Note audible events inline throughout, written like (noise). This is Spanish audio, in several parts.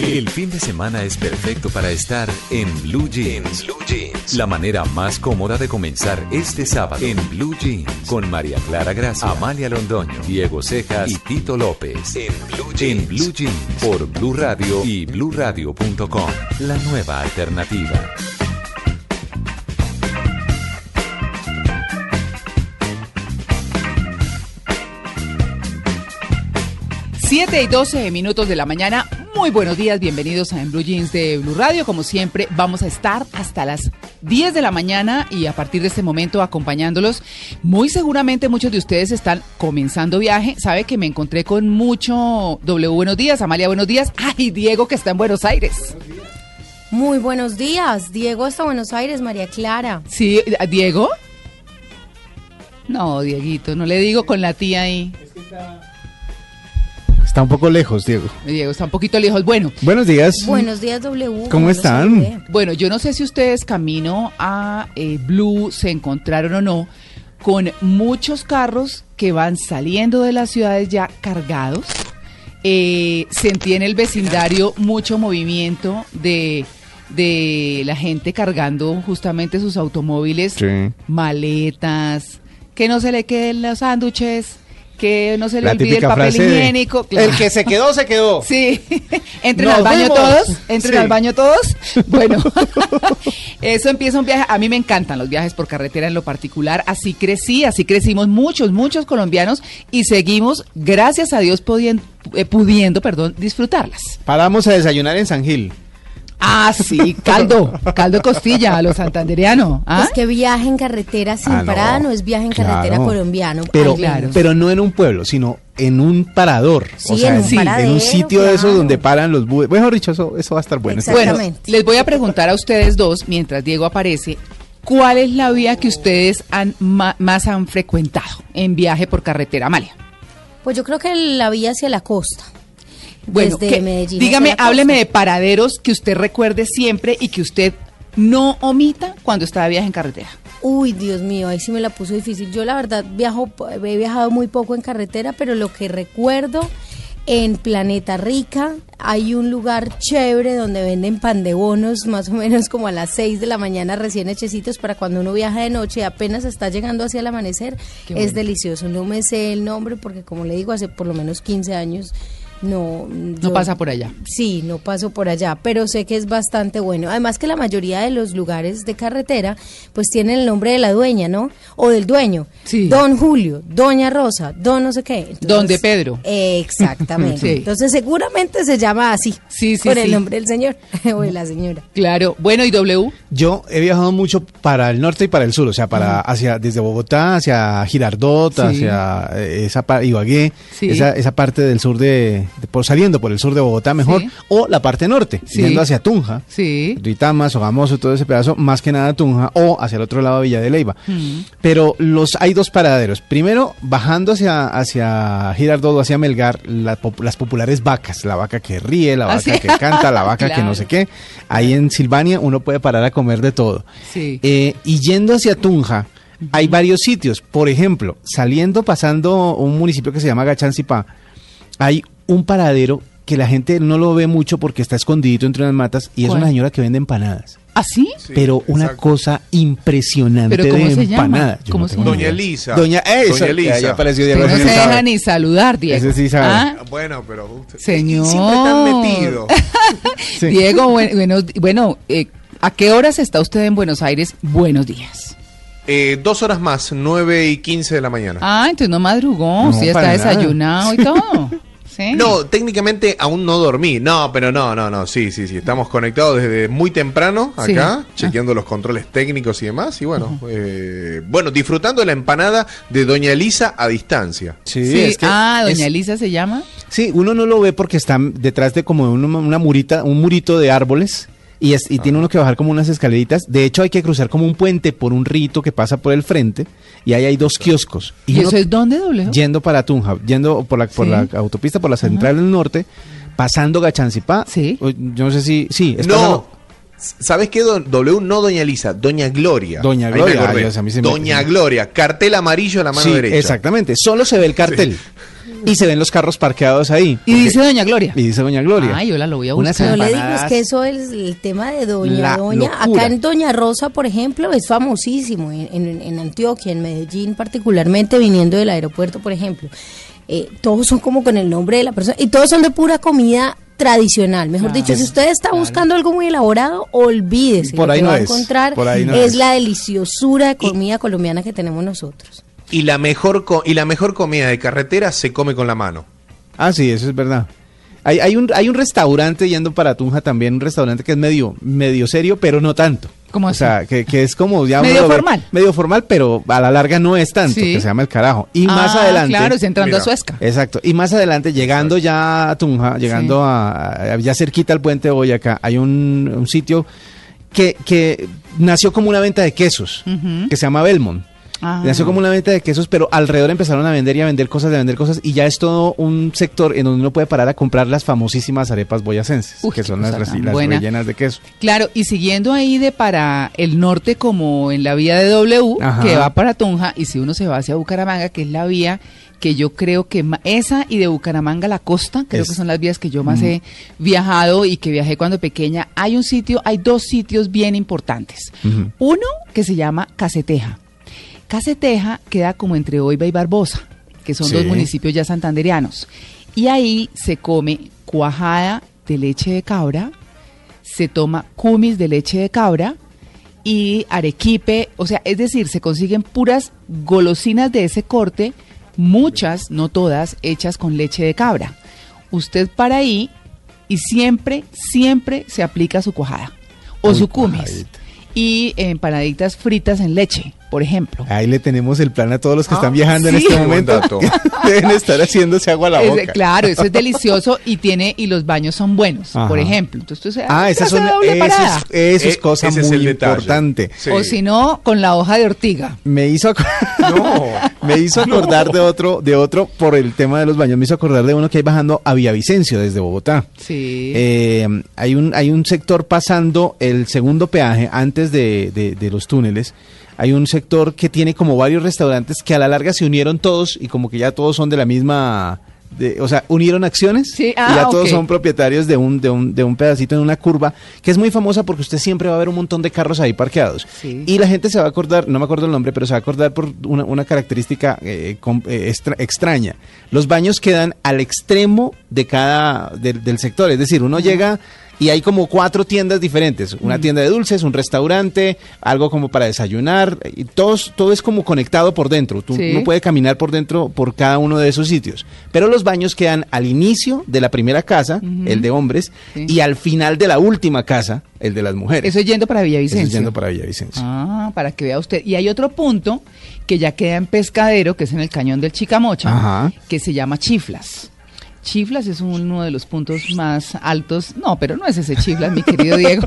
El fin de semana es perfecto para estar en Blue Jeans. Blue Jeans. La manera más cómoda de comenzar este sábado en Blue Jeans con María Clara Gracia, Amalia Londoño, Diego Cejas y Tito López. En Blue Jeans. En Blue Jeans por Blue Radio y bluradio.com. La nueva alternativa. 7 y 12 minutos de la mañana. Muy buenos días, bienvenidos a En Blue Jeans de Blue Radio. Como siempre, vamos a estar hasta las 10 de la mañana y a partir de este momento acompañándolos. Muy seguramente muchos de ustedes están comenzando viaje. Sabe que me encontré con mucho W. Buenos días, Amalia, buenos días. Ay, Diego, que está en Buenos Aires. Muy buenos días, Diego hasta Buenos Aires, María Clara. Sí, ¿Diego? No, Dieguito, no le digo con la tía ahí. Está un poco lejos, Diego. Diego está un poquito lejos. Bueno. Buenos días. Buenos días, W. ¿Cómo están? Bueno, yo no sé si ustedes camino a eh, Blue se encontraron o no con muchos carros que van saliendo de las ciudades ya cargados. Eh, sentí en el vecindario mucho movimiento de, de la gente cargando justamente sus automóviles, maletas, que no se le queden los sándwiches que no se le olvide el papel higiénico. El que se quedó, se quedó. Sí, (laughs) entren al baño todos, entren al baño todos. Bueno, (laughs) eso empieza un viaje. A mí me encantan los viajes por carretera en lo particular. Así crecí, así crecimos muchos, muchos colombianos y seguimos, gracias a Dios, pudiendo, eh, pudiendo perdón, disfrutarlas. Paramos a desayunar en San Gil. Ah, sí, caldo, caldo costilla a los santanderianos. ¿ah? Es que viaje en carretera sin ah, parada no es viaje en carretera colombiano. Pero, claro. pero no en un pueblo, sino en un parador. Sí, o sea, en, un, en un sitio de esos donde paran los buses. Bueno, dicho, eso, eso va a estar bueno. Bueno, les voy a preguntar a ustedes dos, mientras Diego aparece, ¿cuál es la vía que ustedes han más han frecuentado en viaje por carretera, Amalia? Pues yo creo que la vía hacia la costa. Bueno, dígame, hábleme de paraderos que usted recuerde siempre y que usted no omita cuando está de viaje en carretera. Uy, Dios mío, ahí sí me la puso difícil. Yo la verdad viajo, he viajado muy poco en carretera, pero lo que recuerdo en Planeta Rica hay un lugar chévere donde venden pan de bonos (laughs) más o menos como a las 6 de la mañana recién hechecitos para cuando uno viaja de noche apenas está llegando hacia el amanecer. es delicioso. No me sé el nombre porque como le digo hace por lo menos 15 años no, no pasa por allá. Sí, no paso por allá, pero sé que es bastante bueno. Además que la mayoría de los lugares de carretera pues tienen el nombre de la dueña, ¿no? O del dueño. Sí. Don Julio, Doña Rosa, Don no sé qué. don de Pedro. exactamente. (laughs) Entonces seguramente se llama así. Sí, sí, por el nombre del señor (laughs) o de la señora. Claro. Bueno, ¿y W? Yo he viajado mucho para el norte y para el sur, o sea, para hacia desde Bogotá hacia Girardot, hacia eh, esa Ibagué, esa, esa parte del sur de por saliendo por el sur de Bogotá mejor, o la parte norte, yendo hacia Tunja, sí. Ritamas, Sogamoso, todo ese pedazo, más que nada Tunja, o hacia el otro lado Villa de Leyva. Mm. Pero los hay dos paraderos. Primero, bajando hacia, hacia Girardot hacia Melgar, las populares vacas, la vaca que ríe, la ah, vaca que canta, la vaca que no (laughs) sé qué. Ahí en Silvania uno puede parar a comer de todo. Eh, y yendo hacia Tunja, hay varios sitios. Por ejemplo, saliendo, pasando un municipio que se llama Gachancipá, hay un paradero que la gente no lo ve mucho porque está escondido entre unas matas y es una señora que vende empanadas. ¿Ah, sí? Pero una cosa impresionante de empanadas. ¿Cómo se llama? Doña Elisa. Doña, Doña Elisa. Ya apareció Diego. no se deja ni saludar, Diego. Ese sí sabe. ¿Ah? Bueno, pero usted Señor. siempre están metido. (laughs) Diego, bueno, bueno eh, ¿a qué horas está usted en Buenos Aires? Buenos días. Eh, dos horas más, nueve y quince de la mañana. Ah, entonces no madrugó, no, sí está desayunado y todo. (laughs) No, técnicamente aún no dormí. No, pero no, no, no. Sí, sí, sí. Estamos conectados desde muy temprano acá, chequeando los controles técnicos y demás. Y bueno, eh, bueno, disfrutando de la empanada de Doña Elisa a distancia. Sí, ah, Doña Elisa se llama. Sí, uno no lo ve porque está detrás de como una murita, un murito de árboles y, es, y tiene uno que bajar como unas escaleritas. De hecho, hay que cruzar como un puente por un rito que pasa por el frente y ahí hay dos kioscos. ¿Y, eso es dónde, doble? Yendo para Tunja, yendo por la, por la autopista, por la central del norte, pasando Gachancipá. Sí. Yo no sé si. Sí, es no. ¿Sabes qué? W no Doña Elisa, Doña Gloria. Doña Gloria. Doña Gloria, cartel amarillo a la mano derecha. Exactamente, solo se ve el cartel. (laughs) y se ven los carros parqueados ahí. Y dice Doña Gloria. Y dice Doña Gloria. Ah, yo la lo voy a Unas buscar. No le digo, es que eso es el tema de Doña La Doña. locura. Acá en Doña Rosa, por ejemplo, es famosísimo. En, en- en Antioquia, en Medellín, particularmente viniendo del aeropuerto, por ejemplo. Eh, todos son como con el nombre de la persona. Y todos son de pura comida tradicional. Mejor Claro. dicho, si usted está buscando algo muy elaborado, olvídese. Por Lo ahí que no va a encontrar no es. la deliciosura de comida colombiana que tenemos nosotros. Y la mejor co- y la mejor comida de carretera se come con la mano. Ah, sí, eso es verdad. Hay, hay, un, hay un restaurante yendo para Tunja también, un restaurante que es medio, medio serio, pero no tanto. ¿Cómo o así? sea, que, que es como ya Medio ve- formal. Medio formal, pero a la larga no es tanto, Sí. que se llama el carajo. Y más Ah, adelante. Claro, es entrando Mira. a Suezca. Exacto. Y más adelante, llegando ya a Tunja, llegando a, a- ya cerquita al puente de Boyacá, hay un, un sitio que, que nació como una venta de quesos, que se llama Belmont. Ah. Nació como una venta de quesos, pero alrededor empezaron a vender y a vender cosas, a vender cosas, y ya es todo un sector en donde uno puede parar a comprar las famosísimas arepas boyacenses, que son las, las rellenas de queso. Claro, y siguiendo ahí de para el norte como en la vía de W, Ajá. que va para Tunja, y si uno se va hacia Bucaramanga, que es la vía que yo creo que esa y de Bucaramanga a la costa, creo Es- que son las vías que yo más he viajado y que viajé cuando pequeña, hay un sitio, hay dos sitios bien importantes. Uno que se llama Caseteja. Caseteja queda como entre Oiva y Barbosa, que son Sí. dos municipios ya santanderianos. Y ahí se come cuajada de leche de cabra, se toma cumis de leche de cabra y arequipe, o sea, es decir, se consiguen puras golosinas de ese corte, muchas, no todas, hechas con leche de cabra. Usted para ahí y siempre, siempre se aplica su cuajada o su cumis. cuajadita. Y empanaditas fritas en leche, por ejemplo. Ahí le tenemos el plan a todos los que Ah, están viajando en este momento. (laughs) Deben estar haciéndose agua a la Es- boca. claro, eso es (laughs) delicioso y tiene y los baños son buenos, Ajá. por ejemplo. Entonces usted se Ah, esas son, doble eso parada. es, eso es Eh, cosa es muy importante. Sí. O si no, con la hoja de ortiga. Me hizo, ac- No. (laughs) me hizo acordar de otro, de otro por el tema de los baños. Me hizo acordar de uno que hay bajando a Villavicencio desde Bogotá. Sí. Eh, hay un hay un sector pasando el segundo peaje antes de, de- de los túneles. Hay un sector que tiene como varios restaurantes que a la larga se unieron todos y como que ya todos son de la misma, de- o sea, unieron acciones Sí, y ah, ya todos ok. son propietarios de un, de, un, de un pedacito en una curva que es muy famosa porque usted siempre va a ver un montón de carros ahí parqueados. Sí. Y la gente se va a acordar, no me acuerdo el nombre, pero se va a acordar por una, una característica eh, com- eh, extra- extraña. Los baños quedan al extremo de cada del sector, es decir, uno llega y hay como cuatro tiendas diferentes, una tienda de dulces, un restaurante, algo como para desayunar, y todos, todo es como conectado por dentro. Tú Sí. no puedes caminar por dentro por cada uno de esos sitios. Pero los baños quedan al inicio de la primera casa, el de hombres, Sí. y al final de la última casa, el de las mujeres. Eso es yendo para Eso Villavicencio. es yendo para Villavicencio. Ah, para que vea usted. Y hay otro punto que ya queda en Pescadero, que es en el cañón del Chicamocha, Ajá. que se llama Chiflas. Chiflas es uno de los puntos más altos, no, pero no es ese Chiflas, mi querido Diego,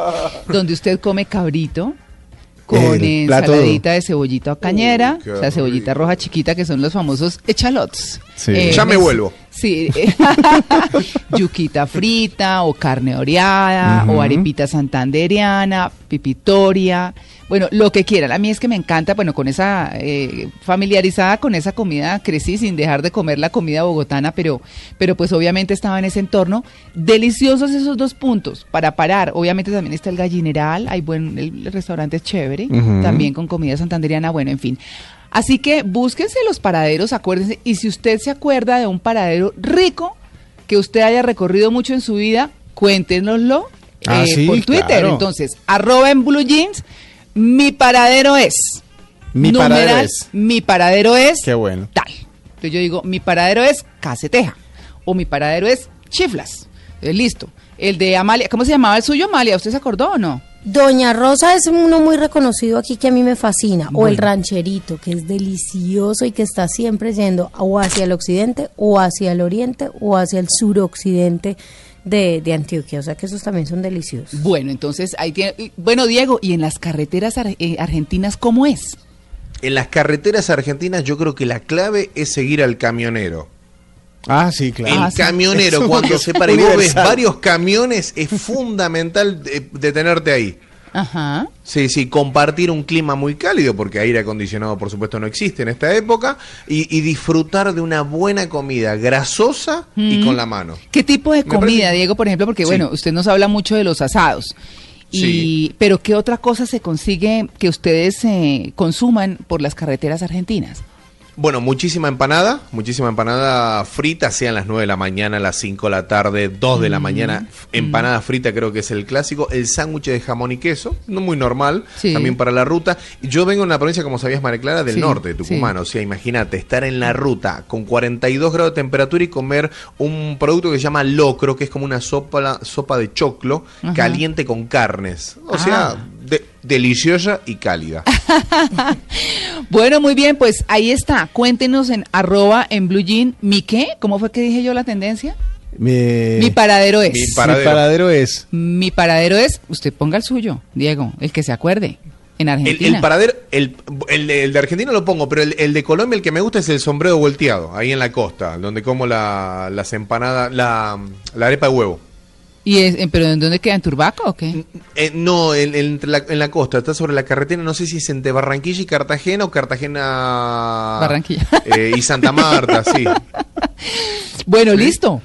(laughs) donde usted come cabrito con El ensaladita de cebollita o cañera, qué o sea, cebollita rico. roja chiquita, que son los famosos echalots. Sí. Ya me vuelvo. Sí, (laughs) yuquita frita o carne oreada o arepita santanderiana, pipitoria, bueno, lo que quieran. A mí es que me encanta, bueno, con esa eh, familiarizada con esa comida crecí sin dejar de comer la comida bogotana, pero, pero pues obviamente estaba en ese entorno. Deliciosos esos dos puntos para parar. Obviamente también está el gallineral, hay buen, el, restaurante es chévere, también con comida santanderiana, bueno, en fin. Así que búsquense los paraderos, acuérdense, y si usted se acuerda de un paradero rico que usted haya recorrido mucho en su vida, cuéntenoslo Ah, eh, sí, por Twitter. claro. Entonces, arroba en Blue Jeans, mi paradero es. Mi paradero es. Mi paradero es. Qué bueno. Tal. Entonces yo digo, mi paradero es Caseteja. O mi paradero es Chiflas. Entonces, listo. El de Amalia, ¿cómo se llamaba el suyo, Amalia? ¿Usted se acordó o no? Doña Rosa es uno muy reconocido aquí que a mí me fascina, o el rancherito, que es delicioso y que está siempre yendo o hacia el occidente, o hacia el oriente, o hacia el suroccidente de, de Antioquia. O sea que esos también son deliciosos. Bueno, entonces ahí tiene. Bueno, Diego, ¿y en las carreteras ar- eh, argentinas cómo es? En las carreteras argentinas yo creo que la clave es seguir al camionero. Ah, sí, claro. El Ah, sí. camionero, cuando se para y vos ves varios camiones, es (laughs) fundamental de- detenerte ahí. Ajá. Sí, sí, compartir un clima muy cálido, porque aire acondicionado por supuesto no existe en esta época, y, disfrutar de una buena comida grasosa y con la mano. ¿Qué tipo de comida, Diego, por ejemplo? Porque bueno, usted nos habla mucho de los asados. Y, Pero ¿qué otra cosa se consigue que ustedes eh, consuman por las carreteras argentinas? Bueno, muchísima empanada, muchísima empanada frita, sean las 9 de la mañana, las 5 de la tarde, 2 de la mm, mañana. Empanada mm. frita creo que es el clásico. El sándwich de jamón y queso, no muy normal, también para la ruta. Yo vengo de una provincia, como sabías, María Clara, del norte, de Tucumán. O sea, imagínate, estar en la ruta con 42 grados de temperatura y comer un producto que se llama locro, que es como una sopa, sopa de choclo caliente con carnes. O sea, deliciosa y cálida. (laughs) bueno, muy bien, pues ahí está. Cuéntenos en arroba en blue jean. ¿Mi qué? ¿Cómo fue que dije yo la tendencia? Mi, paradero es. Mi paradero. es. Mi paradero es. Usted ponga el suyo, Diego, el que se acuerde. En Argentina. El, paradero, el, el, de Argentina lo pongo, pero el, de Colombia el que me gusta es el sombrero volteado, ahí en la costa, donde como la, las empanadas, la, la arepa de huevo. ¿Y es, pero en dónde queda? ¿En Turbaco o qué? Eh, no, en, la, costa, está sobre la carretera, no sé si es entre Barranquilla y Cartagena o Cartagena Barranquilla. Eh, y Santa Marta, sí. (laughs) Bueno, listo.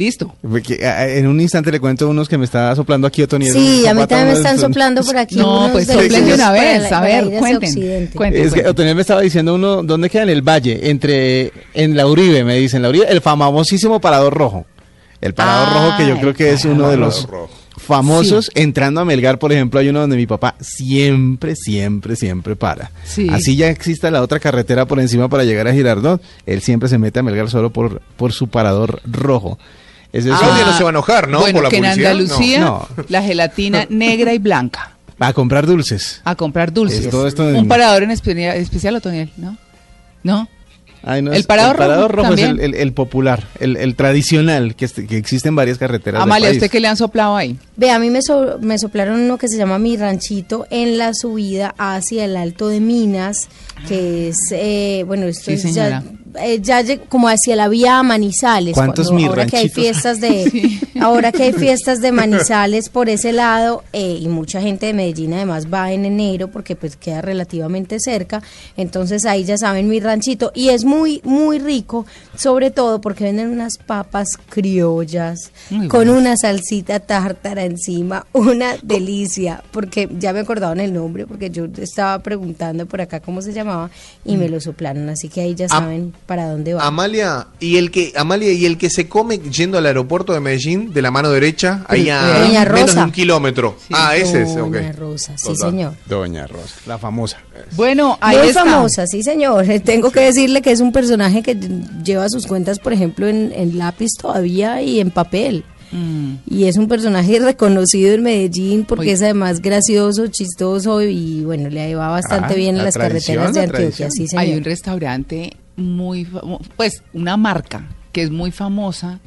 Listo. En un instante le cuento unos que me está soplando aquí Otoniel. Sí, a mí también me están soplando por aquí. No, pues soplen una vez. A ver, cuenten, Es que Otoniel me estaba diciendo uno, ¿dónde queda en el valle? Entre, en la Uribe, me dicen, la Uribe, el famosísimo Parador Rojo. El Parador Rojo, que yo creo que es uno de los famosos. Entrando a Melgar, por ejemplo, hay uno donde mi papá siempre, siempre, siempre para. Así ya exista la otra carretera por encima para llegar a Girardot, él siempre se mete a Melgar solo por, por su Parador Rojo. Es ah, no se va a enojar, ¿no? Bueno, que en Andalucía la gelatina (laughs) negra y blanca. A comprar dulces. A comprar dulces. Un parador en especial, especial Otoniel, ¿no? ¿No? El parador, rojo, es el, popular, el, tradicional, que, que, existe en varias carreteras. Amalia, ¿usted qué le han soplado ahí? Ve, a mí me, me soplaron uno que se llama Mi Ranchito en la subida hacia el Alto de Minas, que es, eh, bueno, esto es ya eh, ya como hacia la vía Manizales. ¿Cuántos ahora que hay fiestas de (laughs) ahora que hay fiestas de Manizales por ese lado eh, y mucha gente de Medellín además va en enero porque pues queda relativamente cerca, entonces ahí ya saben mi ranchito y es muy muy rico, sobre todo porque venden unas papas criollas con una salsita tártara encima, una delicia, porque ya me acordaban el nombre porque yo estaba preguntando por acá cómo se llamaba y me mm. lo soplaron, así que ahí ya ah, saben para dónde va. Amalia, y el que Amalia y el que se come yendo al aeropuerto de Medellín de la mano derecha, ahí a menos de un kilómetro. Ah, ese es, Doña Rosa, sí señor. Doña Rosa, la famosa. Bueno, ahí Muy famosa, sí señor. (laughs) Tengo que decirle que es un personaje que lleva sus cuentas, por ejemplo, en, en lápiz todavía y en papel. Mm. Y es un personaje (laughs) reconocido en Medellín porque es además gracioso, chistoso y bueno, le va bastante ah, bien en las carreteras de Antioquia. Hay un restaurante muy, pues una marca que es muy famosa,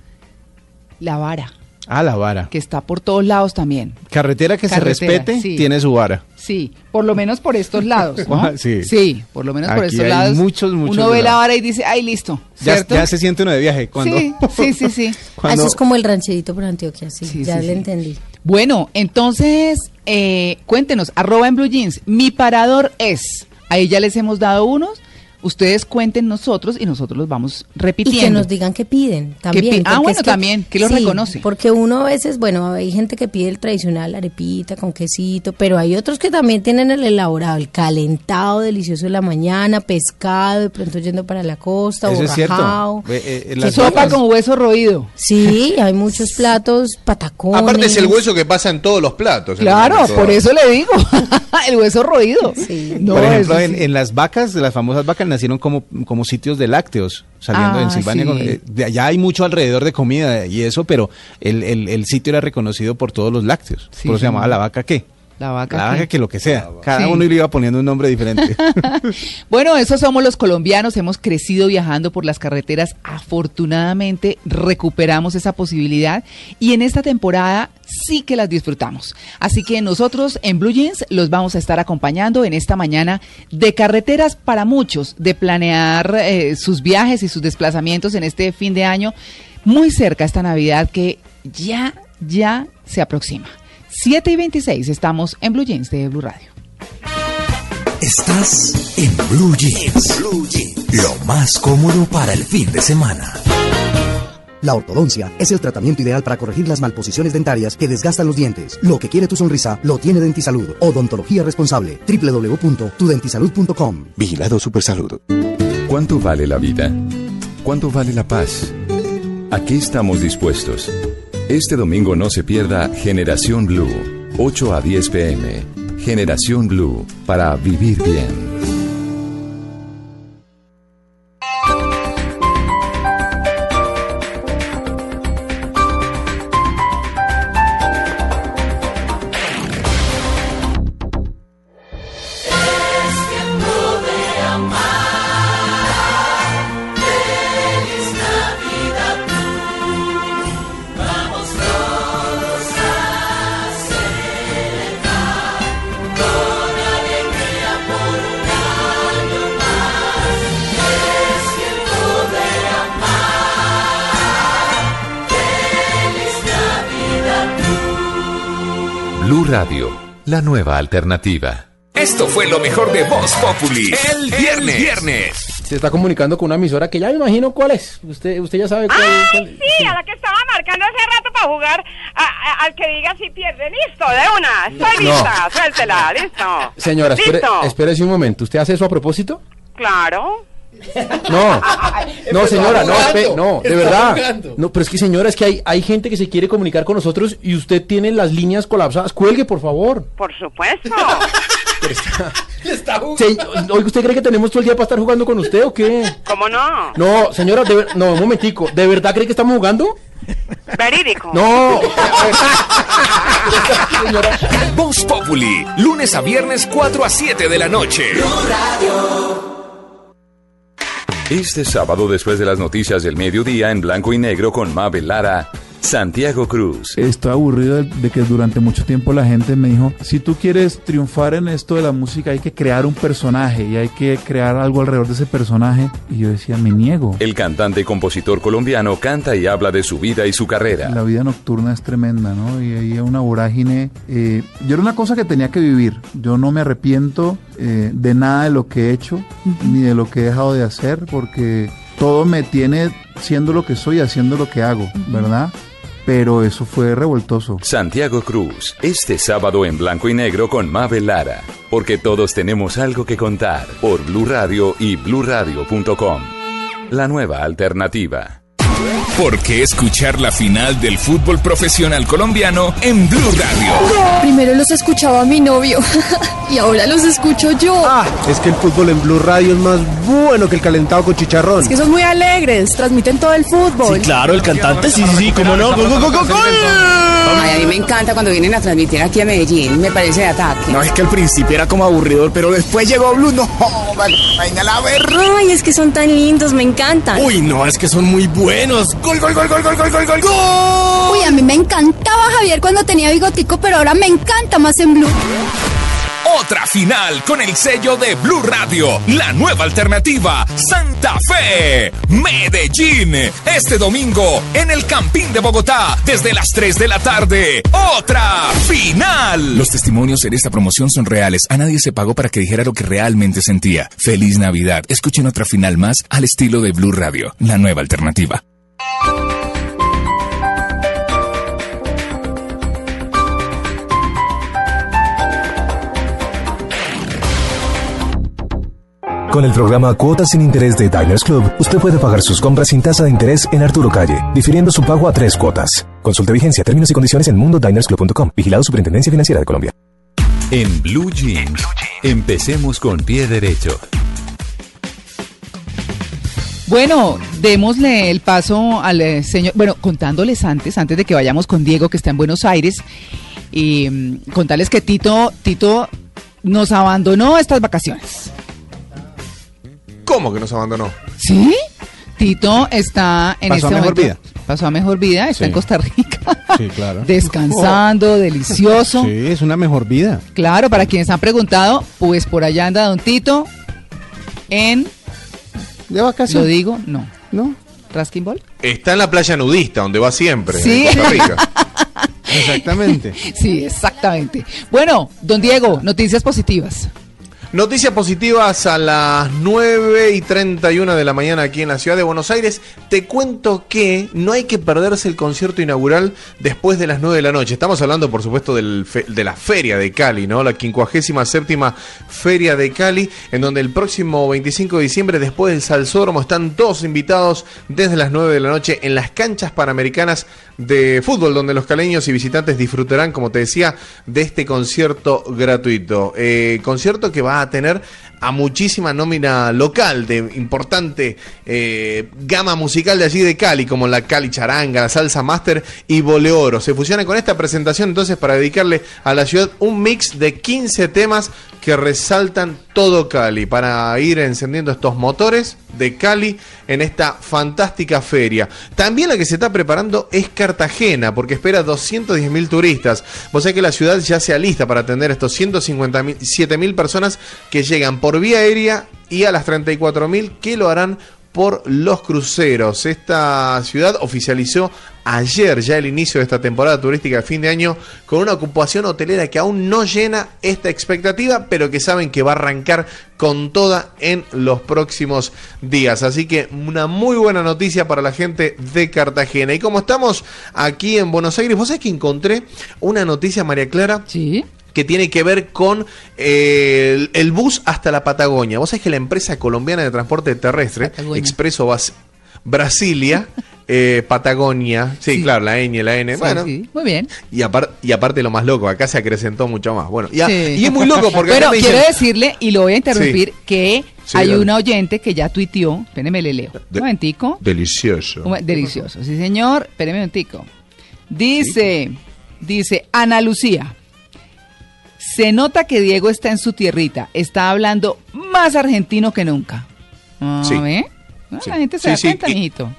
La Vara. Ah, la vara. Que está por todos lados también. Carretera que se respete tiene su vara. Sí, por lo menos por estos lados. (laughs) sí. sí, por lo menos por estos lados. Muchos, muchos. Uno ve la vara y dice, ay, listo. Ya, se siente uno de viaje. Cuando, sí, sí, sí. sí. (laughs) Eso es como el rancherito por Antioquia, sí, ya le entendí. Bueno, entonces, eh, cuéntenos, arroba en Blue Jeans, mi parador es. Ahí ya les hemos dado unos ustedes cuenten nosotros y nosotros los vamos repitiendo. Y que nos digan qué piden también. ah, bueno, también, que lo reconoce. Porque uno a veces, bueno, hay gente que pide el tradicional arepita con quesito, pero hay otros que también tienen el elaborado, el calentado delicioso de la mañana, pescado, de pronto yendo para la costa, Eso es cierto. Eh, sopa con hueso roído. Sí, hay muchos platos, patacones. Aparte es el hueso que pasa en todos los platos. Claro, por eso le digo, (laughs) el hueso roído. Sí. por ejemplo, en, en, las vacas, de las famosas vacas nacieron como, como sitios de lácteos, saliendo en ah, Silvania. Eh, de allá hay mucho alrededor de comida y eso, pero el, el, sitio era reconocido por todos los lácteos. por eso se llamaba la vaca qué. La vaca, la vaca que lo que sea. Cada uno le iba poniendo un nombre diferente. (laughs) bueno, esos somos los colombianos. Hemos crecido viajando por las carreteras. Afortunadamente recuperamos esa posibilidad y en esta temporada sí que las disfrutamos. Así que nosotros en Blue Jeans los vamos a estar acompañando en esta mañana de carreteras para muchos, de planear eh, sus viajes y sus desplazamientos en este fin de año muy cerca esta Navidad que ya, ya se aproxima 7 y 26 estamos en Blue Jeans de Blue Radio. Estás en Blue Jeans. Blue Jeans. Lo más cómodo para el fin de semana. La ortodoncia es el tratamiento ideal para corregir las malposiciones dentarias que desgastan los dientes. Lo que quiere tu sonrisa lo tiene Dentisalud. Odontología responsable. www.tudentisalud.com. Vigilado Supersalud. ¿Cuánto vale la vida? ¿Cuánto vale la paz? Aquí estamos dispuestos. Este domingo no se pierda Generación Blue, 8 a 10 pm. Generación Blue, para vivir bien. La nueva alternativa. Esto fue lo mejor de Voz Populi el viernes. viernes. Se está comunicando con una emisora que ya me imagino cuál es. Usted, usted ya sabe cuál, Ay, Sí, a la que estaba marcando hace rato para jugar al que diga si pierde. Listo, de una. Estoy lista. Suéltela, listo. Señora, espere, espérese un momento. ¿Usted hace eso a propósito? Claro. No, (laughs) no señora, no, no, de verdad. No, pero es que señora, es que hay, hay gente que se quiere comunicar con nosotros y usted tiene las líneas colapsadas. Cuelgue, por favor. Por supuesto. (laughs) ¿usted cree que tenemos todo el día para estar jugando con usted o qué? ¿Cómo no? No, señora, no, un momentico. ¿De verdad cree que estamos jugando? Verídico. No. (laughs) Voz Populi, lunes a viernes 4 a 7 de la noche. Este sábado, después de las noticias del mediodía en blanco y negro con Mabel Lara, Santiago Cruz. Estoy aburrido de, que durante mucho tiempo la gente me dijo, si tú quieres triunfar en esto de la música hay que crear un personaje y hay que crear algo alrededor de ese personaje. Y yo decía, me niego. El cantante y compositor colombiano canta y habla de su vida y su carrera. La vida nocturna es tremenda, ¿no? Y ahí hay una vorágine. Eh, yo era una cosa que tenía que vivir. Yo no me arrepiento eh, de nada de lo que he hecho, ni de lo que he dejado de hacer, porque todo me tiene siendo lo que soy, haciendo lo que hago, ¿verdad? Pero eso fue revoltoso. Santiago Cruz, este sábado en blanco y negro con Mabel Lara, porque todos tenemos algo que contar por Blue Radio y bluradio.com. La nueva alternativa. ¿Por qué escuchar la final del fútbol profesional colombiano en Blue Radio? Primero los escuchaba mi novio (laughs) y ahora los escucho yo. Ah, es que el fútbol en Blue Radio es más bueno que el calentado con chicharrón. Es que son muy alegres, transmiten todo el fútbol. Sí, claro, el cantante, sí, sí, sí, cómo no. ¡Gol, gol, gol, Ay, a mí me encanta cuando vienen a transmitir aquí a Medellín, me parece de ataque. No, es que al principio era como aburridor, pero después llegó Blue, no, vaina la ver. Ay, es que son tan lindos, me encantan. Uy, no, es que son muy buenos menos. Gol, gol, gol, gol, gol, gol, gol, gol. Uy, a mí me encantaba Javier cuando tenía bigotico, pero ahora me encanta más en blue. Otra final con el sello de Blue Radio, la nueva alternativa, Santa Fe, Medellín. Este domingo en el Campín de Bogotá, desde las 3 de la tarde, otra final. Los testimonios en esta promoción son reales. A nadie se pagó para que dijera lo que realmente sentía. Feliz Navidad. Escuchen otra final más al estilo de Blue Radio, la nueva alternativa. Con el programa Cuotas sin Interés de Diners Club, usted puede pagar sus compras sin tasa de interés en Arturo Calle, difiriendo su pago a tres cuotas. Consulte vigencia, términos y condiciones en mundodinersclub.com. Vigilado Superintendencia Financiera de Colombia. En Blue Jeans, empecemos con pie derecho. Bueno, démosle el paso al eh, señor, bueno, contándoles antes, antes de que vayamos con Diego, que está en Buenos Aires, y mm, contarles que Tito, Tito nos abandonó estas vacaciones. ¿Cómo que nos abandonó? ¿Sí? Tito está en Pasó este a mejor vida. Pasó a mejor vida, está Sí. en Costa Rica. (laughs) Sí, claro. (laughs) Descansando, delicioso. Sí, es una mejor vida. Claro, para quienes han preguntado, pues por allá anda Don Tito en, De lo vacaciones. digo, no, ¿No? Raskin Ball. Está en la playa nudista, donde va siempre, Sí. en Costa Rica. (laughs) Exactamente. sí, exactamente. Bueno, don Diego, noticias positivas. Noticias positivas a las 9 y 31 de la mañana aquí en la ciudad de Buenos Aires. Te cuento que no hay que perderse el concierto inaugural después de las 9 de la noche. Estamos hablando, por supuesto, del de la Feria de Cali, ¿no? La 57 Feria de Cali, en donde el próximo 25 de diciembre, después del Salsódromo, están todos invitados desde las 9 de la noche en las canchas panamericanas de fútbol, donde los caleños y visitantes disfrutarán, como te decía, de este concierto gratuito. Eh, concierto que va a tener a muchísima nómina local de importante eh, gama musical de allí de Cali, como la Cali Charanga, la Salsa Master y Boleoro. Se fusiona con esta presentación entonces para dedicarle a la ciudad un mix de 15 temas que resaltan todo Cali para ir encendiendo estos motores de Cali en esta fantástica feria. También la que se está preparando es Cartagena, porque espera 210 mil turistas. Vos sabés que la ciudad ya se alista para atender a estos 157 mil personas que llegan por vía aérea y a las 34 mil que lo harán por los cruceros. Esta ciudad oficializó ayer ya el inicio de esta temporada turística de fin de año con una ocupación hotelera que aún no llena esta expectativa, pero que saben que va a arrancar con toda en los próximos días. Así que una muy buena noticia para la gente de Cartagena. Y como estamos aquí en Buenos Aires, vos sabés que encontré una noticia, María Clara. Sí que tiene que ver con eh, el, bus hasta la Patagonia. Vos sabés que la empresa colombiana de transporte terrestre, Expreso Brasilia, eh, Patagonia, sí, claro, la N y la N, bueno, muy bien. Y, y aparte lo más loco, acá se acrecentó mucho más. Bueno, y, es muy loco porque... Bueno, quiero decirle, y lo voy a interrumpir, que hay una oyente que ya tuiteó, espérenme, le leo, un momentico. Delicioso. delicioso, sí señor, espérenme un momentico. Dice, dice, Ana Lucía. Se nota que Diego está en su tierrita, está hablando más argentino que nunca. sí. Ah, la gente se da cuenta, mijito.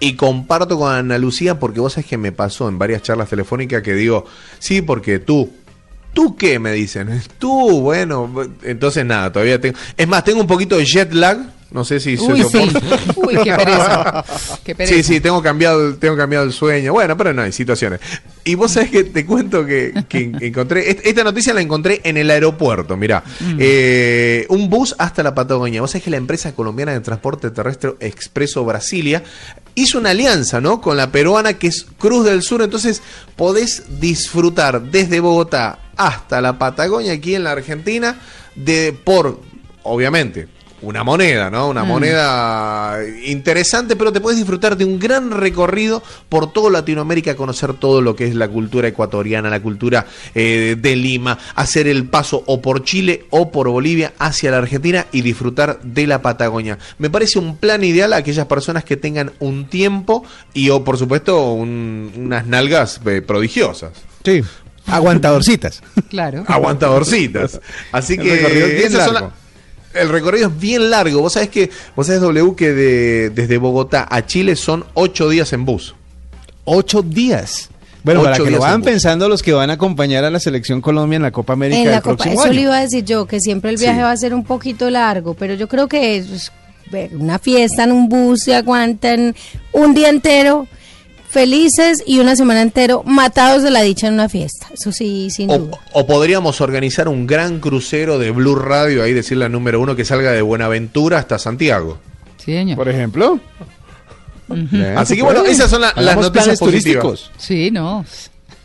Y, comparto con Ana Lucía porque vos sabés que me pasó en varias charlas telefónicas que digo, sí, porque tú, ¿tú qué? Me dicen, (laughs) tú, bueno, entonces nada, todavía tengo... Es más, tengo un poquito de jet lag, no sé si Uy, sí. (laughs) Uy, qué pereza. qué pereza. (laughs) Sí, sí, tengo cambiado, tengo cambiado el sueño. Bueno, pero no, hay situaciones. Y vos sabés que te cuento que, encontré, esta noticia la encontré en el aeropuerto, mirá. Mm. Eh, un bus hasta la Patagonia. Vos sabés que la empresa colombiana de transporte terrestre Expreso Brasilia hizo una alianza, ¿no? Con la peruana que es Cruz del Sur. Entonces podés disfrutar desde Bogotá hasta la Patagonia aquí en la Argentina de por obviamente una moneda, ¿no? Una mm. moneda interesante, pero te puedes disfrutar de un gran recorrido por toda Latinoamérica, conocer todo lo que es la cultura ecuatoriana, la cultura eh, de Lima, hacer el paso o por Chile o por Bolivia hacia la Argentina y disfrutar de la Patagonia. Me parece un plan ideal a aquellas personas que tengan un tiempo y o por supuesto unas nalgas eh, prodigiosas. Sí. Aguantadorcitas. (laughs) claro. Aguantadorcitas. Así que el recorrido es bien largo. Vos sabés que, vos sabés, W, que de, desde Bogotá a Chile son ocho días en bus. ¿Ocho días? Bueno, para que lo van pensando los que van a acompañar a la selección Colombia en la Copa América en la Copa, Eso le iba a decir yo, que siempre el viaje va a ser un poquito largo, pero yo creo que es una fiesta en un bus se aguantan un día entero felices y una semana entero matados de la dicha en una fiesta. Eso sí, sin o, duda. O podríamos organizar un gran crucero de Blue Radio, ahí decirle al número uno que salga de Buenaventura hasta Santiago. Sí, señor. Por ejemplo. Así que bueno, esas son las noticias turísticos. Sí, no.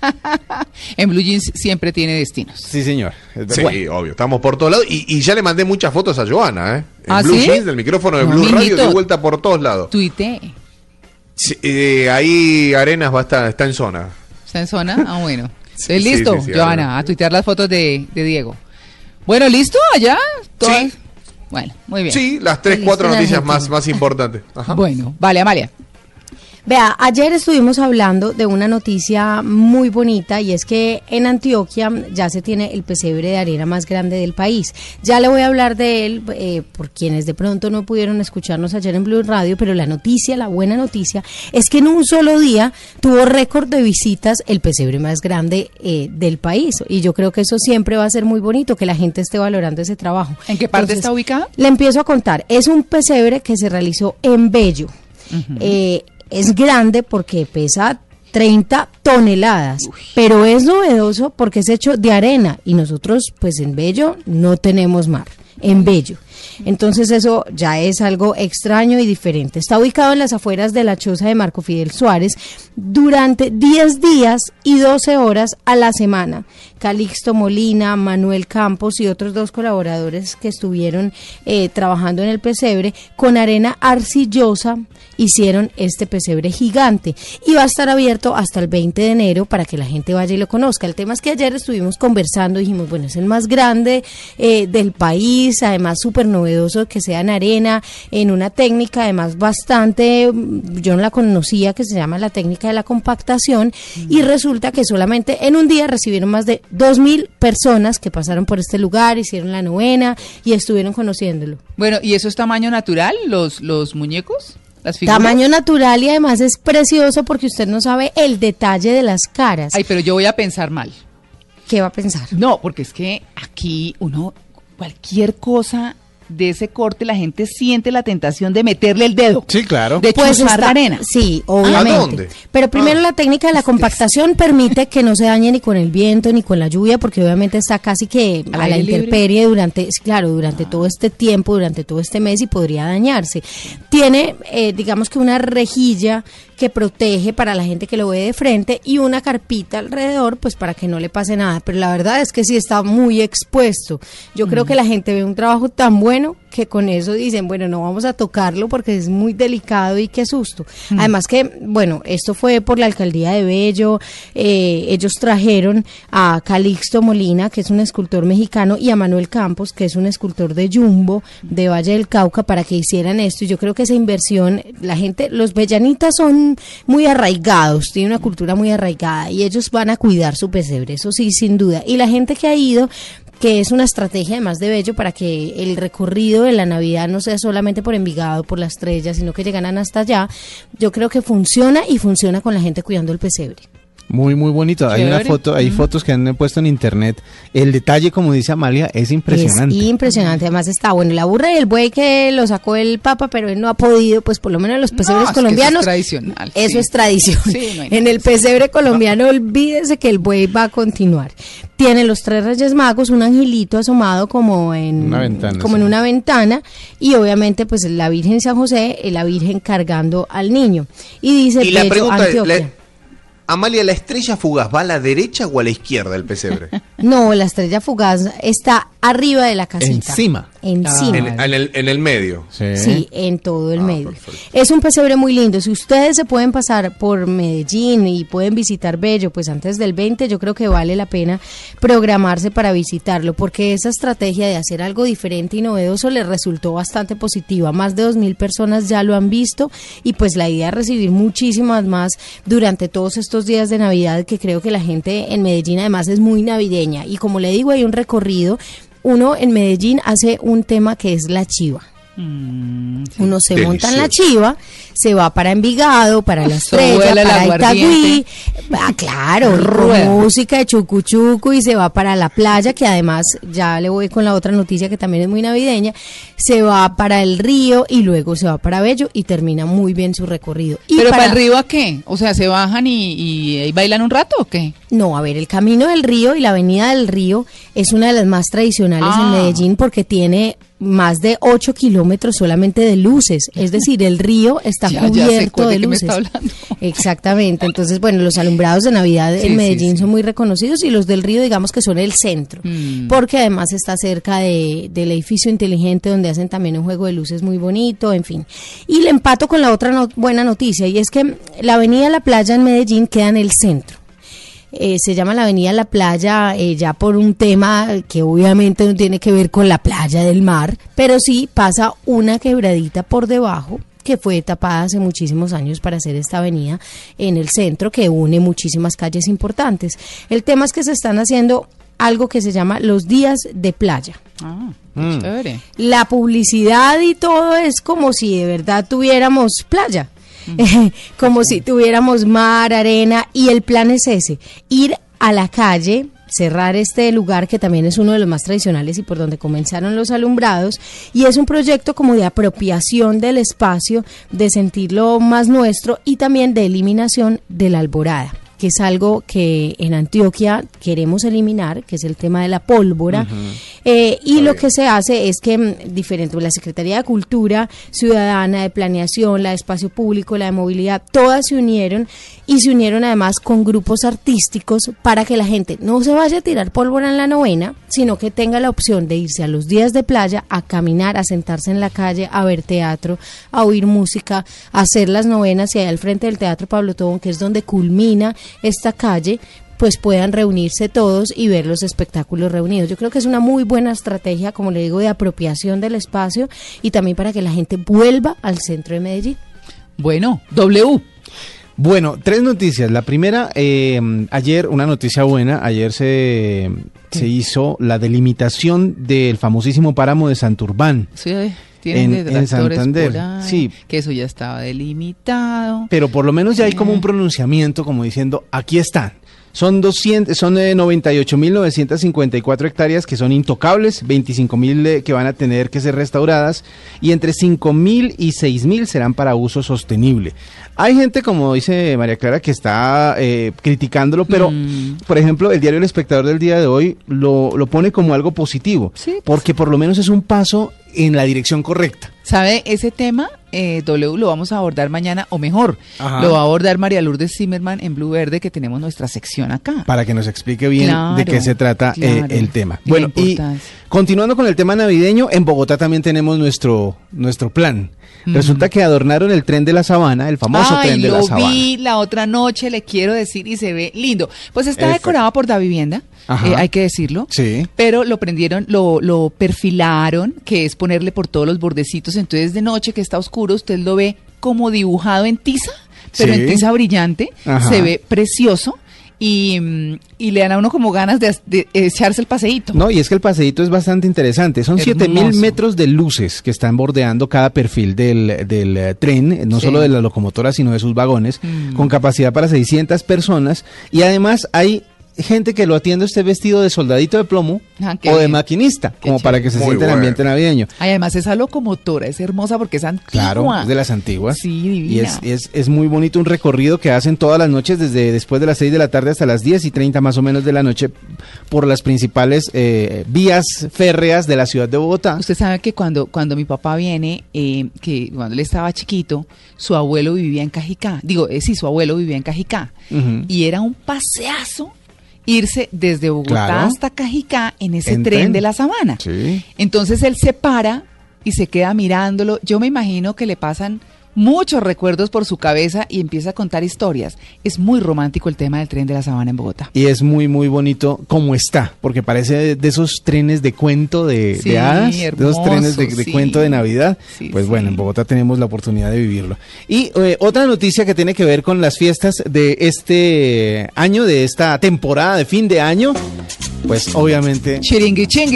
(laughs) en Blue Jeans siempre tiene destinos. Sí, señor. Sí, obvio. Estamos por todos lados. Y, ya le mandé muchas fotos a Joana, ¿eh? En ¿Ah, Blue Jeans, del micrófono de Blue Radio, de vuelta por todos lados. Tuite. Eh, ahí Arenas va a estar, está en zona. ¿Está en zona? Ah, bueno. (laughs) listo, Joana? A tuitear las fotos de, Diego. Bueno, ¿listo? ¿Allá? Sí. Bueno, muy bien. Sí, las tres, cuatro noticias más, más importantes. (laughs) Bueno, vale, Amalia. Vea, ayer estuvimos hablando de una noticia muy bonita y es que en Antioquia ya se tiene el pesebre de arena más grande del país. Ya le voy a hablar de él eh, por quienes de pronto no pudieron escucharnos ayer en Blue Radio, pero la noticia, la buena noticia, es que en un solo día tuvo récord de visitas el pesebre más grande eh, del país. Y yo creo que eso siempre va a ser muy bonito, que la gente esté valorando ese trabajo. ¿En qué parte está ubicado? Le empiezo a contar. Es un pesebre que se realizó en Bello es grande porque pesa 30 toneladas. Pero es novedoso porque es hecho de arena y nosotros pues en Bello no tenemos mar, en Bello. Entonces eso ya es algo extraño y diferente. Está ubicado en las afueras de la choza de Marco Fidel Suárez durante 10 días y 12 horas a la semana. Calixto Molina, Manuel Campos y otros dos colaboradores que estuvieron eh, trabajando en el pesebre con arena arcillosa hicieron este pesebre gigante y va a estar abierto hasta el 20 de enero para que la gente vaya y lo conozca. El tema es que ayer estuvimos conversando, dijimos, bueno, es el más grande eh, del país, además súper novedoso que sea en arena, en una técnica además bastante, mm, yo no la conocía, que se llama la técnica de la compactación y resulta que solamente en un día recibieron más de dos mil personas que pasaron por este lugar, hicieron la novena y estuvieron conociéndolo. Bueno, ¿y eso es tamaño natural, los, los muñecos? Tamaño natural y además es precioso porque usted no sabe el detalle de las caras. Ay, pero yo voy a pensar mal. ¿Qué va a pensar? No, porque es que aquí uno, cualquier cosa de ese corte la gente siente la tentación de meterle el dedo. Sí, claro. De pues la arena. Sí, obviamente. ¿A dónde? Pero primero ah. la técnica de la compactación permite que no se dañe ni con el viento ni con la lluvia porque obviamente está casi que a, la intemperie durante, claro, durante todo este tiempo, durante todo este mes y podría dañarse. Tiene, eh, digamos que una rejilla que protege para la gente que lo ve de frente y una carpita alrededor, pues para que no le pase nada. Pero la verdad es que sí está muy expuesto. Yo creo que la gente ve un trabajo tan bueno que con eso dicen, bueno, no vamos a tocarlo porque es muy delicado y qué susto. Además que, bueno, esto fue por la alcaldía de Bello, eh, ellos trajeron a Calixto Molina, que es un escultor mexicano, y a Manuel Campos, que es un escultor de Jumbo, de Valle del Cauca, para que hicieran esto. Y yo creo que esa inversión, la gente, los bellanitas son muy arraigados, tienen una cultura muy arraigada y ellos van a cuidar su pesebre, eso sí, sin duda. Y la gente que ha ido que es una estrategia además de Bello para que el recorrido de la Navidad no sea solamente por Envigado, por la estrella, sino que llegan hasta allá. Yo creo que funciona y funciona con la gente cuidando el pesebre. Muy, muy bonito. Hay una foto, hay fotos que han puesto en internet. El detalle, como dice Amalia, es impresionante. Es impresionante. Además está, bueno, la burra y el buey que lo sacó el Papa, pero él no ha podido, pues por lo menos en los pesebres colombianos. eso es tradicional. Eso es tradición. en el pesebre colombiano, olvídese que el buey va a continuar. Tiene los tres reyes magos, un angelito asomado como en una ventana, como en una ventana y obviamente pues la Virgen San José, la Virgen cargando al niño. Y dice y la pregunta Amalia, ¿la estrella fugaz va a la derecha o a la izquierda del pesebre? (laughs) No, la estrella fugaz está arriba de la casita. Encima. Encima. En, el, medio. Sí, en todo el ah, medio. Es un pesebre muy lindo. Si ustedes se pueden pasar por Medellín y pueden visitar Bello, pues antes del 20 yo creo que vale la pena programarse para visitarlo, porque esa estrategia de hacer algo diferente y novedoso les resultó bastante positiva. Más de 2.000 personas ya lo han visto y pues la idea es recibir muchísimas más durante todos estos días de Navidad que creo que la gente en Medellín además es muy navideña. Y como le digo, hay un recorrido uno en Medellín hace un tema que es la chiva. Mm, Uno se monta en la chiva, se va para Envigado, para La Estrella, para Itagüí, ah, claro, música de chucu y se va para la playa, que además ya le voy con la otra noticia que también es muy navideña, se va para el río y luego se va para Bello y termina muy bien su recorrido. ¿Pero para, el río a qué? O sea, ¿se bajan y, y bailan un rato o qué? No, a ver, el camino del río y la avenida del río es una de las más tradicionales en ah. Medellín porque tiene más de 8 kilómetros solamente de luces, es decir, el río está (laughs) cubierto de luces. (laughs) Exactamente, entonces, bueno, los alumbrados de Navidad en Medellín son muy reconocidos y los del río, digamos que son el centro, mm. porque además está cerca de, del edificio inteligente donde hacen también un juego de luces muy bonito, en fin. Y le empato con la otra buena noticia y es que la avenida La Playa en Medellín queda en el centro. Eh, se llama la Avenida La Playa eh, ya por un tema que obviamente no tiene que ver con la playa del mar, pero sí pasa una quebradita por debajo que fue tapada hace muchísimos años para hacer esta avenida en el centro que une muchísimas calles importantes. El tema es que se están haciendo algo que se llama los días de playa. Ah, mm. La publicidad y todo es como si de verdad tuviéramos playa. (laughs) como si tuviéramos mar, arena, y el plan es ese, ir a la calle cerrar este lugar que también es uno de los más tradicionales y por donde comenzaron los alumbrados. Y es un proyecto como de apropiación del espacio, de sentirlo más nuestro y también de eliminación de la alborada que es algo que en Antioquia queremos eliminar, que es el tema de la pólvora. Eh, y lo que se hace es que mm, diferente, la Secretaría de Cultura Ciudadana, de Planeación, la de Espacio Público, la de Movilidad, todas se unieron y se unieron además con grupos artísticos para que la gente no se vaya a tirar pólvora en la novena, sino que tenga la opción de irse a los días de playa a caminar, a sentarse en la calle, a ver teatro, a oír música, a hacer las novenas y ahí al frente del Teatro Pablo Tobón, que es donde culmina esta calle, pues puedan reunirse todos y ver los espectáculos reunidos. Yo creo que es una muy buena estrategia, como le digo, de apropiación del espacio y también para que la gente vuelva al centro de Medellín. Bueno, W. Bueno, tres noticias. La primera, eh, ayer, una noticia buena, ayer se, se hizo la delimitación del famosísimo páramo de Santurbán. Sí, tienen En- en Santander, ahí, sí. que eso ya estaba delimitado. Pero por lo menos ya hay como un pronunciamiento como diciendo, aquí están. Son 200, son eh, 98.954 hectáreas que son intocables, 25.000 eh, que van a tener que ser restauradas y entre 5.000 y 6.000 serán para uso sostenible. Hay gente, como dice María Clara, que está eh, criticándolo, pero, por ejemplo, el diario El Espectador del día de hoy lo, lo pone como algo positivo, porque por lo menos es un paso en la dirección correcta. ¿Sabe? Ese tema, eh, W, lo vamos a abordar mañana, o mejor, Ajá. lo va a abordar María Lourdes Zimmerman en Blue Verde, que tenemos nuestra sección acá. para que nos explique bien Claro, de qué se trata eh, el tema. Bueno, y continuando con el tema navideño, en Bogotá también tenemos nuestro, nuestro plan. Mm. Resulta que adornaron el tren de la sabana, el famoso Ay, tren de la lo sabana. vi la otra noche, le quiero decir, y se ve lindo. Pues está decorado por Da Vivienda, eh, hay que decirlo. Sí. Pero lo prendieron, lo, lo perfilaron, que es ponerle por todos los bordecitos. Entonces de noche que está oscuro, usted lo ve como dibujado en tiza, pero Sí. en tiza brillante. Ajá. Se ve precioso. Y, mm, y le dan a uno como ganas de, de echarse el paseíto. No, y es que el paseíto es bastante interesante. Son Hermoso. 7000 metros de luces que están bordeando cada perfil del, del, eh, tren, eh, no Sí. solo de la locomotora, sino de sus vagones, Mm. con capacidad para 600 personas. Y además hay gente que lo atiende usted vestido de soldadito de plomo Ah, o de bien. maquinista, como para que se Muy sienta el bueno. ambiente navideño. Ay, además esa locomotora es hermosa porque es antigua. Claro, es de las antiguas. Sí, Y divina. es, es, es muy bonito un recorrido que hacen todas las noches, desde después de las 6 de la tarde hasta las 10 y 30 más o menos de la noche, por las principales eh, vías férreas de la ciudad de Bogotá. Usted sabe que cuando, cuando mi papá viene, eh, que cuando él estaba chiquito, su abuelo vivía en Cajicá. Digo, eh, sí, su abuelo vivía en Cajicá. Y era un paseazo irse desde Bogotá Claro. hasta Cajicá en ese En tren, tren. de la sabana. Sí. Entonces él se para y se queda mirándolo. Yo me imagino que le pasan muchos recuerdos por su cabeza y empieza a contar historias. Es muy romántico el tema del tren de la sabana en Bogotá. Y es muy, muy bonito como está, porque parece de, esos trenes de cuento de, de de esos trenes de, de sí. cuento de Navidad. Sí, pues bueno, en Bogotá tenemos la oportunidad de vivirlo. Y eh, otra noticia que tiene que ver con las fiestas de este año, de esta temporada de fin de año, pues obviamente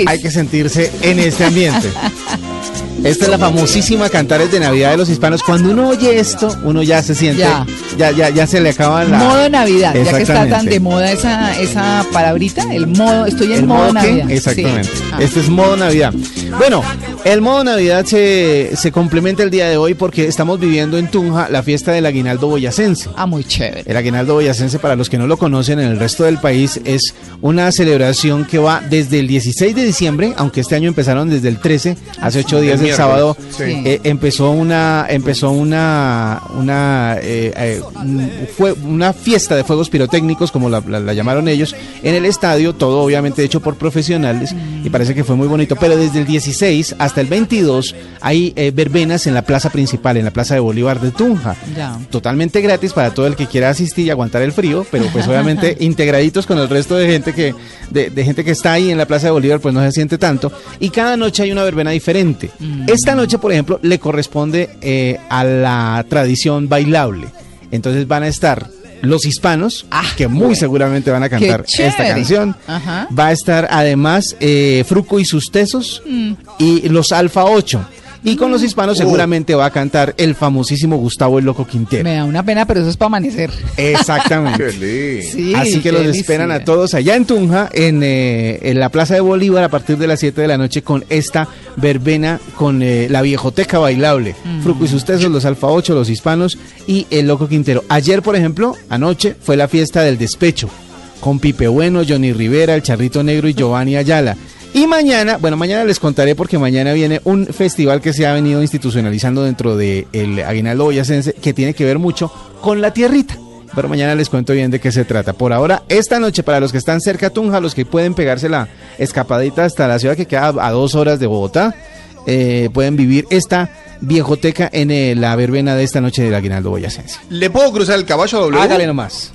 hay que sentirse en este ambiente. (laughs) Esta es la famosísima Cantares de Navidad de los hispanos. Cuando uno oye esto, uno ya se siente, Ya. ya, ya, ya, se le acaba la... Modo Navidad, ya que está tan de moda esa, esa palabrita, el modo, estoy en ¿El modo, modo qué? Navidad. Exactamente. Sí. Ah. Este es modo Navidad. Bueno, el modo Navidad se, se complementa el día de hoy porque estamos viviendo en Tunja la fiesta del aguinaldo boyacense. Ah, muy chévere. El aguinaldo boyacense, para los que no lo conocen en el resto del país, es una celebración que va desde el 16 de diciembre, aunque este año empezaron desde el 13, hace ocho días El sábado, sí. eh, empezó una empezó una una eh, eh, fue una fiesta de fuegos pirotécnicos, como la, la- la llamaron ellos, en el estadio, todo obviamente hecho por profesionales, y parece que fue muy bonito. Pero desde el 16 hasta el 22 hay eh, verbenas en la plaza principal, en la plaza de Bolívar de Tunja Ya. totalmente gratis para todo el que quiera asistir y aguantar el frío, pero pues obviamente (laughs) integraditos con el resto de gente que de, de gente que está ahí en la Plaza de Bolívar, pues no se siente tanto. Y cada noche hay una verbena diferente. Esta noche, por ejemplo, le corresponde eh, a la tradición bailable. Entonces van a estar los hispanos, que muy seguramente van a cantar esta Ah, canción. Ajá. Va a estar además eh, Fruco y sus tesos Mm. y los Alfa 8. Y con los hispanos seguramente va a cantar el famosísimo Gustavo el Loco Quintero. Me da una pena, pero eso es para amanecer. Exactamente. (laughs) Sí, Así que qué los esperan a todos allá en Tunja, en, eh, en la Plaza de Bolívar, a partir de las 7 de la noche, con esta verbena, con eh, la viejoteca bailable. Fruco y sus tesos, los Alfa 8, los hispanos y el Loco Quintero. Ayer, por ejemplo, anoche, fue la fiesta del despecho, con Pipe Bueno, Johnny Rivera, el Charrito Negro y Giovanni Ayala. Y mañana, bueno, mañana les contaré porque mañana viene un festival que se ha venido institucionalizando dentro del Aguinaldo Boyacense que tiene que ver mucho con la tierrita. Pero mañana les cuento bien de qué se trata. Por ahora, esta noche, para los que están cerca a Tunja, los que pueden pegarse la escapadita hasta la ciudad que queda a dos horas de Bogotá, eh, pueden vivir esta viejoteca en eh, la verbena de esta noche del Aguinaldo Boyacense. ¿Le puedo cruzar el caballo W? Hágale nomás.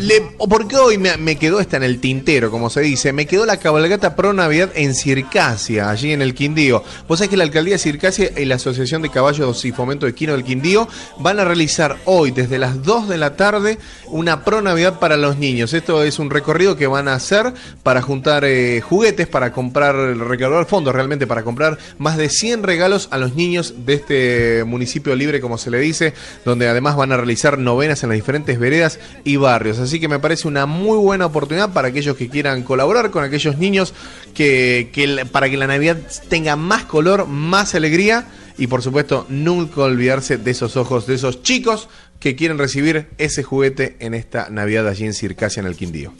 Le, porque hoy me, me quedó esta en el tintero, como se dice, me quedó la cabalgata pro Navidad en Circasia, allí en el Quindío. Vos sabés que la alcaldía de Circasia y la Asociación de Caballos y Fomento de Quino del Quindío van a realizar hoy, desde las 2 de la tarde, una pro Navidad para los niños. Esto es un recorrido que van a hacer para juntar eh, juguetes, para comprar, recaudar fondos realmente, para comprar más de 100 regalos a los niños de este municipio libre, como se le dice, donde además van a realizar novenas en las diferentes veredas y barrios. Así que me parece una muy buena oportunidad para aquellos que quieran colaborar con aquellos niños que, para que la Navidad tenga más color, más alegría y por supuesto nunca olvidarse de esos ojos de esos chicos que quieren recibir ese juguete en esta Navidad allí en Circasia en el Quindío.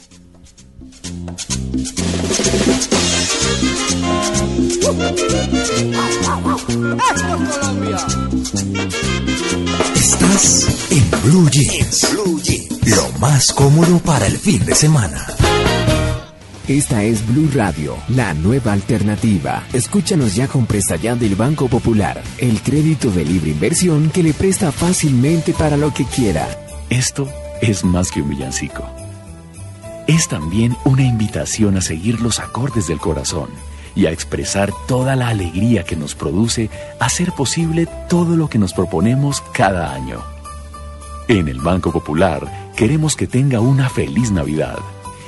Estás en Blue Jeans. Lo más cómodo para el fin de semana. Esta es Blue Radio, la nueva alternativa. Escúchanos ya con presta ya del Banco Popular, el crédito de libre inversión que le presta fácilmente para lo que quiera. Esto es más que un villancico. Es también una invitación a seguir los acordes del corazón y a expresar toda la alegría que nos produce hacer posible todo lo que nos proponemos cada año. En el Banco Popular queremos que tenga una feliz Navidad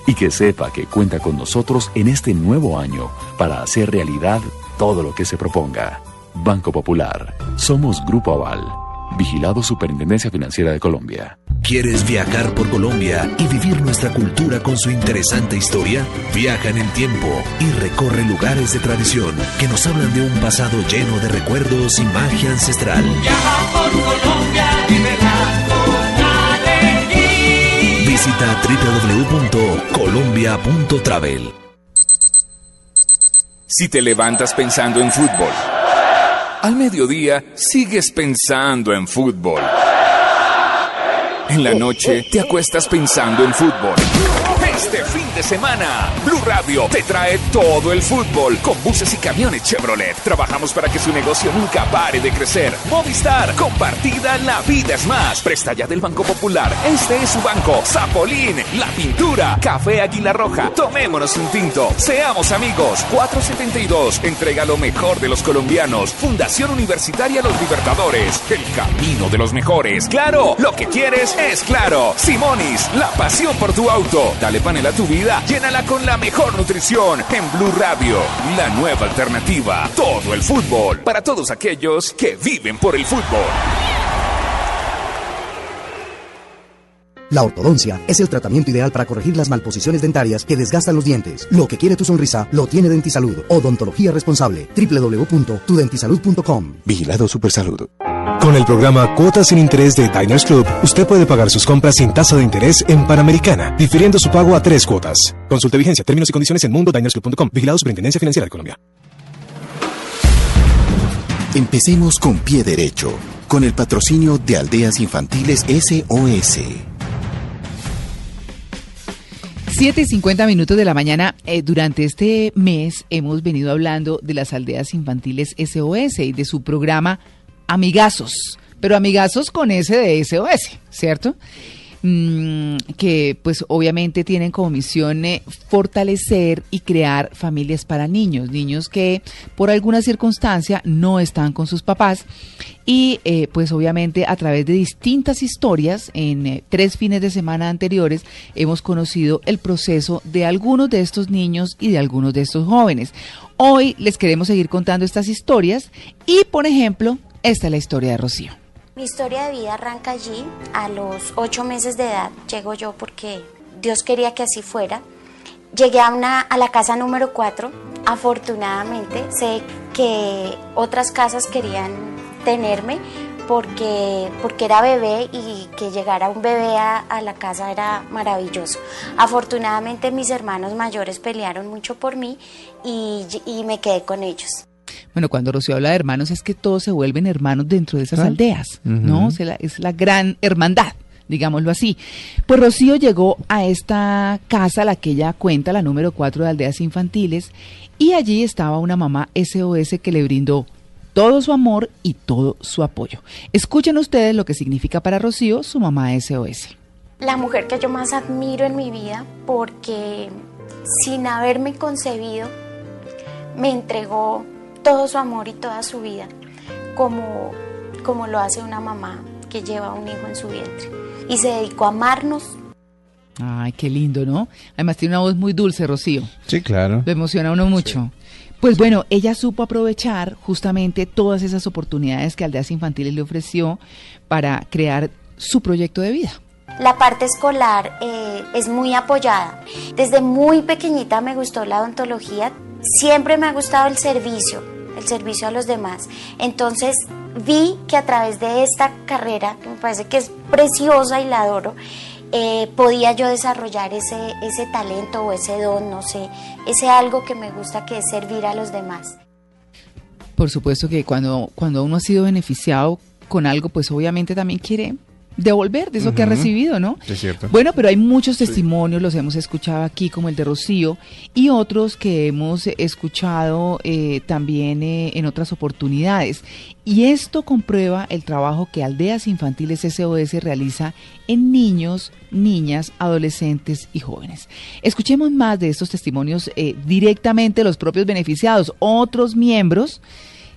y que sepa que cuenta con nosotros en este nuevo año para hacer realidad todo lo que se proponga. Banco Popular. Somos Grupo Aval. Vigilado Superintendencia Financiera de Colombia. ¿Quieres viajar por Colombia y vivir nuestra cultura con su interesante historia? Viaja en el tiempo y recorre lugares de tradición que nos hablan de un pasado lleno de recuerdos y magia ancestral. Visita www.colombia.travel. Si te levantas pensando en fútbol, al mediodía sigues pensando en fútbol. En la noche te acuestas pensando en fútbol. Este fin de semana, Blue Radio te trae todo el fútbol con buses y camiones Chevrolet. Trabajamos para que su negocio nunca pare de crecer. Movistar, compartida, la vida es más. Presta ya del Banco Popular. Este es su banco. Zapolín, la pintura. Café Águila Roja. Tomémonos un tinto. Seamos amigos. 472. Entrega lo mejor de los colombianos. Fundación Universitaria Los Libertadores. El camino de los mejores. Claro, lo que quieres es claro. Simonis, la pasión por tu auto. Dale panel a tu vida. Llénala con la mejor nutrición. En Blue Radio, la nueva alternativa. Todo el fútbol. Para todos aquellos que viven por el fútbol. La ortodoncia es el tratamiento ideal para corregir las malposiciones dentarias que desgastan los dientes. Lo que quiere tu sonrisa lo tiene Dentisalud. Odontología responsable. www.tudentisalud.com. Vigilado Supersalud. Con el programa Cuotas sin Interés de Diners Club, usted puede pagar sus compras sin tasa de interés en Panamericana, difiriendo su pago a tres cuotas. Consulte vigencia, términos y condiciones en mundodinersclub.com. Vigilado Superintendencia Financiera de Colombia. Empecemos con pie derecho, con el patrocinio de Aldeas Infantiles SOS. 7 y 50 minutos de la mañana. Eh, durante este mes hemos venido hablando de las aldeas infantiles SOS y de su programa Amigazos, pero amigazos con S de SOS, ¿cierto? Mm, que pues obviamente tienen como misión eh, fortalecer y crear familias para niños, niños que por alguna circunstancia no están con sus papás y eh, pues obviamente a través de distintas historias en eh, tres fines de semana anteriores hemos conocido el proceso de algunos de estos niños y de algunos de estos jóvenes. Hoy les queremos seguir contando estas historias y, por ejemplo, esta es la historia de Rocío. Mi historia de vida arranca allí. A los ocho meses de edad llego yo porque Dios quería que así fuera. Llegué a, una, a la casa número 4. Afortunadamente sé que otras casas querían tenerme porque, porque era bebé y que llegara un bebé a, la casa era maravilloso. Afortunadamente mis hermanos mayores pelearon mucho por mí y, me quedé con ellos. Bueno, cuando Rocío habla de hermanos es que todos se vuelven hermanos dentro de esas ah. aldeas, ¿no? es la gran hermandad digámoslo así. Pues Rocío llegó a esta casa, la que ella cuenta, la número 4 de aldeas infantiles, y allí estaba una mamá SOS que le brindó todo su amor y todo su apoyo. Escuchen ustedes lo que significa para Rocío su mamá SOS. La mujer que yo más admiro en mi vida porque sin haberme concebido me entregó todo su amor y toda su vida como, como lo hace una mamá que lleva un hijo en su vientre y se dedicó a amarnos. Ay, qué lindo, ¿no? Además tiene una voz muy dulce, Rocío. Sí, claro. Lo emociona a uno mucho. Pues bueno, ella supo aprovechar justamente todas esas oportunidades que Aldeas Infantiles le ofreció para crear su proyecto de vida. La parte escolar eh, es muy apoyada. Desde muy pequeñita me gustó la odontología. Siempre me ha gustado el servicio, el servicio a los demás. Entonces vi que a través de esta carrera, que me parece que es preciosa y la adoro, eh, podía yo desarrollar ese, ese talento o ese don, no sé, ese algo que me gusta que es servir a los demás. Por supuesto que cuando, cuando uno ha sido beneficiado con algo, pues obviamente también quiere devolver de eso que ha recibido, ¿no? Es cierto. Bueno, pero hay muchos testimonios, los hemos escuchado aquí, como el de Rocío, y otros que hemos escuchado eh, también eh, en otras oportunidades. Y esto comprueba el trabajo que Aldeas Infantiles SOS realiza en niños, niñas, adolescentes y jóvenes. Escuchemos más de estos testimonios eh, directamente los propios beneficiados, otros miembros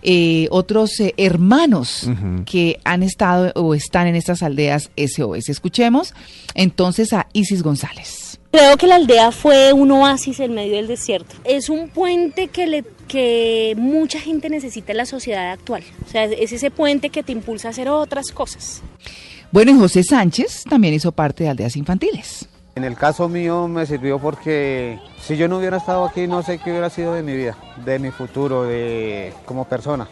eh, otros eh, hermanos que han estado o están en estas aldeas SOS. Escuchemos entonces a Isis González. Creo que la aldea fue un oasis en medio del desierto. Es un puente que, le, que mucha gente necesita en la sociedad actual. O sea, es ese puente que te impulsa a hacer otras cosas. Bueno, y José Sánchez también hizo parte de aldeas infantiles. En el caso mío me sirvió porque si yo no hubiera estado aquí no sé qué hubiera sido de mi vida, de mi futuro, de como persona.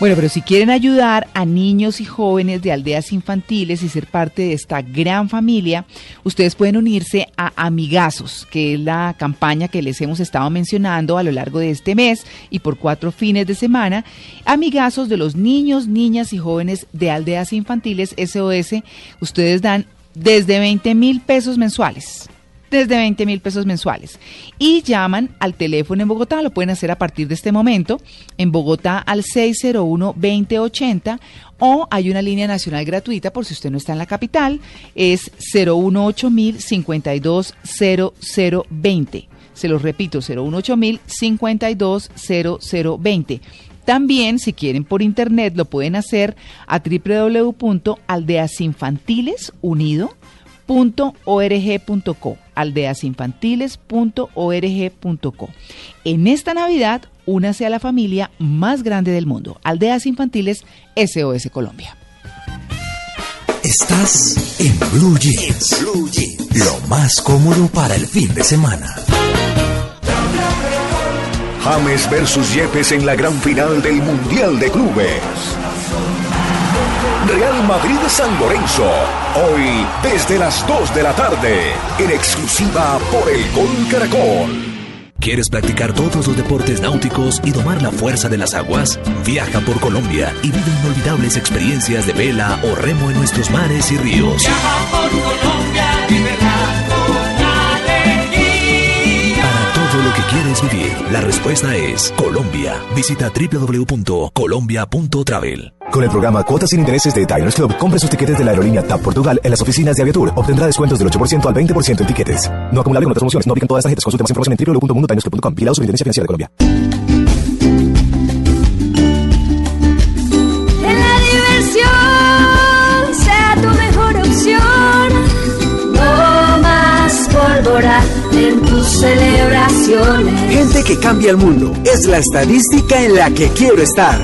Bueno, pero si quieren ayudar a niños y jóvenes de aldeas infantiles y ser parte de esta gran familia, ustedes pueden unirse a Amigazos, que es la campaña que les hemos estado mencionando a lo largo de este mes y por cuatro fines de semana. Amigazos de los niños, niñas y jóvenes de aldeas infantiles SOS, ustedes dan desde 20 mil pesos mensuales. Desde 20 mil pesos mensuales. Y llaman al teléfono en Bogotá, lo pueden hacer a partir de este momento, en Bogotá al 601-2080 o hay una línea nacional gratuita por si usted no está en la capital, es 018 mil 52 0020. Se los repito, 018 mil 52 0020. También, si quieren por internet, lo pueden hacer a www.aldeasinfantilesunido.org.co aldeasinfantiles.org.co En esta Navidad, únase a la familia más grande del mundo, Aldeas Infantiles SOS Colombia. Estás en Blue Jeans, Blue Jeans, lo más cómodo para el fin de semana. James versus Yepes en la gran final del Mundial de Clubes. Real Madrid San Lorenzo, hoy desde las 2 de la tarde, en exclusiva por el Gol Caracol. ¿Quieres practicar todos los deportes náuticos y tomar la fuerza de las aguas? Viaja por Colombia y vive inolvidables experiencias de vela o remo en nuestros mares y ríos. Viaja por Colombia, vivir? La respuesta es Colombia. Visita www.colombia.travel. Con el programa Cuotas sin Intereses de Diners Club, compre sus tiquetes de la aerolínea TAP Portugal en las oficinas de Aviatur. Obtendrá descuentos del 8% al 20% en tiquetes. No acumulable con otras promociones. No aplican todas las tarjetas. Consulte más información en www.mundotinersclub.com. Vigilado Superintendencia Financiera de Colombia. Que la diversión sea tu mejor opción. No más pólvora en tus celebraciones. Gente que cambia el mundo es la estadística en la que quiero estar.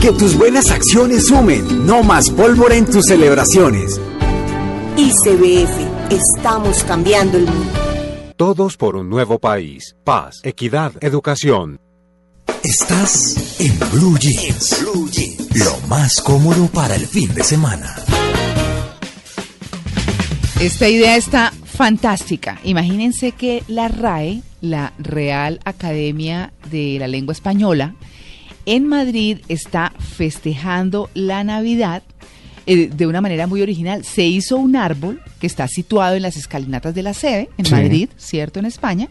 Que tus buenas acciones sumen, no más pólvora en tus celebraciones. ICBF, estamos cambiando el mundo. Todos por un nuevo país. Paz, equidad, educación. Estás en Blue Jeans. Lo más cómodo para el fin de semana. Esta idea está fantástica. Imagínense que la RAE, la Real Academia de la Lengua Española, en Madrid está festejando la Navidad eh, de una manera muy original. Se hizo un árbol que está situado en las escalinatas de la sede, en Sí. Madrid, ¿cierto? En España.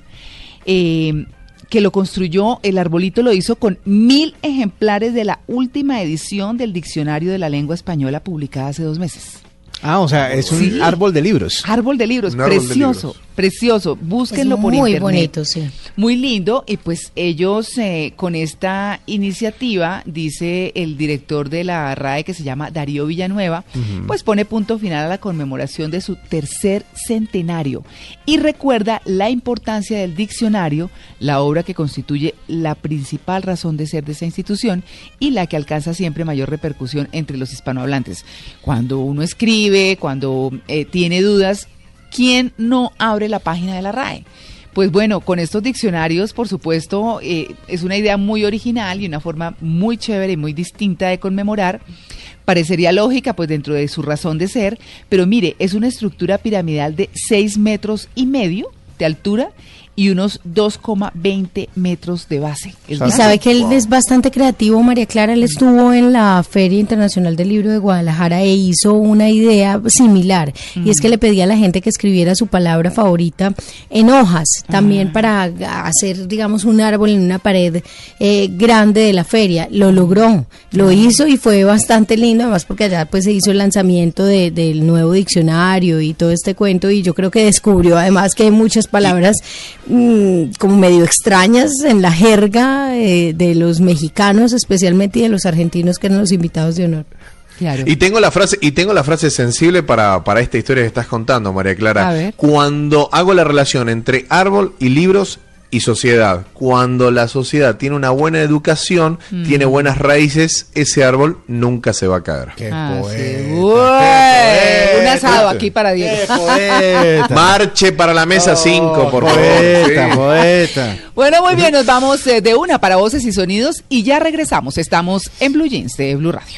eh, que lo construyó, el arbolito lo hizo con mil ejemplares de la última edición del Diccionario de la Lengua Española publicada hace dos meses. Ah, o sea, es un Sí. árbol de libros. Árbol de libros, Un árbol de precioso, libros. Precioso. Búsquenlo Es por muy internet. bonito, sí. Muy lindo. Y pues ellos eh, con esta iniciativa, dice el director de la RAE que se llama Darío Villanueva, pues pone punto final a la conmemoración de su tercer centenario y recuerda la importancia del diccionario, la obra que constituye la principal razón de ser de esa institución y la que alcanza siempre mayor repercusión entre los hispanohablantes. Cuando uno escribe, cuando eh, tiene dudas, ¿quién no abre la página de la RAE? Pues bueno, con estos diccionarios, por supuesto, eh, es una idea muy original y una forma muy chévere y muy distinta de conmemorar. Parecería lógica, pues dentro de su razón de ser, pero mire, es una estructura piramidal de 6 metros y medio de altura y unos 2,20 metros de base. Es Y sabe que él es bastante creativo, María Clara. Él estuvo en la Feria Internacional del Libro de Guadalajara e hizo una idea similar. Y es que le pedía a la gente que escribiera su palabra favorita en hojas, también para hacer, digamos, un árbol en una pared eh, grande de la feria. Lo logró, lo hizo y fue bastante lindo, además porque allá pues se hizo el lanzamiento de- del nuevo diccionario y todo este cuento. Y yo creo que descubrió además que hay muchas palabras mm, como medio extrañas en la jerga eh, de los mexicanos especialmente y de los argentinos que eran los invitados de honor. Claro. Y tengo la frase, y tengo la frase sensible para, para esta historia que estás contando, María Clara. A ver. Cuando hago la relación entre árbol y libros y sociedad, cuando la sociedad tiene una buena educación, Mm. tiene buenas raíces, ese árbol nunca se va a caer. Ah, sí. Ué, un asado aquí para Diego. (laughs) Marche para la mesa 5, por favor. poeta, Sí. poeta. Bueno, muy bien, nos vamos eh, de una para voces y sonidos y ya regresamos. Estamos en Blue Jeans de Blue Radio.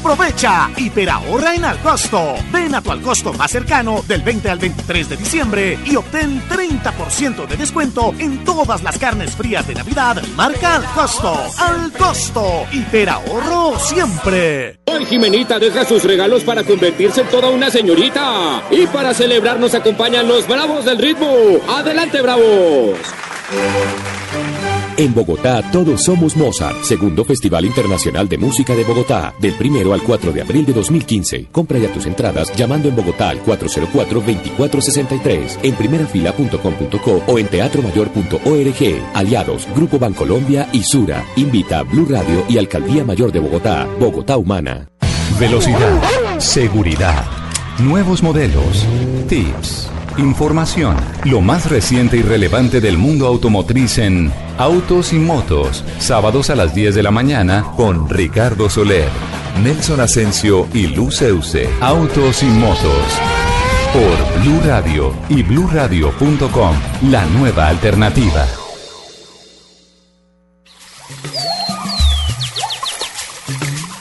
Aprovecha, hiperahorra en Alcosto. Ven a tu Alcosto más cercano del 20 al 23 de diciembre y obtén 30% de descuento en todas las carnes frías de Navidad. Marca Alcosto. Alcosto, hiperahorro siempre. Hoy Jimenita deja sus regalos para convertirse en toda una señorita. Y para celebrar nos acompañan los Bravos del Ritmo. ¡Adelante, Bravos! En Bogotá todos somos Mozart, segundo Festival Internacional de Música de Bogotá, del primero al 4 de abril de 2015. Compra ya tus entradas llamando en Bogotá al 404-2463, en primerafila.com.co o en teatromayor.org. Aliados, Grupo Bancolombia y Sura. Invita a Blue Radio y Alcaldía Mayor de Bogotá, Bogotá Humana. Velocidad, seguridad, nuevos modelos, tips, información, lo más reciente y relevante del mundo automotriz en Autos y Motos, sábados a las 10 de la mañana con Ricardo Soler, Nelson Asensio y Luz Euse. Autos y Motos por Blue Radio y bluradio.com, la nueva alternativa.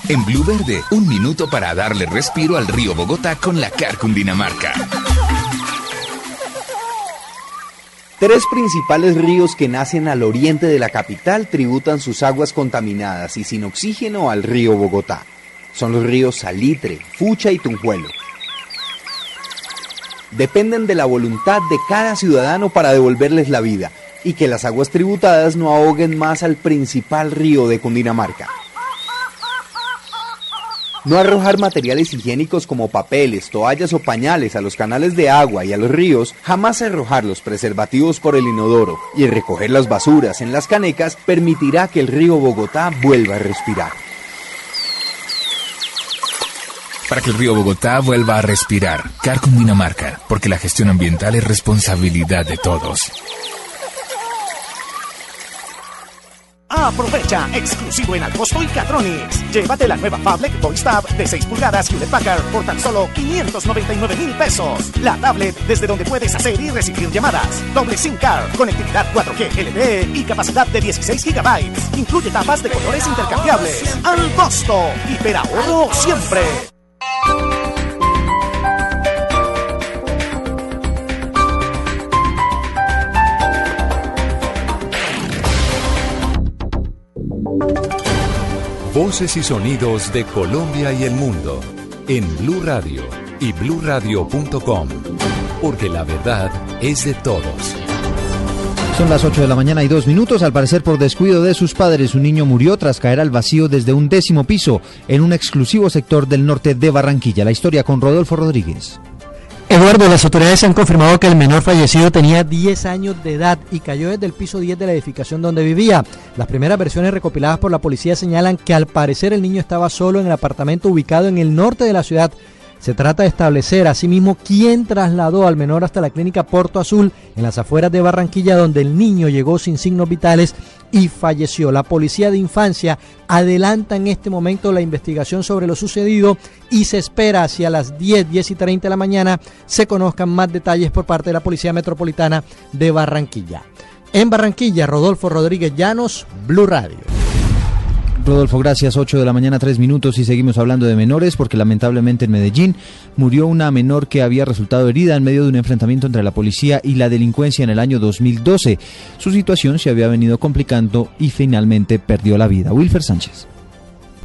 En Blue Verde, un minuto para darle respiro al río Bogotá con la Car Cundinamarca. Tres principales ríos que nacen al oriente de la capital tributan sus aguas contaminadas y sin oxígeno al río Bogotá. Son los ríos Salitre, Fucha y Tunjuelo. Dependen de la voluntad de cada ciudadano para devolverles la vida y que las aguas tributadas no ahoguen más al principal río de Cundinamarca. No arrojar materiales higiénicos como papeles, toallas o pañales a los canales de agua y a los ríos, jamás arrojar los preservativos por el inodoro y recoger las basuras en las canecas permitirá que el río Bogotá vuelva a respirar. Para que el río Bogotá vuelva a respirar, Car con Dinamarca, porque la gestión ambiental es responsabilidad de todos. Aprovecha, exclusivo en Alcosto y Catronics. Llévate la nueva Fablet Voice Tab de 6 pulgadas Hewlett Packard por tan solo 599 mil pesos. La tablet desde donde puedes hacer y recibir llamadas. Doble SIM card, conectividad 4G LTE y capacidad de 16 GB. Incluye tapas de colores intercambiables. Al costo, hiperahorro siempre. Voces y sonidos de Colombia y el mundo en Blue Radio y bluradio.com, porque la verdad es de todos. Son las 8 de la mañana y dos minutos. Al parecer, por descuido de sus padres, un niño murió tras caer al vacío desde un décimo piso en un exclusivo sector del norte de Barranquilla. La historia con Rodolfo Rodríguez. Eduardo, las autoridades han confirmado que el menor fallecido tenía 10 años de edad y cayó desde el piso 10 de la edificación donde vivía. Las primeras versiones recopiladas por la policía señalan que al parecer el niño estaba solo en el apartamento ubicado en el norte de la ciudad se trata de establecer asimismo quién trasladó al menor hasta la clínica Porto Azul en las afueras de Barranquilla donde el niño llegó sin signos vitales y falleció. La policía de infancia adelanta en este momento la investigación sobre lo sucedido y se espera hacia las 10, 10 y 30 de la mañana se conozcan más detalles por parte de la Policía Metropolitana de Barranquilla. En Barranquilla, Rodolfo Rodríguez Llanos, Blue Radio. Rodolfo, gracias. 8 de la mañana, 3 minutos y seguimos hablando de menores porque lamentablemente en Medellín murió una menor que había resultado herida en medio de un enfrentamiento entre la policía y la delincuencia en el año 2012. Su situación se había venido complicando y finalmente perdió la vida. Wilfer Sánchez.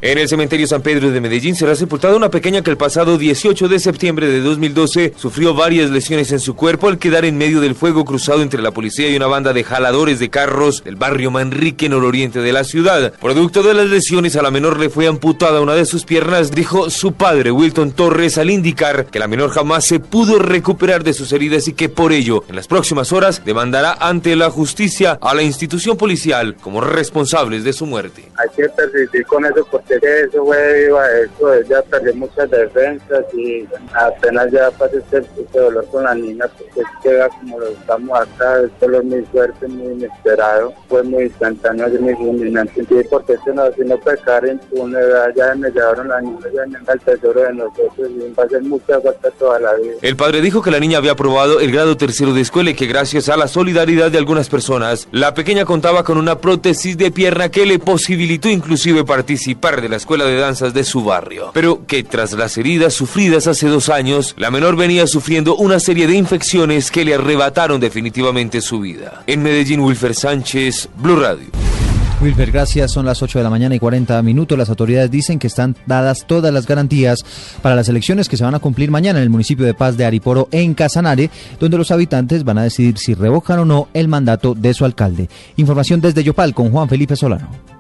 En el cementerio San Pedro de Medellín será sepultada una pequeña que el pasado 18 de septiembre de 2012 sufrió varias lesiones en su cuerpo al quedar en medio del fuego cruzado entre la policía y una banda de jaladores de carros del barrio Manrique nororiente de la ciudad. Producto de las lesiones a la menor le fue amputada una de sus piernas, dijo su padre Wilton Torres al indicar que la menor jamás se pudo recuperar de sus heridas y que por ello en las próximas horas demandará ante la justicia a la institución policial como responsables de su muerte. Hay que con eso porque eso fue viva, eso, ya perdió muchas defensas y apenas ya pasé este dolor con la niña porque queda como lo estamos acá, es muy fuerte, muy inesperado, fue muy instantáneo, es muy fulminante, sí, porque si no, si no pecar edad ya me llevaron la niña, ya me el tesoro de nosotros y va a ser mucha falta toda la vida. El padre dijo que la niña había aprobado el grado tercero de escuela y que gracias a la solidaridad de algunas personas, la pequeña contaba con una prótesis de pierna que le posibilitó inclusive participar de la escuela de danzas de su barrio. Pero que tras las heridas sufridas hace dos años, la menor venía sufriendo una serie de infecciones que le arrebataron definitivamente su vida. En Medellín, Wilfer Sánchez, Blue Radio. Wilfer, gracias. Son las 8 de la mañana y 40 minutos. Las autoridades dicen que están dadas todas las garantías para las elecciones que se van a cumplir mañana en el municipio de Paz de Ariporo, en Casanare, donde los habitantes van a decidir si revocan o no el mandato de su alcalde. Información desde Yopal con Juan Felipe Solano.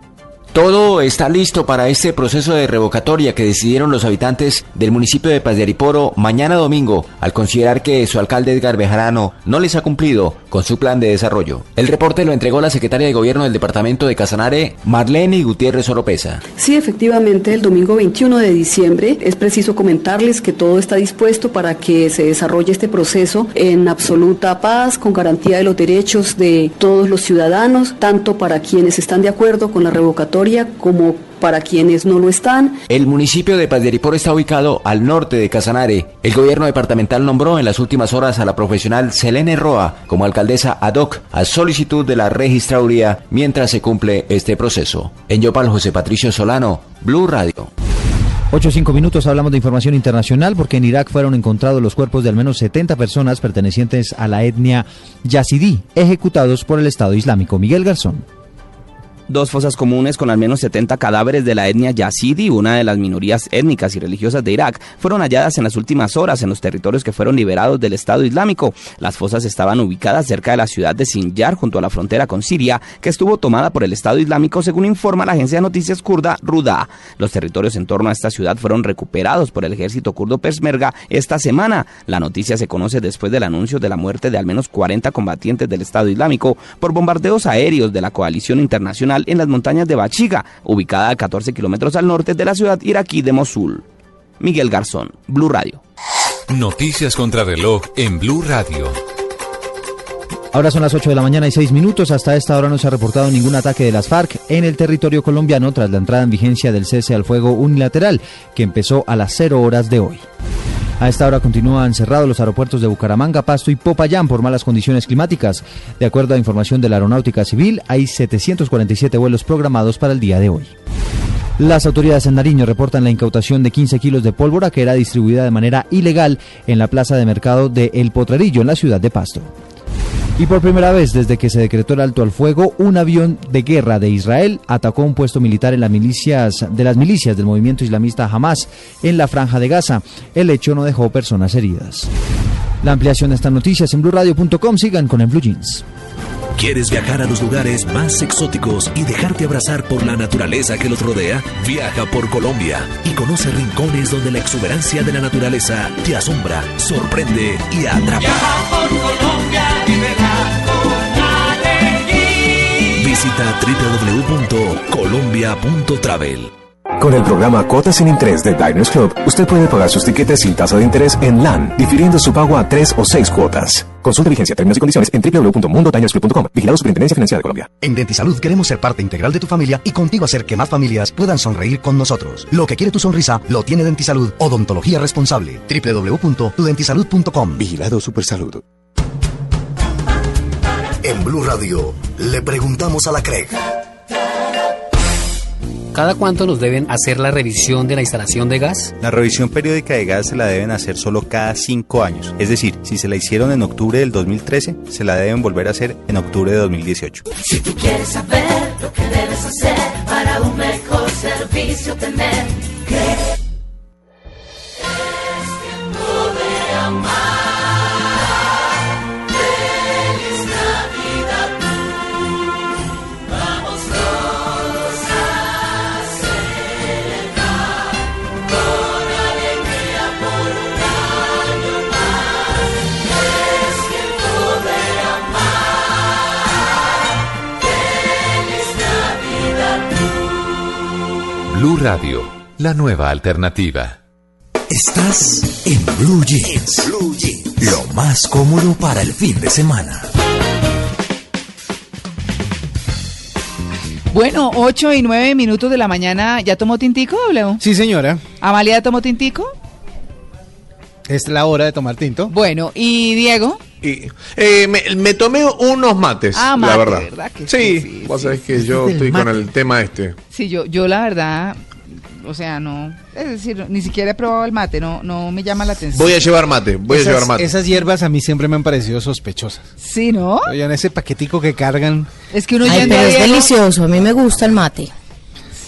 Todo está listo para este proceso de revocatoria que decidieron los habitantes del municipio de Paz de Ariporo mañana domingo al considerar que su alcalde Edgar Bejarano no les ha cumplido con su plan de desarrollo. El reporte lo entregó la secretaria de gobierno del departamento de Casanare, Marlene Gutiérrez Oropesa. Sí, efectivamente, el domingo 21 de diciembre es preciso comentarles que todo está dispuesto para que se desarrolle este proceso en absoluta paz, con garantía de los derechos de todos los ciudadanos, tanto para quienes están de acuerdo con la revocatoria como para quienes no lo están. El municipio de Ariporo está ubicado al norte de Casanare. El gobierno departamental nombró en las últimas horas a la profesional Selene Roa como alcaldesa ad hoc a solicitud de la registraduría mientras se cumple este proceso. En Yopal, José Patricio Solano, Blue Radio. 8 cinco minutos hablamos de información internacional porque en Irak fueron encontrados los cuerpos de al menos 70 personas pertenecientes a la etnia yazidí, ejecutados por el Estado Islámico. Miguel Garzón. Dos fosas comunes con al menos 70 cadáveres de la etnia yazidi, una de las minorías étnicas y religiosas de Irak, fueron halladas en las últimas horas en los territorios que fueron liberados del Estado Islámico. Las fosas estaban ubicadas cerca de la ciudad de Sinjar, junto a la frontera con Siria, que estuvo tomada por el Estado Islámico, según informa la agencia de noticias kurda Ruda. Los territorios en torno a esta ciudad fueron recuperados por el ejército kurdo Persmerga esta semana. La noticia se conoce después del anuncio de la muerte de al menos 40 combatientes del Estado Islámico por bombardeos aéreos de la coalición internacional en las montañas de Bachiga, ubicada a 14 kilómetros al norte de la ciudad iraquí de Mosul. Miguel Garzón, Blue Radio. Noticias contra reloj en Blue Radio. Ahora son las 8 de la mañana y 6 minutos. Hasta esta hora no se ha reportado ningún ataque de las FARC en el territorio colombiano tras la entrada en vigencia del cese al fuego unilateral que empezó a las 0 horas de hoy. A esta hora continúan cerrados los aeropuertos de Bucaramanga, Pasto y Popayán por malas condiciones climáticas. De acuerdo a información de la Aeronáutica Civil, hay 747 vuelos programados para el día de hoy. Las autoridades en Nariño reportan la incautación de 15 kilos de pólvora que era distribuida de manera ilegal en la plaza de mercado de El Potrerillo, en la ciudad de Pasto. Y por primera vez desde que se decretó el alto al fuego, un avión de guerra de Israel atacó un puesto militar en las milicias de las milicias del movimiento islamista Hamas en la franja de Gaza. El hecho no dejó personas heridas. La ampliación de estas noticias en blueradio.com. Sigan con el Blue Jeans. ¿Quieres viajar a los lugares más exóticos y dejarte abrazar por la naturaleza que los rodea? Viaja por Colombia y conoce rincones donde la exuberancia de la naturaleza te asombra, sorprende y atrapa. Visita www.colombia.travel. Con el programa Cuotas sin Interés de Diners Club, usted puede pagar sus tiquetes sin tasa de interés en LAN, difiriendo su pago a tres o seis cuotas. Consulte vigencia, términos y condiciones en www.mundodinersclub.com. Vigilado Superintendencia Financiera de Colombia. En Dentisalud queremos ser parte integral de tu familia y contigo hacer que más familias puedan sonreír con nosotros. Lo que quiere tu sonrisa, lo tiene Dentisalud. Odontología responsable. www.tudentisalud.com. Vigilado Supersalud. En Blue Radio, le preguntamos a la CREG. ¿Cada cuánto nos deben hacer la revisión de la instalación de gas? La revisión periódica de gas se la deben hacer solo cada cinco años. Es decir, si se la hicieron en octubre del 2013, se la deben volver a hacer en octubre de 2018. Si tú quieres saber lo que debes hacer para un mejor servicio tener que Blue Radio, la nueva alternativa. Estás en Blue Jeans. Blue Jeans. Lo más cómodo para el fin de semana. Bueno, 8 y 9 minutos de la mañana. ¿Ya tomó tintico, W? Sí, señora. ¿Amalia tomó tintico? Es la hora de tomar tinto. Bueno, ¿y Diego? Y, eh, me, me tomé unos mates, Ah, la verdad. ¿verdad que sí, vos sabés que yo estoy con el tema este. Sí, yo, yo la verdad, o sea, no, es decir, ni siquiera he probado el mate, no, no me llama la atención. Voy a llevar mate, voy esas, a llevar mate. Esas hierbas a mí siesiempre me han parecido sospechosas. Sí, ¿no? Oigan, ese paquetico que cargan. Es que uno Ay, pero es delicioso, a mí me gusta el mate.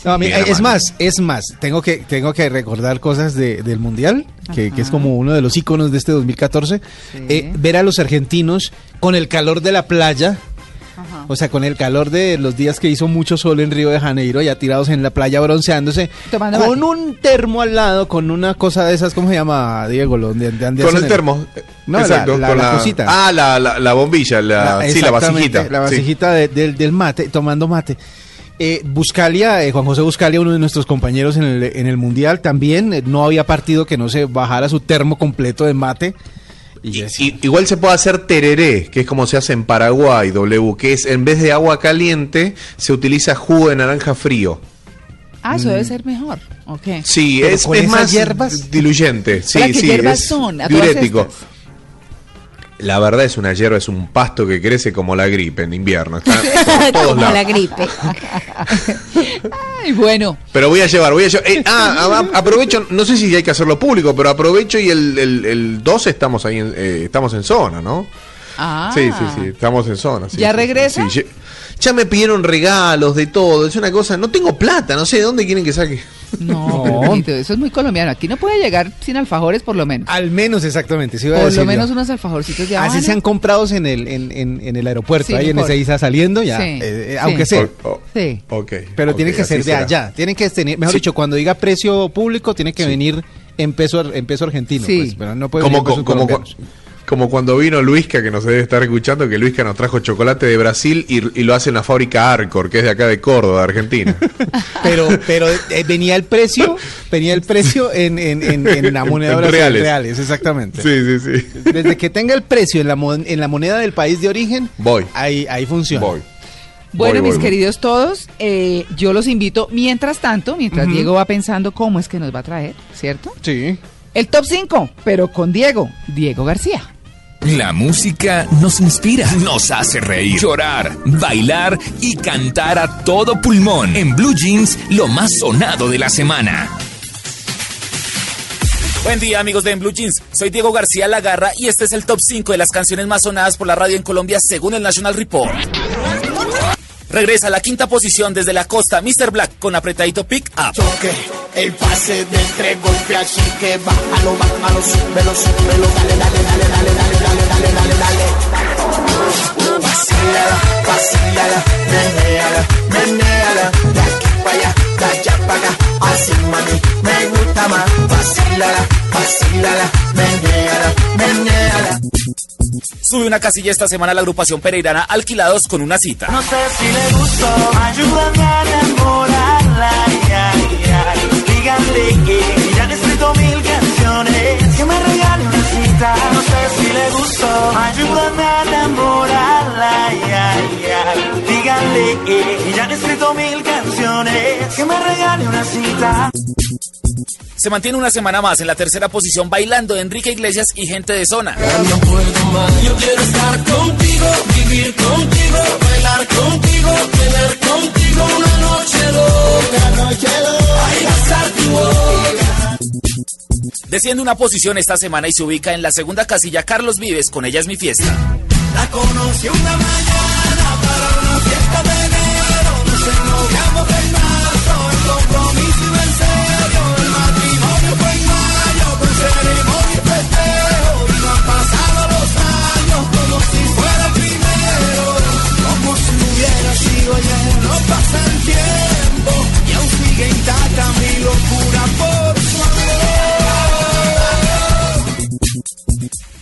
No, a mí- Bien, es más, es más, tengo que, tengo que recordar cosas de- del Mundial, que, que es como uno de los iconos de este 2014. Eh, ver a los argentinos con el calor de la playa, o sea, con el calor de los días que hizo mucho sol en Río de Janeiro, ya tirados en la playa bronceándose, Tomando con mate. un termo al lado, con una cosa de esas, ¿cómo se llama, Diego? Lo donde- donde Con el termo. No, Exacto, la, la- con la la cosita. Ah, la, la, la bombilla, la, sí, la vasijita. La sí. vasijita de- del, del mate, tomando mate. Eh, Buscalia, eh, Juan José Buscalia, uno de nuestros compañeros en el, en el Mundial, también eh, no había partido que no se bajara su termo completo de mate. Y, Y- igual se puede hacer tereré, que es como se hace en Paraguay, W, que es en vez de agua caliente, se utiliza jugo de naranja frío. Ah, eso debe ser mejor. Ok. Sí, Pero es, con es esas más hierbas. diluyente. Sí, ¿Para qué sí, hierbas es son? Diurético. estas. La verdad es una hierba, es un pasto que crece como la gripe en invierno. Está por (laughs) todos Como lados. la gripe. Ay, bueno. Pero voy a llevar, voy a llevar. eh, ah, a- aprovecho, no sé si hay que hacerlo público, pero aprovecho y el, el, el 12 estamos ahí, en, eh, estamos en zona, ¿no? Ah. Sí, sí, sí, estamos en zona. sí, ¿Ya sí, regresa? sí, Ya me pidieron regalos de todo. Es una cosa, no tengo plata, no sé de dónde quieren que saque. No, eso es muy colombiano. Aquí no puede llegar sin alfajores, por lo menos. Al menos, exactamente. sí iba a Por decir lo yo. menos unos alfajorcitos de Así Habana. se han comprados en el, en, en, en el aeropuerto, Sí, ahí en mejor. Ezeiza saliendo ya, Sí, eh, eh, sí. aunque sea. O- o- Sí. Ok. Pero ok, tiene que ser de será. allá, tiene que tener, mejor Sí. dicho, cuando diga precio público tiene que venir en peso en peso argentino, Sí. pues, pero no puede Como, venir en pesos como, como, cuando vino Luisca, que nos debe estar escuchando, que Luisca nos trajo chocolate de Brasil y, y lo hace en la fábrica Arcor, que es de acá de Córdoba, Argentina. (laughs) Pero, pero eh, venía el precio, venía el precio en, en, en, en la moneda En brasileña, reales. reales, exactamente. sí, sí, sí. Desde que tenga el precio en la, mon- en la moneda del país de origen, Voy. ahí, ahí funciona. Voy. Bueno, Voy, mis voy, voy. queridos todos, eh, yo los invito, mientras tanto, mientras. Diego va pensando cómo es que nos va a traer, ¿cierto? Sí. El top 5, pero con Diego, Diego García. La música nos inspira, nos hace reír, llorar, bailar y cantar a todo pulmón. En Blue Jeans, lo más sonado de la semana. Buen día amigos de Blue Jeans, soy Diego García Lagarra y este es el top 5 de las canciones más sonadas por la radio en Colombia según el National Report. Regresa a la quinta posición desde la costa Mr. Black con apretadito pick up. El pase de tres golpes así que bájalo, bájalo, súbelo, súbelo, dale, dale, dale, dale, dale, dale, dale, dale, dale. Menéala, menéala, de aquí para allá, de allá para acá, así mami, me gusta más. Vacílala, vacílala, menéala, menéala. Sube una casilla esta semana la agrupación pereirana Alquilados con una cita. No sé si le gustó, ayúdame a enamorarla, ay, ay, ay. Díganle que ya han escrito mil canciones, que me regale una cita. Si le gustó, ayúdame a enamorarla, ay, ay. Díganle que ya han escrito mil canciones, que me regale una cita. Se mantiene una semana más en la tercera posición bailando Enrique Iglesias y gente de zona. No puedo más, yo quiero estar contigo, vivir contigo, bailar contigo, tener contigo una noche loca, noche loca, ay, gastar tu boca. Desciende una posición esta semana y se ubica en la segunda casilla Carlos Vives con Ella es mi fiesta. La conocí una mañana para una fiesta de enero, nos ennoviamos en marzo, el compromiso iba en serio, el matrimonio fue en mayo, con ceremonia y festejo, y no han pasado los años como si fuera el primero, como si hubiera sido ayer, no pasa el tiempo, y aún sigue intacta mi locura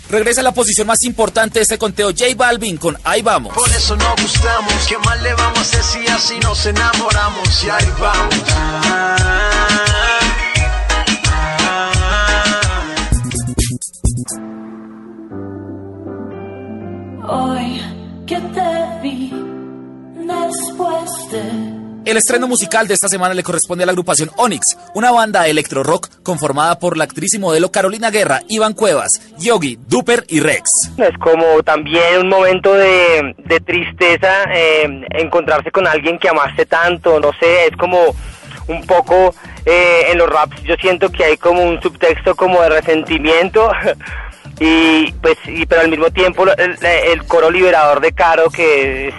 Regresa a la posición más importante de este conteo J Balvin con Ahí vamos. Por eso nos gustamos, ¿qué más le vamos a hacer si así nos enamoramos? Y ahí vamos. Hoy que te vi después de El estreno musical de esta semana le corresponde a la agrupación Onyx, una banda de electro rock conformada por la actriz y modelo Carolina Guerra, Iván Cuevas, Yogi, Duper y Rex. Es como también un momento de, tristeza eh, encontrarse con alguien que amaste tanto, no sé, es como un poco eh, en los raps yo siento que hay como un subtexto como de resentimiento (laughs) y pues y, pero al mismo tiempo el, el coro liberador de Caro que es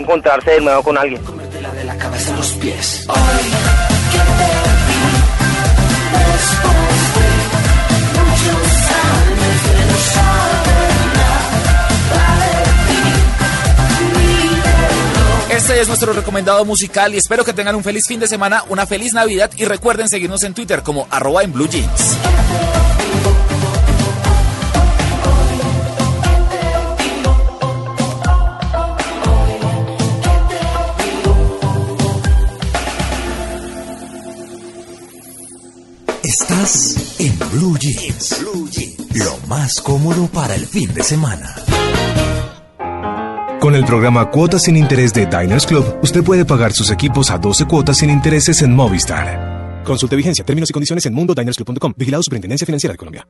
encontrarse de nuevo con alguien. De la cabeza a los pies. Este es nuestro recomendado musical y espero que tengan un feliz fin de semana, una feliz Navidad y recuerden seguirnos en Twitter como arroba en Blue. Estás en Blue Jeans. Lo más cómodo para el fin de semana. Con el programa Cuotas sin Interés de Diners Club, usted puede pagar sus equipos a 12 cuotas sin intereses en Movistar. Consulte vigencia, términos y condiciones en mundodinersclub.com. Vigilado Superintendencia Financiera de Colombia.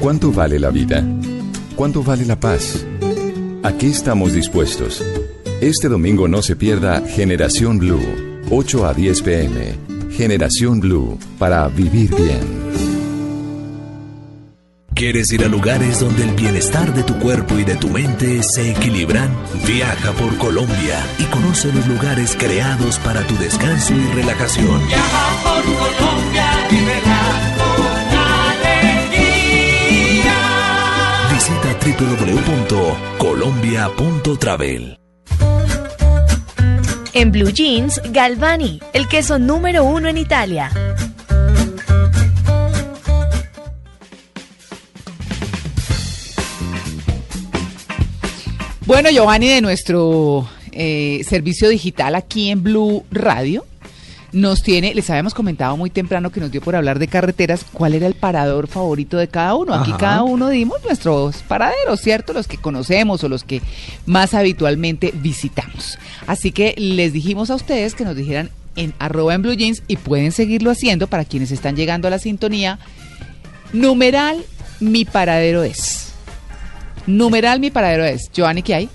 ¿Cuánto vale la vida? ¿Cuánto vale la paz? ¿A qué estamos dispuestos? Este domingo no se pierda Generación Blue, 8 a 10 pm. Generación Blue, para vivir bien. ¿Quieres ir a lugares donde el bienestar de tu cuerpo y de tu mente se equilibran? Viaja por Colombia y conoce los lugares creados para tu descanso y relajación. Viaja por Colombia y verás con alegría. Visita www.colombia.travel. En Blue Jeans, Galvani, el queso número uno en Italia. Bueno, Giovanni, de nuestro eh, servicio digital aquí en Blue Radio, nos tiene, les habíamos comentado muy temprano que nos dio por hablar de carreteras, cuál era el parador favorito de cada uno. Aquí Ajá. cada uno dimos nuestros paraderos, ¿cierto? Los que conocemos o los que más habitualmente visitamos. Así que les dijimos a ustedes que nos dijeran en arroba en Blue Jeans y pueden seguirlo haciendo para quienes están llegando a la sintonía. Numeral, mi paradero es. Numeral, mi paradero es. Giovanni, ¿qué hay?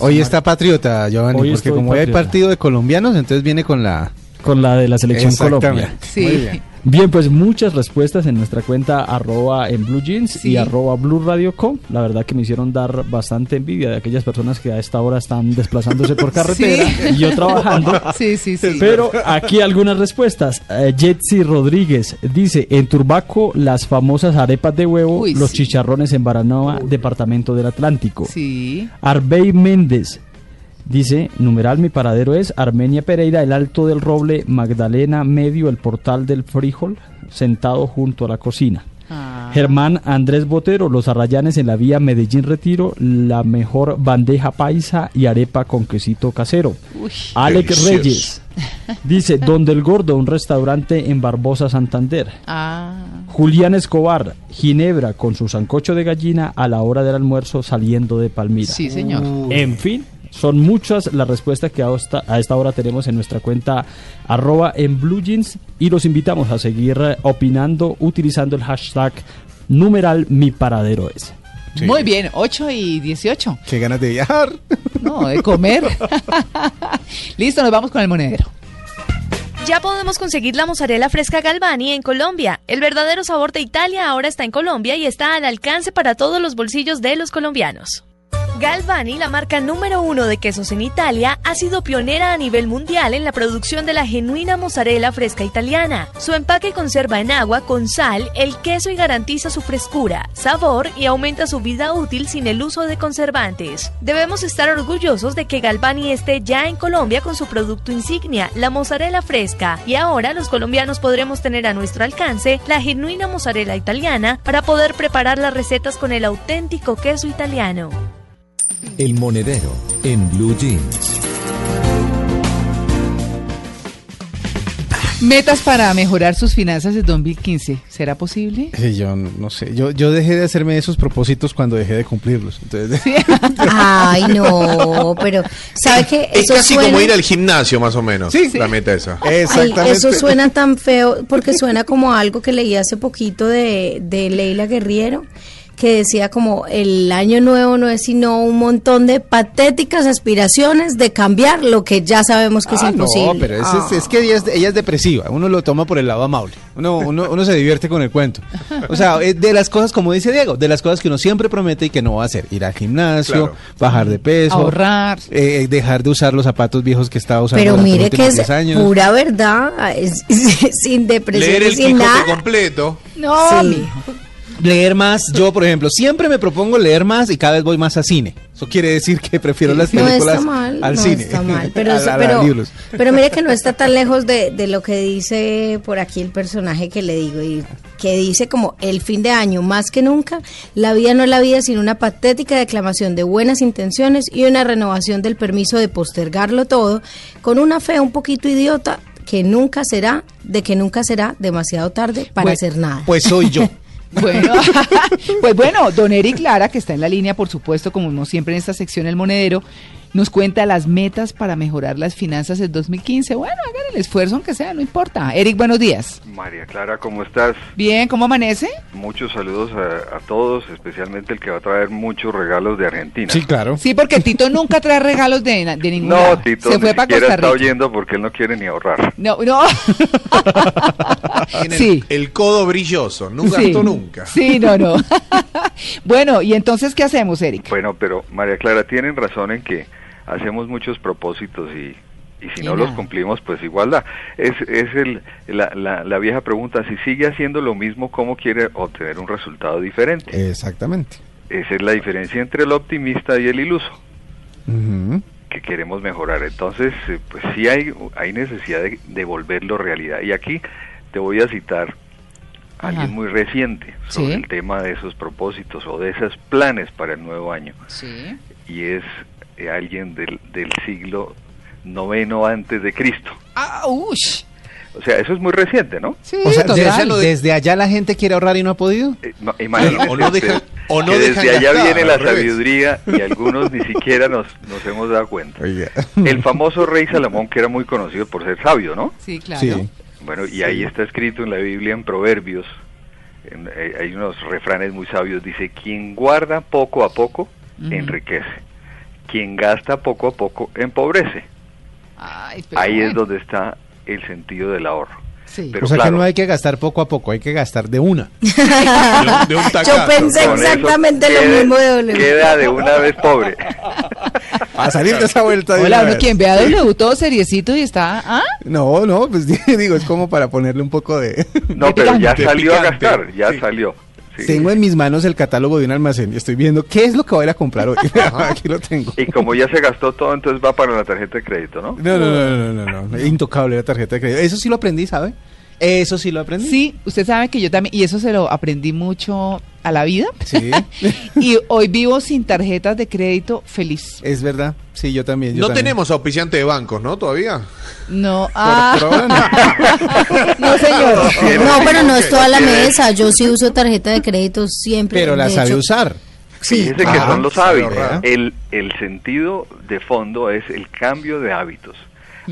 Hoy está patriota, Giovanni, Hoy porque como hoy hay patriota. partido de colombianos, entonces viene con la... Con la de la selección. Colombia. Sí. Muy bien. Bien, pues muchas respuestas en nuestra cuenta arroba en Blue Jeans Sí. y arroba Blue Radio Com. La verdad que me hicieron dar bastante envidia de aquellas personas que a esta hora están desplazándose por (laughs) carretera Sí. y yo trabajando. (laughs) Sí, sí, sí. Pero aquí algunas respuestas. Eh, Jetsi Rodríguez dice, en Turbaco las famosas arepas de huevo, Uy, los sí. chicharrones en Baranoa, departamento del Atlántico. Sí. Arbey Méndez dice, numeral mi paradero es Armenia Pereira, el Alto del Roble, Magdalena Medio, el Portal del Frijol, sentado junto a la cocina. Ah. Germán Andrés Botero, Los Arrayanes en la vía Medellín Retiro, la mejor bandeja paisa y arepa con quesito casero. Uy. Alex Delicioso. Reyes dice, (laughs) Donde el Gordo, un restaurante en Barbosa, Santander. Ah. Julián Escobar, Ginebra con su sancocho de gallina a la hora del almuerzo saliendo de Palmira. Sí, señor. En fin, son muchas las respuestas que a esta, a esta hora tenemos en nuestra cuenta arroba en Blue Jeans y los invitamos a seguir opinando utilizando el hashtag numeral mi paradero es. Muy bien, 8 y 18. Qué ganas de viajar. No, de comer. (laughs) Listo, nos vamos con el monedero. Ya podemos conseguir la mozzarella fresca Galvani en Colombia. El verdadero sabor de Italia ahora está en Colombia y está al alcance para todos los bolsillos de los colombianos. Galvani, la marca número uno de quesos en Italia, ha sido pionera a nivel mundial en la producción de la genuina mozzarella fresca italiana. Su empaque conserva en agua con sal el queso y garantiza su frescura, sabor y aumenta su vida útil sin el uso de conservantes. Debemos estar orgullosos de que Galvani esté ya en Colombia con su producto insignia, la mozzarella fresca, y ahora los colombianos podremos tener a nuestro alcance la genuina mozzarella italiana para poder preparar las recetas con el auténtico queso italiano. El monedero en Blue Jeans. Metas para mejorar sus finanzas de 2015. ¿Será posible? Sí, yo no sé, yo, yo dejé de hacerme esos propósitos cuando dejé de cumplirlos. Entonces, (laughs) Ay, no, (laughs) pero ¿sabe qué? Es casi suena- como ir al gimnasio, más o menos. Sí. La meta esa. Ay, eso suena tan feo porque (laughs) suena como algo que leí hace poquito de, de Leila Guerriero que decía como el año nuevo no es sino un montón de patéticas aspiraciones de cambiar lo que ya sabemos que es Ah, imposible. No, pero es, Ah. es- es que ella es, ella es depresiva. Uno lo toma por el lado amable. Uno, uno, uno se divierte con el cuento. O sea, es de las cosas, como dice Diego, de las cosas que uno siempre promete y que no va a hacer. Ir al gimnasio, Claro. bajar de peso. Ahorrar. eh, dejar de usar los zapatos viejos que estaba usando Pero los mire últimos que es 10 años. pura verdad, es- (laughs) sin depresión Leer el sin nada. completo. No, Sí. Leer más, yo por ejemplo, siempre me propongo leer más y cada vez voy más a cine. Eso quiere decir que prefiero las No películas está mal, al no cine. está mal, pero, (laughs) a- a- pero, libros. pero mire que no está tan lejos de, de lo que dice por aquí el personaje que le digo, y que dice como el fin de año, más que nunca, la vida no es la vida sino una patética declamación de buenas intenciones y una renovación del permiso de postergarlo todo, con una fe un poquito idiota que nunca será, de que nunca será demasiado tarde para Bueno, hacer nada. Pues soy yo. (laughs) Bueno, (laughs) pues bueno, don Eric Lara, que está en la línea, por supuesto, como siempre en esta sección El Monedero, nos cuenta las metas para mejorar las finanzas del 2015. Bueno, hágale el esfuerzo aunque sea, no importa. Eric, buenos días. María Clara, ¿cómo estás? Bien, ¿cómo amanece? Muchos saludos a, a todos, especialmente el que va a traer muchos regalos de Argentina. Sí, claro. Sí, porque Tito nunca trae regalos de, de ningún No, lado. Tito Se fue ni para siquiera Costa está oyendo porque él no quiere ni ahorrar. No, no. Tiene Sí. el, el codo brilloso, nunca Sí. gastó nunca. Sí, no, no. (laughs) bueno, ¿y entonces qué hacemos, Eric? Bueno, pero María Clara, tienen razón en que hacemos muchos propósitos y, y si Y no los cumplimos, pues igual da. Es, es el, la, la, la vieja pregunta, si sigue haciendo lo mismo, ¿cómo quiere obtener un resultado diferente? Exactamente. Esa es la diferencia entre el optimista y el iluso. Ujú. que queremos mejorar. Entonces, eh, pues sí hay, hay necesidad de, de volverlo realidad. Y aquí te voy a citar a alguien muy reciente sobre Sí. el tema de esos propósitos o de esos planes para el nuevo año. Sí. Y es eh, alguien del, del siglo noveno antes de Cristo. Ah, ush. O sea, eso es muy reciente, ¿no? Sí, o sea, total. desde, desde allá la gente quiere ahorrar y no ha podido. Eh, no, o no o que desde allá gastar, viene la sabiduría y algunos ni siquiera nos, nos hemos dado cuenta. Oiga. El famoso rey Salomón, que era muy conocido por ser sabio, ¿no? Sí, claro. Sí. Bueno, y ahí está escrito en la Biblia, en Proverbios, en- eh, hay unos refranes muy sabios, dice, quien guarda poco a poco, enriquece. Quien gasta poco a poco, empobrece. Ay, pero Ahí es donde está el sentido del ahorro. Sí. Pero o sea claro, que no hay que gastar poco a poco, hay que gastar de una. (laughs) De un Yo pensé exactamente lo quede- mismo de W. Queda de una vez pobre. (laughs) A salir de esa vuelta de Hola, uno quien vea W todo seriecito y está, ¿ah? No, no, pues (laughs) digo, es como para ponerle un poco de... No, pero ya De salió a gastar, ya Sí. salió. Sí. Tengo en mis manos el catálogo de un almacén y estoy viendo qué es lo que voy a ir a comprar hoy. (laughs) (laughs) Aquí lo tengo. Y como ya se gastó todo, entonces va para la tarjeta de crédito, ¿no? No, no, no, no, no, no, no. Intocable la tarjeta de crédito. Eso sí lo aprendí, ¿sabe? Eso sí lo aprendí. Sí, usted sabe que yo también, y eso se lo aprendí mucho a la vida. Sí, (laughs) Y hoy vivo sin tarjetas de crédito feliz. es verdad. Sí, yo también. yo No también. tenemos auspiciante de bancos, ¿no? Todavía. No, ah, por (laughs) no señor. No, pero no es toda la mesa. Yo sí uso tarjeta de crédito siempre. Pero la sabe hecho, usar. Sí. Fíjese que Ah, son los hábitos. El, el sentido de fondo es el cambio de hábitos.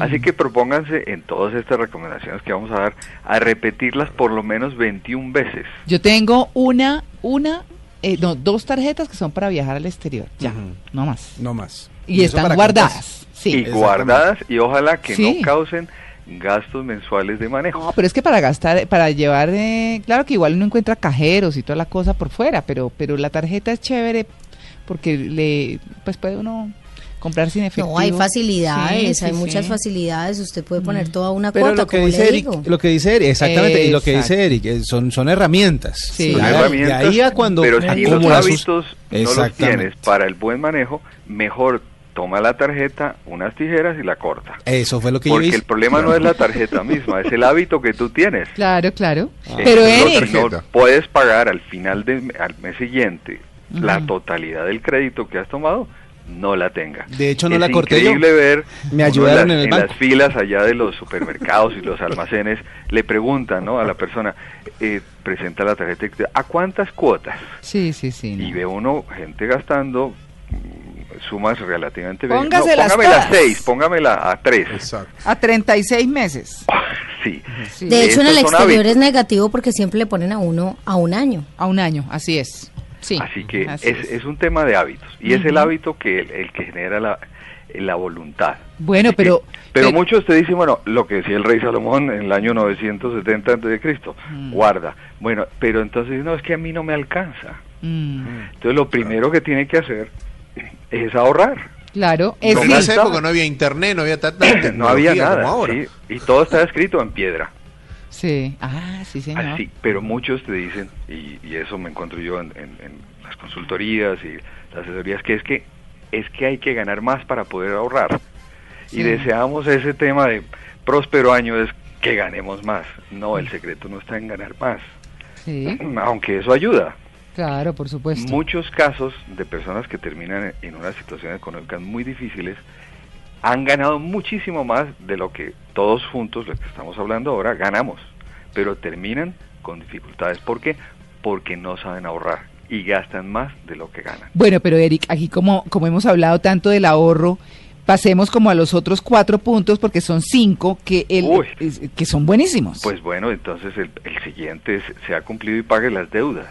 Así que propónganse en todas estas recomendaciones que vamos a dar a repetirlas por lo menos 21 veces. Yo tengo una, una, eh, no, dos tarjetas que son para viajar al exterior. Ya, no más. No más. Y, están guardadas. Sí. y guardadas y ojalá que Sí. no causen gastos mensuales de manejo. No, pero es que para gastar, para llevar, eh, claro que igual uno encuentra cajeros y toda la cosa por fuera, pero, pero la tarjeta es chévere porque le, pues puede uno comprar sin efectivo. No, hay facilidades, Sí, hay sí, muchas sí. facilidades. Usted puede poner toda una Pero cuota, lo que como dice le Eric, digo. lo que dice Eric, exactamente, y lo que dice Eric, eh, son, son herramientas. Sí. Son Ya- de herramientas, ahí a cuando pero si los hábitos no los Exactamente. tienes para el buen manejo, mejor toma la tarjeta, unas tijeras y la corta. Eso fue lo que yo Porque hice. el problema no es la tarjeta (laughs) misma, es el hábito que tú tienes. Claro, claro. Eh, Pero Eric, no puedes pagar al final del al mes siguiente la totalidad del crédito que has tomado, no la tenga. De hecho, no es la corté yo. increíble ver Me ayudaron las, en el banco. las filas allá de los supermercados y los almacenes le preguntan ¿no? a la persona eh, presenta la tarjeta ¿a cuántas cuotas? sí, sí, sí. no. y ve uno gente gastando mm, sumas relativamente bien. Póngaselas póngamela a todas. seis, póngamela a tres. Exacto. A 36 meses. (laughs) Sí. Sí. De hecho, en el exterior hábitos. es negativo porque siempre le ponen a uno a un año. A un año, así es. Sí. Así que así es, es un tema de hábitos y es el hábito que el, el que genera la, la voluntad. Bueno, Así que- pero... pero muchos te dicen, bueno, lo que decía el rey Salomón en el año 970 antes de Cristo, Mm. guarda. Bueno, pero entonces no es que a mí no me alcanza. Mm, Entonces lo primero que tiene que hacer es ahorrar. claro, No es en sí. esa época no había internet, no había tanta (coughs) No había nada, como ahora. ¿sí? y todo está escrito en piedra. Sí. Ah, sí, señor. Así, pero muchos te dicen, y, y eso me encuentro yo en, en- en las consultorías y las asesorías, que es que es que hay que ganar más para poder ahorrar. Sí. Y deseamos ese tema de próspero año es que ganemos más. No, el secreto no está en ganar más, Sí, (clears throat) aunque eso ayuda. claro, por supuesto. Muchos casos de personas que terminan en una situación económica muy difíciles han ganado muchísimo más de lo que todos juntos, lo que estamos hablando ahora, ganamos, pero terminan con dificultades. ¿Por qué? Porque no saben ahorrar y gastan más de lo que ganan. Bueno, pero Eric, aquí como, como hemos hablado tanto del ahorro, pasemos como a los otros cuatro puntos porque son cinco que, el, Uy. que son buenísimos. Pues bueno, entonces el, el siguiente es, se ha cumplido y pague las deudas.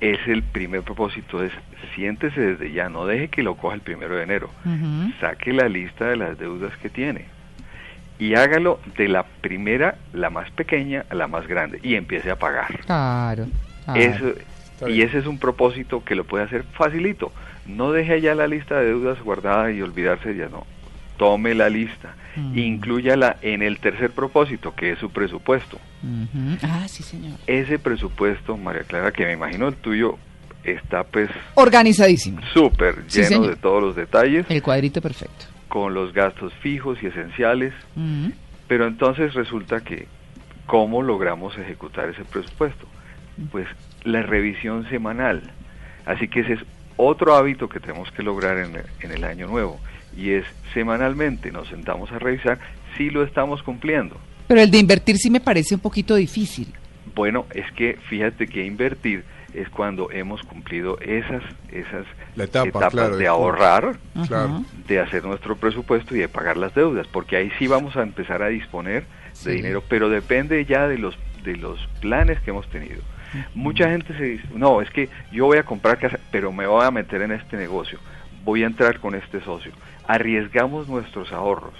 Es el primer propósito, es siéntese desde ya, no deje que lo coja el primero de enero. Saque la lista de las deudas que tiene y hágalo de la primera, la más pequeña, a la más grande y empiece a pagar. Claro. claro. Eso, y ese es un propósito que lo puede hacer facilito. No deje ya la lista de deudas guardada y olvidarse de ya no. Tome la lista, Mm. inclúyala en el tercer propósito, que es su presupuesto. Ah, sí, señor. Ese presupuesto, María Clara, que me imagino el tuyo está pues Organizadísimo. súper lleno de todos los detalles, El cuadrito perfecto. con los gastos fijos y esenciales, pero entonces resulta que, ¿cómo logramos ejecutar ese presupuesto? Pues la revisión semanal. Así que ese es otro hábito que tenemos que lograr en, en el año nuevo, y es semanalmente nos sentamos a revisar si lo estamos cumpliendo. Pero el de invertir sí me parece un poquito difícil. Bueno, es que fíjate que invertir es cuando hemos cumplido esas esas La etapa, etapas claro, de de- ahorrar, Claro. de hacer nuestro presupuesto y de pagar las deudas, porque ahí sí vamos a empezar a disponer Sí. de dinero, pero depende ya de los de los planes que hemos tenido. Mucha gente se dice, no, es que yo voy a comprar casa, pero me voy a meter en este negocio, voy a entrar con este socio. Arriesgamos nuestros ahorros.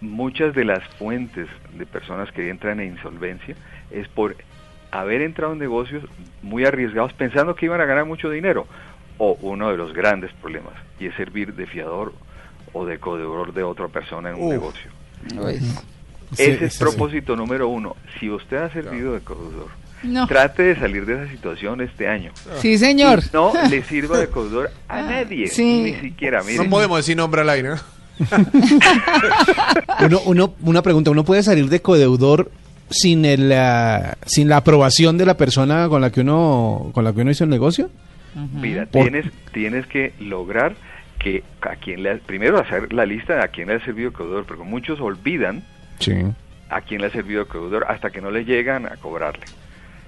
Muchas de las fuentes de personas que entran en insolvencia es por haber entrado en negocios muy arriesgados pensando que iban a ganar mucho dinero. O uno de los grandes problemas, y es servir de fiador o de codeudor de otra persona en un Uf. negocio. Ese es sí. propósito número uno. Si usted ha servido de codeudor, No. trate de salir de esa situación este año. Sí, señor. Y no le sirva de codeudor a nadie, Sí. ni siquiera. Mire, No podemos decir nombre al aire, ¿no? (laughs) Uno, uno, una pregunta, ¿uno puede salir de codeudor sin el, ah, sin la aprobación de la persona con la que uno con la que uno hizo el negocio? Mira, Por- tienes, tienes que lograr que a quien le ha- primero hacer la lista de a quién le ha servido de codeudor, porque muchos olvidan Sí. a quién le ha servido de codeudor hasta que no le llegan a cobrarle.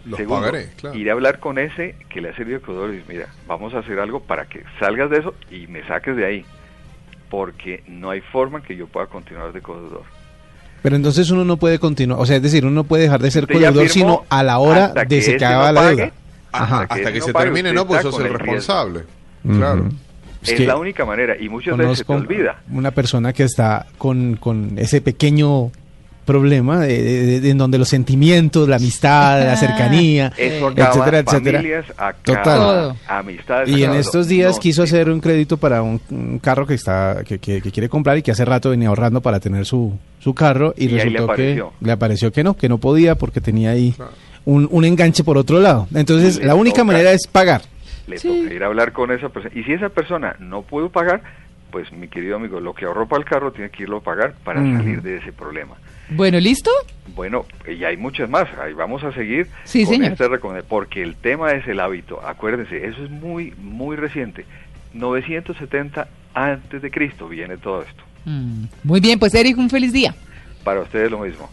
Los Segundo, pagaré, claro. ir a hablar con ese que le ha servido de codeudor y decir, mira, vamos a hacer algo para que salgas de eso y me saques de ahí, porque no hay forma que yo pueda continuar de codeudor. Pero entonces uno no puede continuar, o sea, es decir, uno no puede dejar de ser firmó sino a la hora hasta de que se que haga no la pague, deuda. hasta Hasta ese que no se pague, termine, no, pues sos el responsable. Claro. Es Es, que la única manera y muchas veces se te olvida. una persona que está con, con ese pequeño problema de, de- de- en donde los sentimientos, la amistad, la cercanía, Eso acaba etcétera, etcétera. familias, acaba Total. Amistades. Y en estos días No, quiso sí. hacer un crédito para un, un carro que está que, que- que quiere comprar y que hace rato venía ahorrando para tener su, su carro y, Y ahí le resultó que le apareció que no, que no podía porque tenía ahí un, un enganche por otro lado. Entonces, Le la única toca. manera es pagar. le toca ir a hablar con esa persona. Y si esa persona no pudo pagar, pues mi querido amigo, lo que ahorró para el carro tiene que irlo a pagar para salir de ese problema. Bueno, ¿listo? Bueno, y hay muchas más. Ahí vamos a seguir Sí, con señor. este recomendación, porque el tema es el hábito. Acuérdense, eso es muy, muy reciente. 970 antes de Cristo viene todo esto. Mm, Muy bien, pues Eric, un feliz día. Para ustedes lo mismo.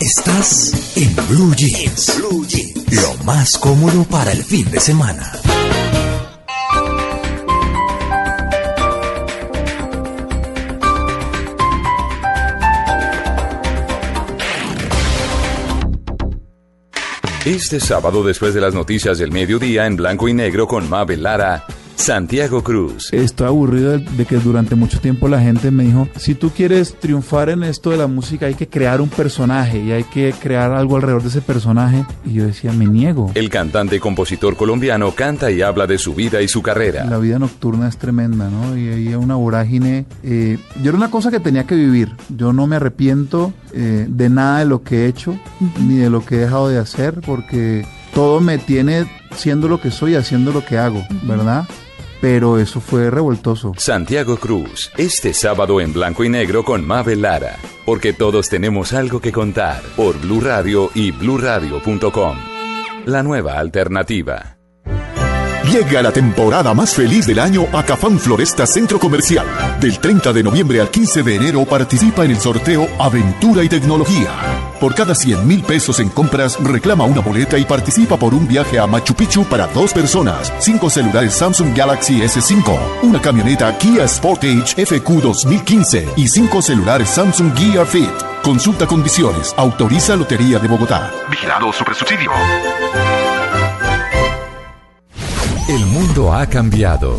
Estás en Blue Jeans. Blue Jeans. Lo más cómodo para el fin de semana. Este sábado, después de las noticias del mediodía, en blanco y negro con Mabel Lara, Santiago Cruz. Estoy aburrido de, de que durante mucho tiempo la gente me dijo, si tú quieres triunfar en esto de la música hay que crear un personaje y hay que crear algo alrededor de ese personaje. Y yo decía, me niego. El cantante y compositor colombiano canta y habla de su vida y su carrera. La vida nocturna es tremenda, ¿no? Y hay una vorágine. eh, yo era una cosa que tenía que vivir. Yo no me arrepiento eh, de nada de lo que he hecho, ni de lo que he dejado de hacer, porque todo me tiene siendo lo que soy, haciendo lo que hago, ¿verdad? Pero eso fue revoltoso. Santiago Cruz, este sábado en blanco y negro con Mabel Lara, porque todos tenemos algo que contar por Blue Radio y bluradio.com. La nueva alternativa. Llega la temporada más feliz del año a Cafán Floresta Centro Comercial. Del 30 de noviembre al 15 de enero participa en el sorteo Aventura y Tecnología. Por cada 100 mil pesos en compras, reclama una boleta y participa por un viaje a Machu Picchu para dos personas, cinco celulares Samsung Galaxy S5, una camioneta Kia Sportage FQ 2015 y cinco celulares Samsung Gear Fit. Consulta condiciones. Autoriza Lotería de Bogotá. Vigilado Supersubsidio. El mundo ha cambiado.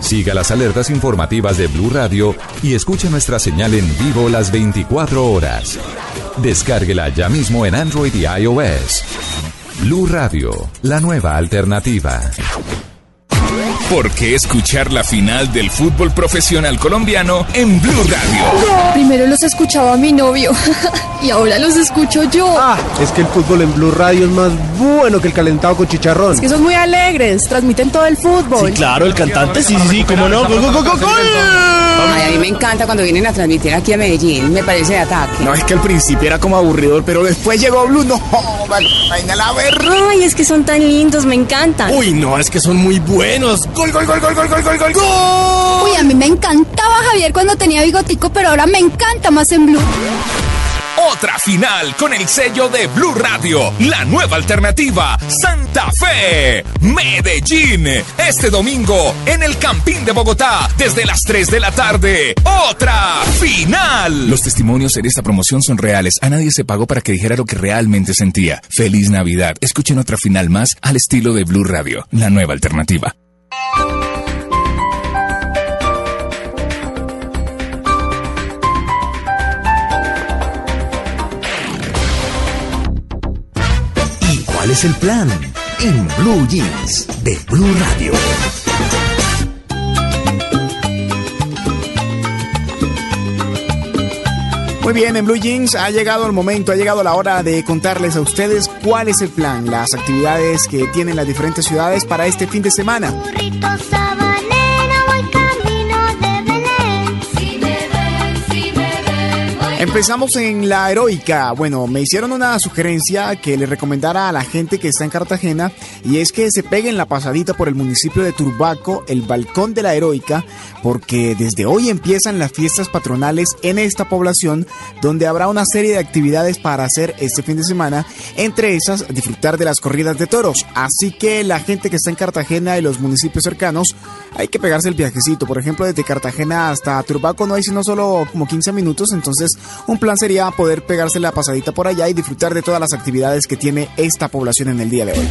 Siga las alertas informativas de Blue Radio y escuche nuestra señal en vivo las 24 horas. Descárguela ya mismo en Android y iOS. Blue Radio, la nueva alternativa. ¿Por qué escuchar la final del fútbol profesional colombiano en Blue Radio? Primero los escuchaba mi novio (laughs) y ahora los escucho yo. Ah, es que el fútbol en Blue Radio es más bueno que el calentado con chicharrón. Es que son muy alegres, transmiten todo el fútbol. claro, el cantante, sí, sí, sí, cómo no. Gol, gol, gol, gol, gol. Ay, a mí me encanta cuando vienen a transmitir aquí a Medellín, me parece de ataque. No, es que al principio era como aburridor, pero después llegó Blue, no, vaina la ver. Ay, es que son tan lindos, me encantan. Uy, no, es que son muy buenos. Gol, gol, gol, gol, gol, gol, gol, gol, gol. Uy, a mí me encantaba Javier cuando tenía bigotico, pero ahora me encanta más en Blue. Otra final con el sello de Blue Radio, la nueva alternativa, Santa Fe, Medellín. Este domingo en el Campín de Bogotá, desde las 3 de la tarde. Otra final. Los testimonios en esta promoción son reales. A nadie se pagó para que dijera lo que realmente sentía. Feliz Navidad. Escuchen otra final más al estilo de Blue Radio, la nueva alternativa. ¿Y cuál es el plan? En Blue Jeans de Blue Radio. Muy bien, en Blue Jeans ha llegado el momento, ha llegado la hora de contarles a ustedes cuál es el plan, las actividades que tienen las diferentes ciudades para este fin de semana. Empezamos en la heroica. Bueno, me hicieron una sugerencia que le recomendara a la gente que está en Cartagena y es que se peguen la pasadita por el municipio de Turbaco, el balcón de la heroica, porque desde hoy empiezan las fiestas patronales en esta población donde habrá una serie de actividades para hacer este fin de semana, entre esas disfrutar de las corridas de toros. Así que la gente que está en Cartagena y los municipios cercanos hay que pegarse el viajecito. Por ejemplo, desde Cartagena hasta Turbaco no hay sino solo como 15 minutos, entonces un plan sería poder pegarse la pasadita por allá y disfrutar de todas las actividades que tiene esta población en el día de hoy.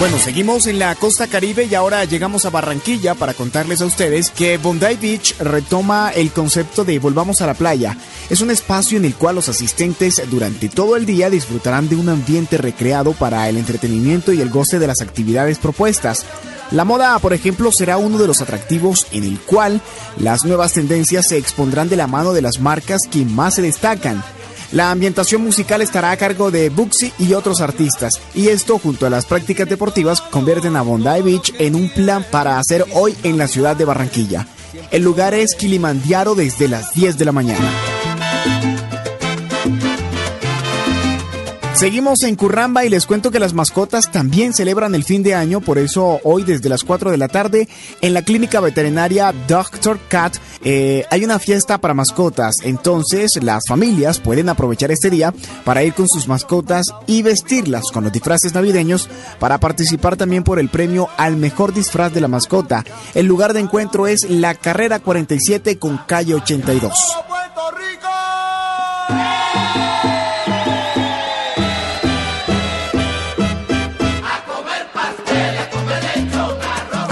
Bueno, seguimos en la costa caribe y ahora llegamos a Barranquilla para contarles a ustedes que Bondi Beach retoma el concepto de Volvamos a la playa. Es un espacio en el cual los asistentes durante todo el día disfrutarán de un ambiente recreado para el entretenimiento y el goce de las actividades propuestas. La moda, por ejemplo, será uno de los atractivos en el cual las nuevas tendencias se expondrán de la mano de las marcas que más se destacan. La ambientación musical estará a cargo de Buxi y otros artistas, y esto junto a las prácticas deportivas convierten a Bondi Beach en un plan para hacer hoy en la ciudad de Barranquilla. El lugar es Kilimandiaro desde las 10 de la mañana. Seguimos en Curramba y les cuento que las mascotas también celebran el fin de año, por eso hoy desde las 4 de la tarde en la clínica veterinaria Dr. Cat eh, hay una fiesta para mascotas, entonces las familias pueden aprovechar este día para ir con sus mascotas y vestirlas con los disfraces navideños para participar también por el premio al mejor disfraz de la mascota. El lugar de encuentro es la carrera 47 con calle 82.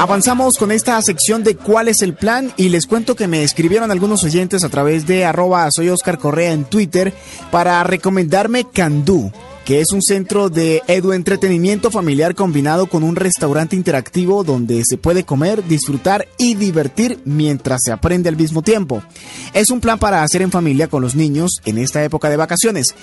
Avanzamos con esta sección de cuál es el plan y les cuento que me escribieron algunos oyentes a través de arroba soy Oscar Correa en Twitter para recomendarme Candú. Que es un centro de eduentretenimiento familiar combinado con un restaurante interactivo donde se puede comer, disfrutar y divertir mientras se aprende al mismo tiempo. Es un plan para hacer en familia con los niños en esta época de vacaciones.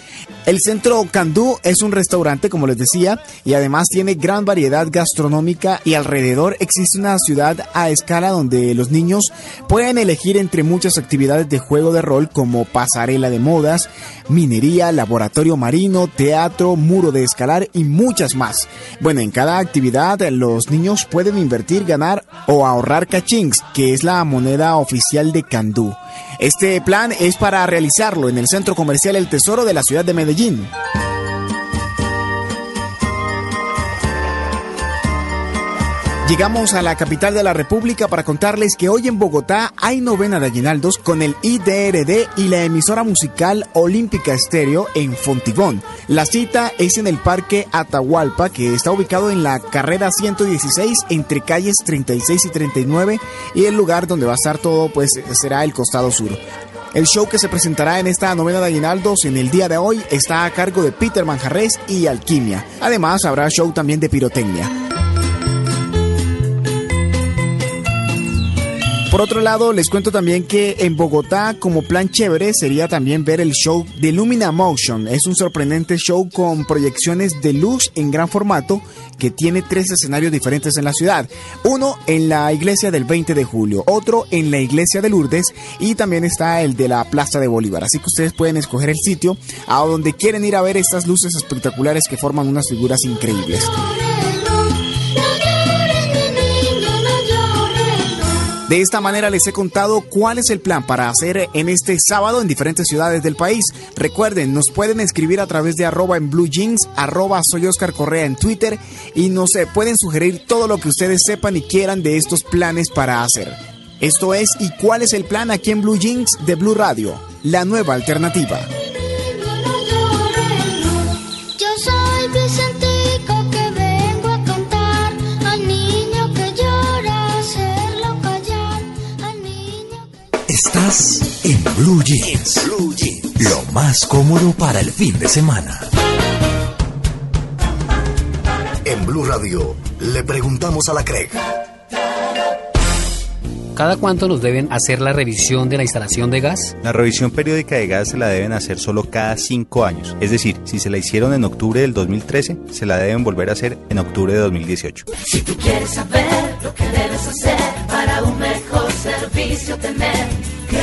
El centro Candú es un restaurante, como les decía, y además tiene gran variedad gastronómica y alrededor existe una ciudad a escala donde los niños pueden elegir entre muchas actividades de juego de rol como pasarela de modas, minería, laboratorio marino, teatro, muro de escalar y muchas más. Bueno, en cada actividad los niños pueden invertir, ganar o ahorrar cachings, que es la moneda oficial de Candú. Este plan es para realizarlo en el Centro Comercial El Tesoro de la ciudad de Medellín. Llegamos a la capital de la República para contarles que hoy en Bogotá hay novena de aguinaldos con el IDRD y la emisora musical Olímpica Estéreo en Fontigón. La cita es en el Parque Atahualpa, que está ubicado en la carrera 116 entre calles 36 y 39 y el lugar donde va a estar todo pues será el costado sur. El show que se presentará en esta novena de aguinaldos en el día de hoy está a cargo de Peter Manjarres y Alquimia. Además habrá show también de pirotecnia. Por otro lado, les cuento también que en Bogotá, como plan chévere, sería también ver el show de Lumina Motion. Es un sorprendente show con proyecciones de luz en gran formato que tiene tres escenarios diferentes en la ciudad. Uno en la iglesia del 20 de julio, otro en la iglesia de Lourdes y también está el de la Plaza de Bolívar. Así que ustedes pueden escoger el sitio a donde quieren ir a ver estas luces espectaculares que forman unas figuras increíbles. De esta manera les he contado cuál es el plan para hacer en este sábado en diferentes ciudades del país. Recuerden, nos pueden escribir a través de arroba en blue jeans, arroba soy Oscar Correa en Twitter y nos pueden sugerir todo lo que ustedes sepan y quieran de estos planes para hacer. Esto es ¿Y cuál es el plan aquí en Blue Jeans de Blue Radio? La nueva alternativa. Estás en Blue Jeans. Lo más cómodo para el fin de semana. En Blue Radio le preguntamos a la CREG. ¿Cada cuánto nos deben hacer la revisión de la instalación de gas? La revisión periódica de gas se la deben hacer solo cada cinco años. Es decir, si se la hicieron en octubre del 2013, se la deben volver a hacer en octubre de 2018. Si tú quieres saber lo que debes hacer para un mejor servicio tener Que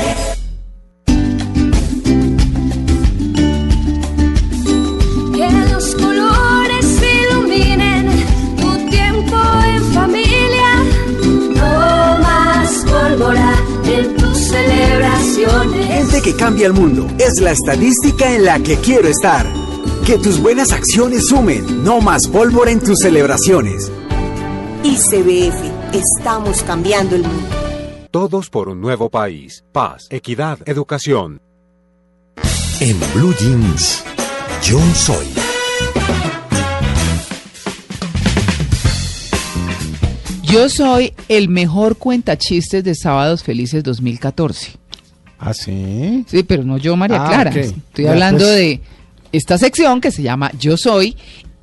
los colores iluminen tu tiempo en familia. No más pólvora en tus celebraciones. Gente que cambia el mundo es la estadística en la que quiero estar. Que tus buenas acciones sumen, no más pólvora en tus celebraciones. ICBF, estamos cambiando el mundo. Todos por un nuevo país. Paz, equidad, educación. En Blue Jeans, yo soy. Yo soy el mejor cuentachistes de Sábados Felices 2014. ¿Ah, sí? Sí, pero no yo, María Ah, Clara. Estoy Ya, hablando pues. de esta sección que se llama Yo Soy.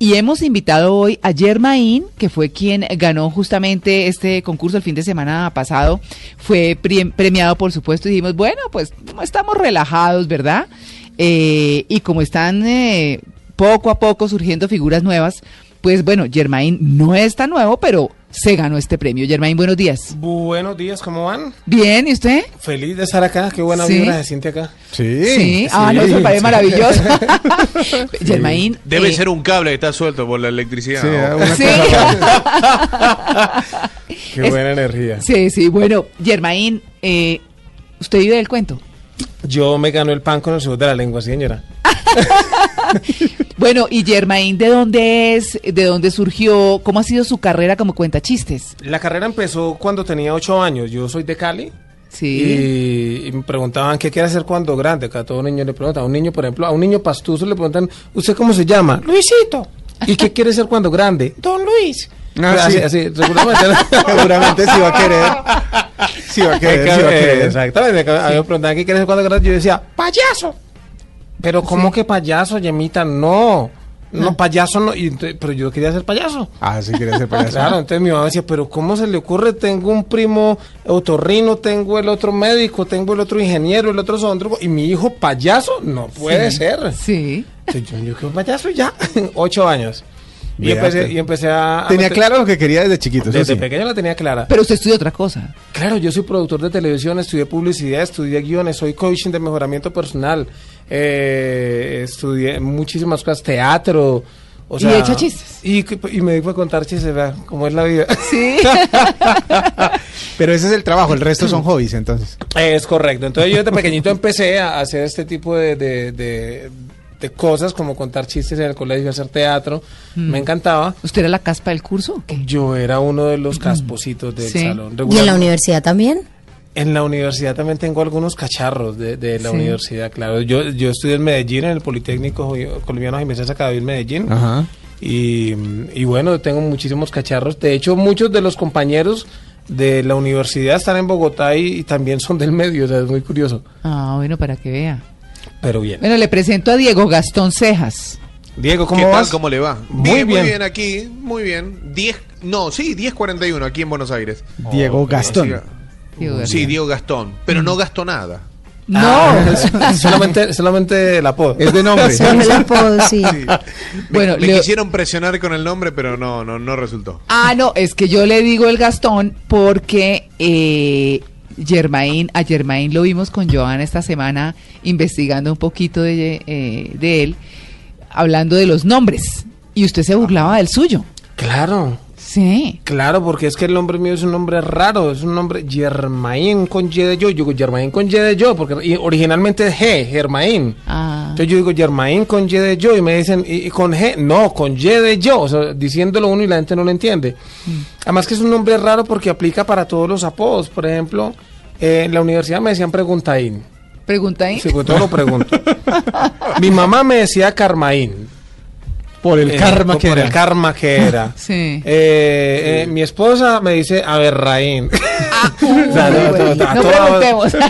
Y hemos invitado hoy a Germain, que fue quien ganó justamente este concurso el fin de semana pasado. Fue premiado, por supuesto, y dijimos, bueno, pues estamos relajados, ¿verdad? Eh, y como están eh, poco a poco surgiendo figuras nuevas, pues bueno, Germain no es tan nuevo, pero se ganó este premio. Germain, buenos días. Buenos días, ¿cómo van? Bien, ¿y usted? Feliz de estar acá, qué buena Sí. vibra se siente acá. Sí. Sí, ah, no, eso parece maravilloso. (laughs) (laughs) Germain. Debe eh, ser un cable que está suelto por la electricidad. Sí, ¿no? una Sí. (laughs) Qué Es- buena energía. Sí, sí, bueno, Germain, eh, ¿usted vive del cuento? Yo me gano el pan con el sudor de la lengua, señora. (laughs) Bueno, y Germain, ¿de dónde es? ¿De dónde surgió? ¿Cómo ha sido su carrera como cuenta chistes? La carrera empezó cuando tenía ocho años. Yo soy de Cali. Sí. Y, y me preguntaban qué quiere hacer cuando grande. Que a todo niño le preguntan. A un niño, por ejemplo, a un niño pastuso le preguntan, ¿usted cómo se llama? Luisito. (laughs) ¿Y qué quiere ser cuando grande? Don Luis. Ah, así, sí. así, seguramente. (laughs) Seguramente sí va a querer. Sí va a querer, sí va a querer. Exactamente. A mí me preguntaban qué quiere ser cuando grande. Yo decía, payaso. Pero ¿cómo que payaso, Yemita? No. No, payaso no, y pero yo quería ser payaso. Ah, sí, quería ser payaso. (laughs) Claro, entonces mi mamá decía, pero ¿cómo se le ocurre? Tengo un primo otorrino, tengo el otro médico, tengo el otro ingeniero, el otro zoólogo, y mi hijo payaso, no puede Sí. ser. Sí. Entonces yo, yo quiero payaso ya, (laughs) ocho años. Y empecé, y a... a Tenía meter- claro lo que quería desde chiquito. Desde sí. pequeño la tenía clara. Pero usted estudió otra cosa. Claro, yo soy productor de televisión, estudié publicidad, estudié guiones, soy coaching de mejoramiento personal, eh, estudié muchísimas cosas, teatro. O Y sea, echa chistes. Y, y me dedico a contar chistes, vea, cómo es la vida. Sí. (laughs) Pero ese es el trabajo, el resto son hobbies, entonces. Es correcto. Entonces yo desde pequeñito empecé a hacer este tipo de, de- de- de cosas, como contar chistes en el colegio, hacer teatro. Mm. Me encantaba. ¿Usted era la caspa del curso? o qué? Yo era uno de los caspositos del Sí. salón. ¿Y en regular- la universidad también? En la universidad también tengo algunos cacharros de, de la Sí. universidad, claro. Yo, yo estudié en Medellín, en el Politécnico Colombiano Jiménez Academy en Medellín. Ajá. Y, y bueno, tengo muchísimos cacharros. De hecho, muchos de los compañeros de la universidad están en Bogotá y, y también son del medio, o sea, es muy curioso. Ah, bueno, para que vea. Pero bien. Bueno, le presento a Diego Gastón Cejas. Diego, ¿cómo ¿Qué vas? tal? ¿Cómo le va? Muy bien, bien. Muy bien aquí, muy bien. 10, no, sí, 10.41 aquí en Buenos Aires. Diego Oh, Gastón. Diego Sí. Diego Gastón, pero no gastó nada. No. Ah, (laughs) solamente, solamente el apodo. Es de nombre. Solo el apodo, sí. (laughs) Me, Bueno, me Leo- quisieron presionar con el nombre, pero no, no, no resultó. Ah, no, es que yo le digo el Gastón porque eh, Germain, a Germain lo vimos con Joan esta semana investigando un poquito eh, de él, hablando de los nombres. Y usted se burlaba del suyo. Claro. Sí. Claro, porque es que el nombre mío es un nombre raro, es un nombre Germain con Y de yo. Yo digo Germain con Y de yo, porque originalmente es G, Germain. Ah. Entonces yo digo Germain con Y de yo y me dicen, ¿y, con G? No, con Y de yo, o sea, diciéndolo uno y la gente no lo entiende. Además que es un nombre raro porque aplica para todos los apodos. Por ejemplo, eh, en la universidad me decían Preguntaín. Pregunta ahí. Sí, pues todo lo pregunto. (laughs) Mi mamá me decía Carmaín. Por el Eh, karma por- que por era. el karma que era. (laughs) Sí. Eh, eh, mi esposa me dice Aberraín. Uy, (laughs) O sea, no, preguntemos. (laughs)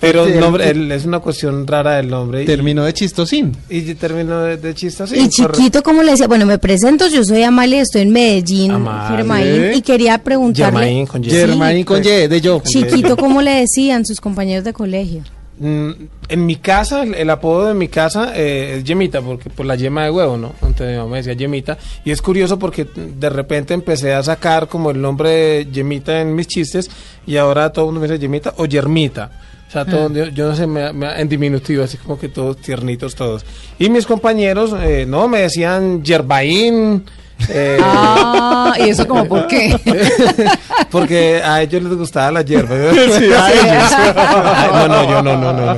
Pero el nombre, el- es una cuestión rara del nombre. Terminó de chistosín. y termino de, de chistosín. Y chiquito, ¿cómo le decía? Bueno, me presento, yo soy Amalia, estoy en Medellín, Amalia. Germain, y quería preguntarle, Germain con Y. Germain con Y, de yo. chiquito, ¿cómo le decían sus compañeros de colegio? Mm, En mi casa, el, el apodo de mi casa eh, es Yemita, porque por la yema de huevo, ¿no? Entonces mi mamá me decía Yemita. Y es curioso porque de repente empecé a sacar como el nombre de Yemita en mis chistes y ahora todo el mundo me dice Yemita o Yermita. O sea, todo, Ah. yo, yo no sé, me, me- en diminutivo, así como que todos tiernitos todos. Y mis compañeros, eh, no, me decían Yerbaín. Eh, Ah, ¿y eso como por qué? (laughs) porque a ellos les gustaba la hierba. (laughs) Sí, a ellos. Ay, no, no, yo no, no, no.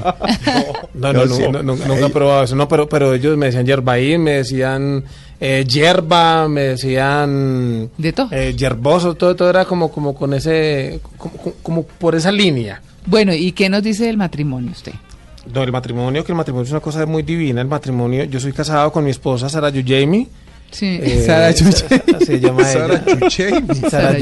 No, no, no, No, no, no, nunca he probado eso. No, pero, pero ellos me decían yerbaín, me decían eh, yerba, me decían De todo. eh, yerboso, todo, todo era como, como con ese, como, como- como por esa línea. Bueno, ¿y qué nos dice del matrimonio usted? No, el matrimonio, que el matrimonio es una cosa muy divina. El matrimonio, yo soy casado con mi esposa, Sara Jamie. Sí. (laughs) Sara Yujamie. (laughs) Se llama Sara ella. Yujamie. Sara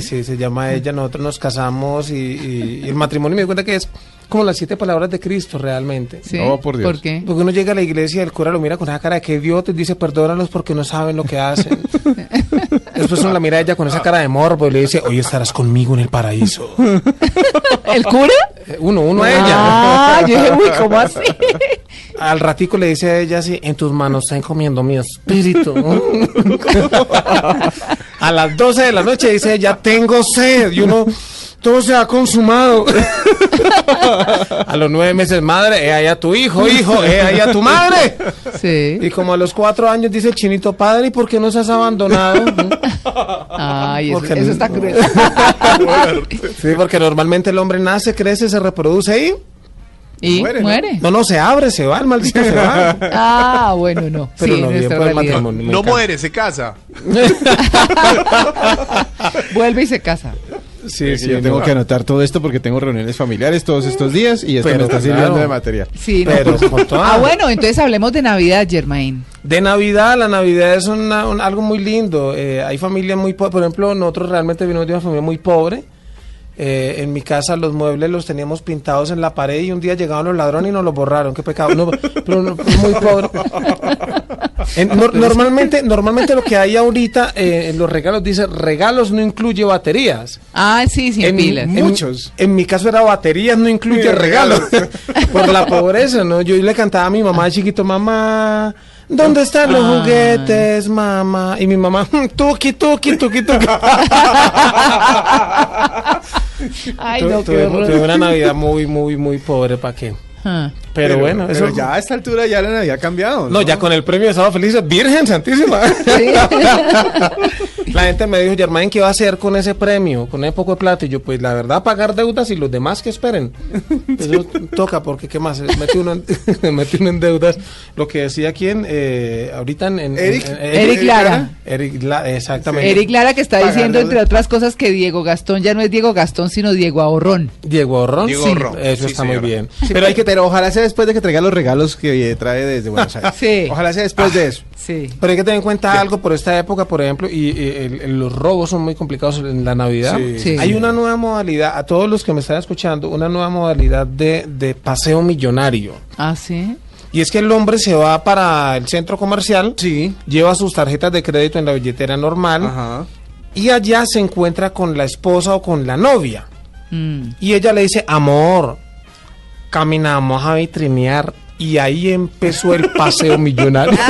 sí, se llama ella. Nosotros nos casamos y, y- y el matrimonio me di cuenta que es como las siete palabras de Cristo realmente. ¿Sí? Oh, por Dios. ¿Por qué? Porque uno llega a la iglesia y el cura lo mira con esa cara de que idiota y dice perdónalos porque no saben lo que hacen. (laughs) Después uno la mira a ella con esa cara de morbo y le dice, hoy estarás conmigo en el paraíso. (laughs) ¿El cura? Eh, Uno, uno a ella. Ah, yo dije, uy, ¿cómo así? (laughs) Al ratico le dice a ella así, en tus manos está encomiendo mi espíritu. (laughs) a las 12 de la noche dice ella, tengo sed. Y uno, todo se ha consumado. (laughs) a los nueve meses, madre, he ahí a tu hijo, hijo, he ahí a tu madre. Sí. Y como a los cuatro años dice el chinito, padre, ¿y por qué nos has abandonado? Ay, eso, Porque eso está cruel. (laughs) sí, porque normalmente el hombre nace, crece, se reproduce y... ¿Y Muere, muere? ¿no? No, no, se abre, se va, el maldito se va. (laughs) Ah, bueno, no. Pero sí, no, bien por el matrimonio. No muere, se casa. Vuelve y se casa. Sí, Sí, yo tengo que anotar todo esto porque tengo reuniones familiares todos estos días y esto Pero me está claro. sirviendo de material. Sí, no, Pero (laughs) pues- Ah, bueno, entonces hablemos de Navidad, Germain. De Navidad, la Navidad es una- un- algo muy lindo. Eh, hay familias muy pobres, por ejemplo, nosotros realmente venimos de una familia muy pobre. Eh, en mi casa los muebles los teníamos pintados en la pared y un día llegaron los ladrones y nos los borraron. Qué pecado. No, pero no, muy pobre. (laughs) En- nor- normalmente, normalmente lo que hay ahorita eh, en los regalos dice regalos no incluye baterías. Ah, sí, sin en, pilas. en- En, mi caso era baterías no incluye regalos. (laughs) Por la pobreza, ¿no? Yo le cantaba a mi mamá de chiquito, mamá. ¿Dónde están los Ay. juguetes, mamá? Y mi mamá, tuki, tuki, tuki, tuki. (laughs) Ay, Tu- no, qué tuve, horror. tuve una Navidad muy, muy, muy pobre, ¿para qué? Ah. Pero, bueno, pero eso ya a esta altura ya la Navidad ha cambiado. No, ya con el premio de Sábado Felices, Virgen Santísima. (laughs) la gente me dijo, Germain, ¿qué va a hacer con ese premio, con ese poco de plata? Y yo, pues la verdad, pagar deudas y los demás que esperen. (laughs) Eso toca, porque ¿qué más? Mete uno, (laughs) uno en deudas. Lo que decía quién, eh, ahorita en... en- Eric. en- Eric Lara. Eric Lara, exactamente. Eric Lara que está Pagar diciendo, deudas. entre otras cosas, que Diego Gastón ya no es Diego Gastón, sino Diego Ahorrón. Diego Ahorrón, Diego sí, Ahorrón. eso Sí, está muy bien. (laughs) Sí, pero, hay que, pero ojalá sea después de que traiga los regalos que eh, trae desde Buenos Aires. Sí. Ojalá sea después de eso. Sí. Pero hay que tener en cuenta algo por esta época, por ejemplo, y, y el- el- los robos son muy complicados en la Navidad. Sí. Sí. Hay una nueva modalidad, a todos los que me están escuchando, una nueva modalidad de, de paseo millonario. Ah, sí. Y es que el hombre se va para el centro comercial, lleva sus tarjetas de crédito en la billetera normal y allá se encuentra con la esposa o con la novia. Mm. Y ella le dice, amor, caminamos a vitrinear. Y ahí empezó el paseo millonario. (laughs)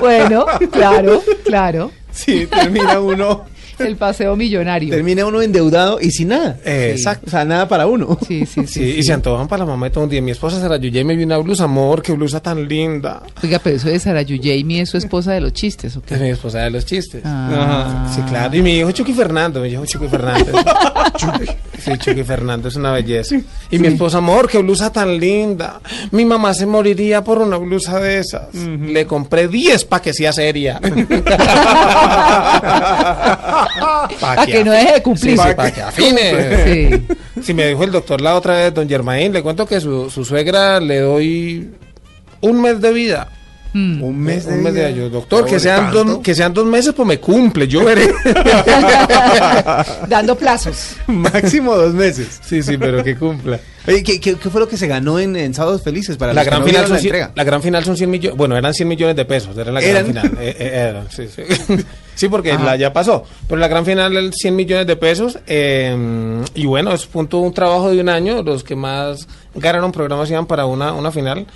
Bueno, claro, claro. Sí, termina uno. El paseo millonario. Termina uno endeudado y sin nada. Eh, exacto. O sea, nada para uno. Sí, sí, Sí, (laughs) y se antojan para la mamá de todo un día. Mi esposa yo y me vi una blusa, amor, qué blusa tan linda. Oiga, pero eso de Sarayu Jamie es su esposa de los chistes, ¿o qué? Es mi esposa de los chistes. Ah. Ajá, Sí, claro. Y mi hijo Chucky Fernando, mi hijo Chucky Fernández. (laughs) Chucky. Sí, Chucky Fernando es una belleza. Y mi esposa, amor, qué blusa tan linda. Mi mamá se moriría por una blusa de esas. Le compré 10 para que sea seria. (laughs) Pa' que no deje de cumplir. Sí, sí, Pa' para que- afine. (laughs) Sí. Sí, me dijo el doctor la otra vez, don Germain, le cuento que su, su suegra le doy un mes de vida. Un mes de un mes de vida. año. Doctor, que sean, dos, que sean dos meses, pues me cumple, yo veré. (laughs) Dando plazos. (laughs) Máximo dos meses. Sí, sí, pero que cumpla. Oye, ¿qué, qué, qué fue lo que se ganó en, en Sábados Felices para La gran, no final son, la entrega? la gran final son 100 millones, bueno, eran 100 millones de pesos, era la ¿Eran? gran final. Eh, eh, eran, sí, sí. (laughs) Sí, porque Ajá. la ya pasó, pero la gran final el 100 millones de pesos eh, y bueno, es punto un trabajo de un año, los que más ganaron programas iban para una, una final.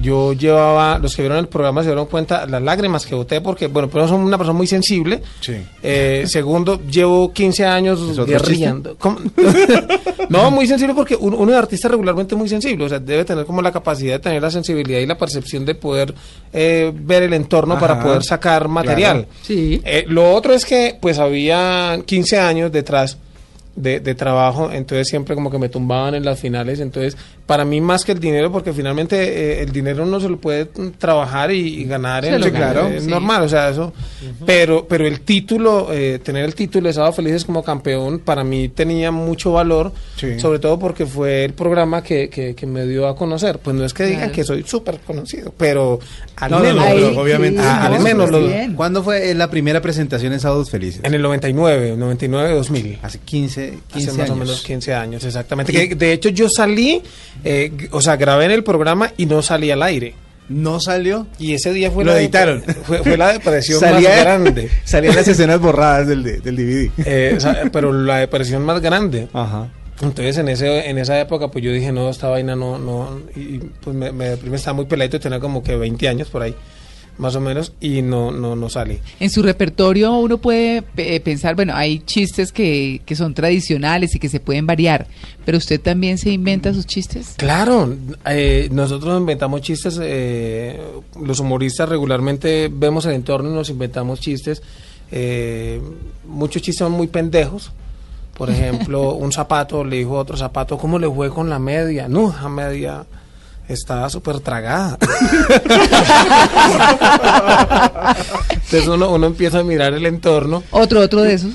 Yo llevaba, los que vieron el programa se dieron cuenta las lágrimas que boté porque, bueno, primero soy una persona muy sensible. Sí. Eh, segundo, llevo 15 años guerrillando. (laughs) No, muy sensible porque uno, uno es artista regularmente muy sensible, o sea, debe tener como la capacidad de tener la sensibilidad y la percepción de poder eh, ver el entorno para poder sacar material. Claro. Sí. Eh, lo otro es que pues había 15 años detrás de, de trabajo, entonces siempre como que me tumbaban en las finales, entonces para mí más que el dinero, porque finalmente eh, el dinero uno se lo puede trabajar y, y ganar Se en claro, es sí. normal, o sea, eso, pero, pero el título, eh, tener el título de Sábado Felices como campeón, para mí tenía mucho valor, Sí. sobre todo porque fue el programa que, que, que me dio a conocer, pues no es que digan Claro. que soy súper conocido, pero al No, no, menos, no, Ahí, pero obviamente. sí, Ah, al no, menos. ¿Cuándo fue la primera presentación en Sábados Felices? en el 99, 99, 2000. Hace 15, 15 Hace más años. o menos 15 años, exactamente. Que, de hecho, yo salí, eh, o sea, grabé en el programa y no salí al aire. ¿No salió? Y ese día fue Lo la editaron. Fue, fue la depresión Salía- más grande. (laughs) Salían las escenas borradas del, de- del DVD. Eh, pero la depresión más grande. Ajá. Entonces en ese en esa época pues yo dije no esta vaina no no y pues me, me deprimí, estaba muy peladito tenía como que 20 años por ahí más o menos y no no no salí. En su repertorio uno puede eh, pensar, bueno, hay chistes que, que son tradicionales y que se pueden variar, pero usted también se inventa sus chistes. Claro, eh, nosotros inventamos chistes, eh, los humoristas regularmente vemos el entorno y nos inventamos chistes, eh, muchos chistes son muy pendejos. Por (laughs) ejemplo, un zapato le dijo a otro zapato, ¿cómo le fue con la media? No, la media estaba súper tragada. (laughs) Entonces uno, uno empieza a mirar el entorno Otro, otro de esos.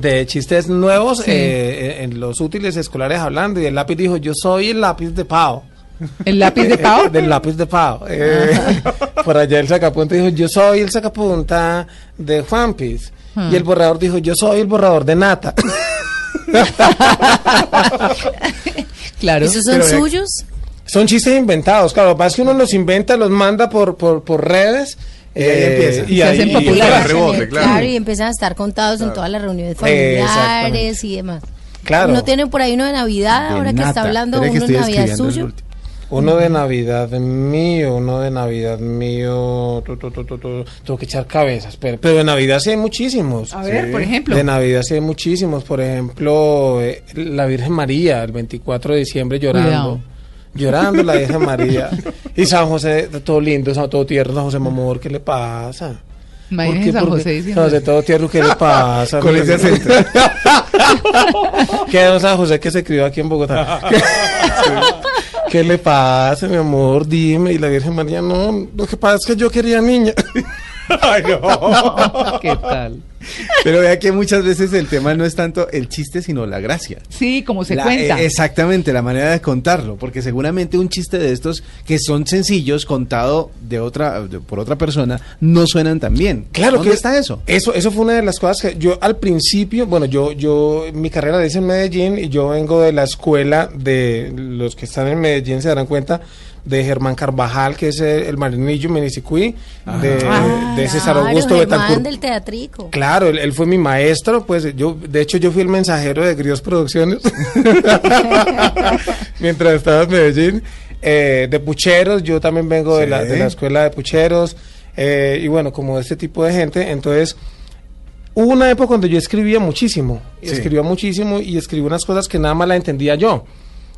de chistes nuevos Sí. eh, en los útiles escolares hablando y el lápiz dijo, yo soy el lápiz de Pau. ¿El lápiz de Pau? (laughs) Del lápiz de Pau. Eh, por allá el sacapunta dijo, yo soy el sacapunta de Juan Piz. Hmm. Y el borrador dijo, yo soy el borrador de Nata. (laughs) claro. ¿Esos son Pero de- suyos? Son chistes inventados, claro. Lo que pasa es que uno los inventa, los manda por, por, por redes. Y ahí eh, empieza. y Se ahí- hacen y- populares. rebote, claro. y empiezan a estar contados en todas las reuniones Exactamente. familiares y demás. Claro. ¿No tienen por ahí uno de Navidad? De ahora que está hablando uno de Navidad suyo. Uno de Navidad mío, uno de Navidad mío. tu, tu, tu, tu, tu. Tengo que echar cabezas. Pero, pero de Navidad sí hay muchísimos. A ver, por ejemplo. De Navidad sí hay muchísimos. Por ejemplo, eh, la Virgen María, el 24 de diciembre llorando. Cuidado. Llorando la Virgen María. Y San José, todo lindo, San- todo tierno, San José Mamor, ¿qué le pasa? Imagínese ¿Por qué? San. José diciendo San José, todo tierno, ¿qué le pasa? Con ese acento. (laughs) ¿Qué don San José que se crió aquí en Bogotá? (laughs) ¿Qué, ¿Qué le pasa, mi amor? Dime. Y la Virgen María, no, lo que pasa es que yo quería niña. Ay, no. (laughs) ¿Qué tal? Pero vea que muchas veces el tema no es tanto el chiste, sino la gracia. Sí, como se La- cuenta. eh, exactamente, la manera de contarlo, porque seguramente un chiste de estos que son sencillos contado de otra de- por otra persona no suenan tan bien. Claro ¿Dónde que está eso? Eso, eso fue una de las cosas que yo al principio, bueno, yo, yo, mi carrera la hice en Medellín y yo vengo de la escuela de los que están en Medellín se darán cuenta de Germán Carvajal, que es el, marinillo Menicicuí, de, Ah, de César claro, Augusto Germán Betancourt. del teatrico. Claro, él, él fue mi maestro, pues yo, de hecho yo fui el mensajero de Grios Producciones (laughs) mientras estaba en Medellín. Eh, de Pucheros, yo también vengo de, la, de la escuela de Pucheros, eh, y bueno, como este tipo de gente, entonces hubo una época cuando yo escribía muchísimo, Sí. escribía muchísimo y escribí unas cosas que nada más la entendía yo.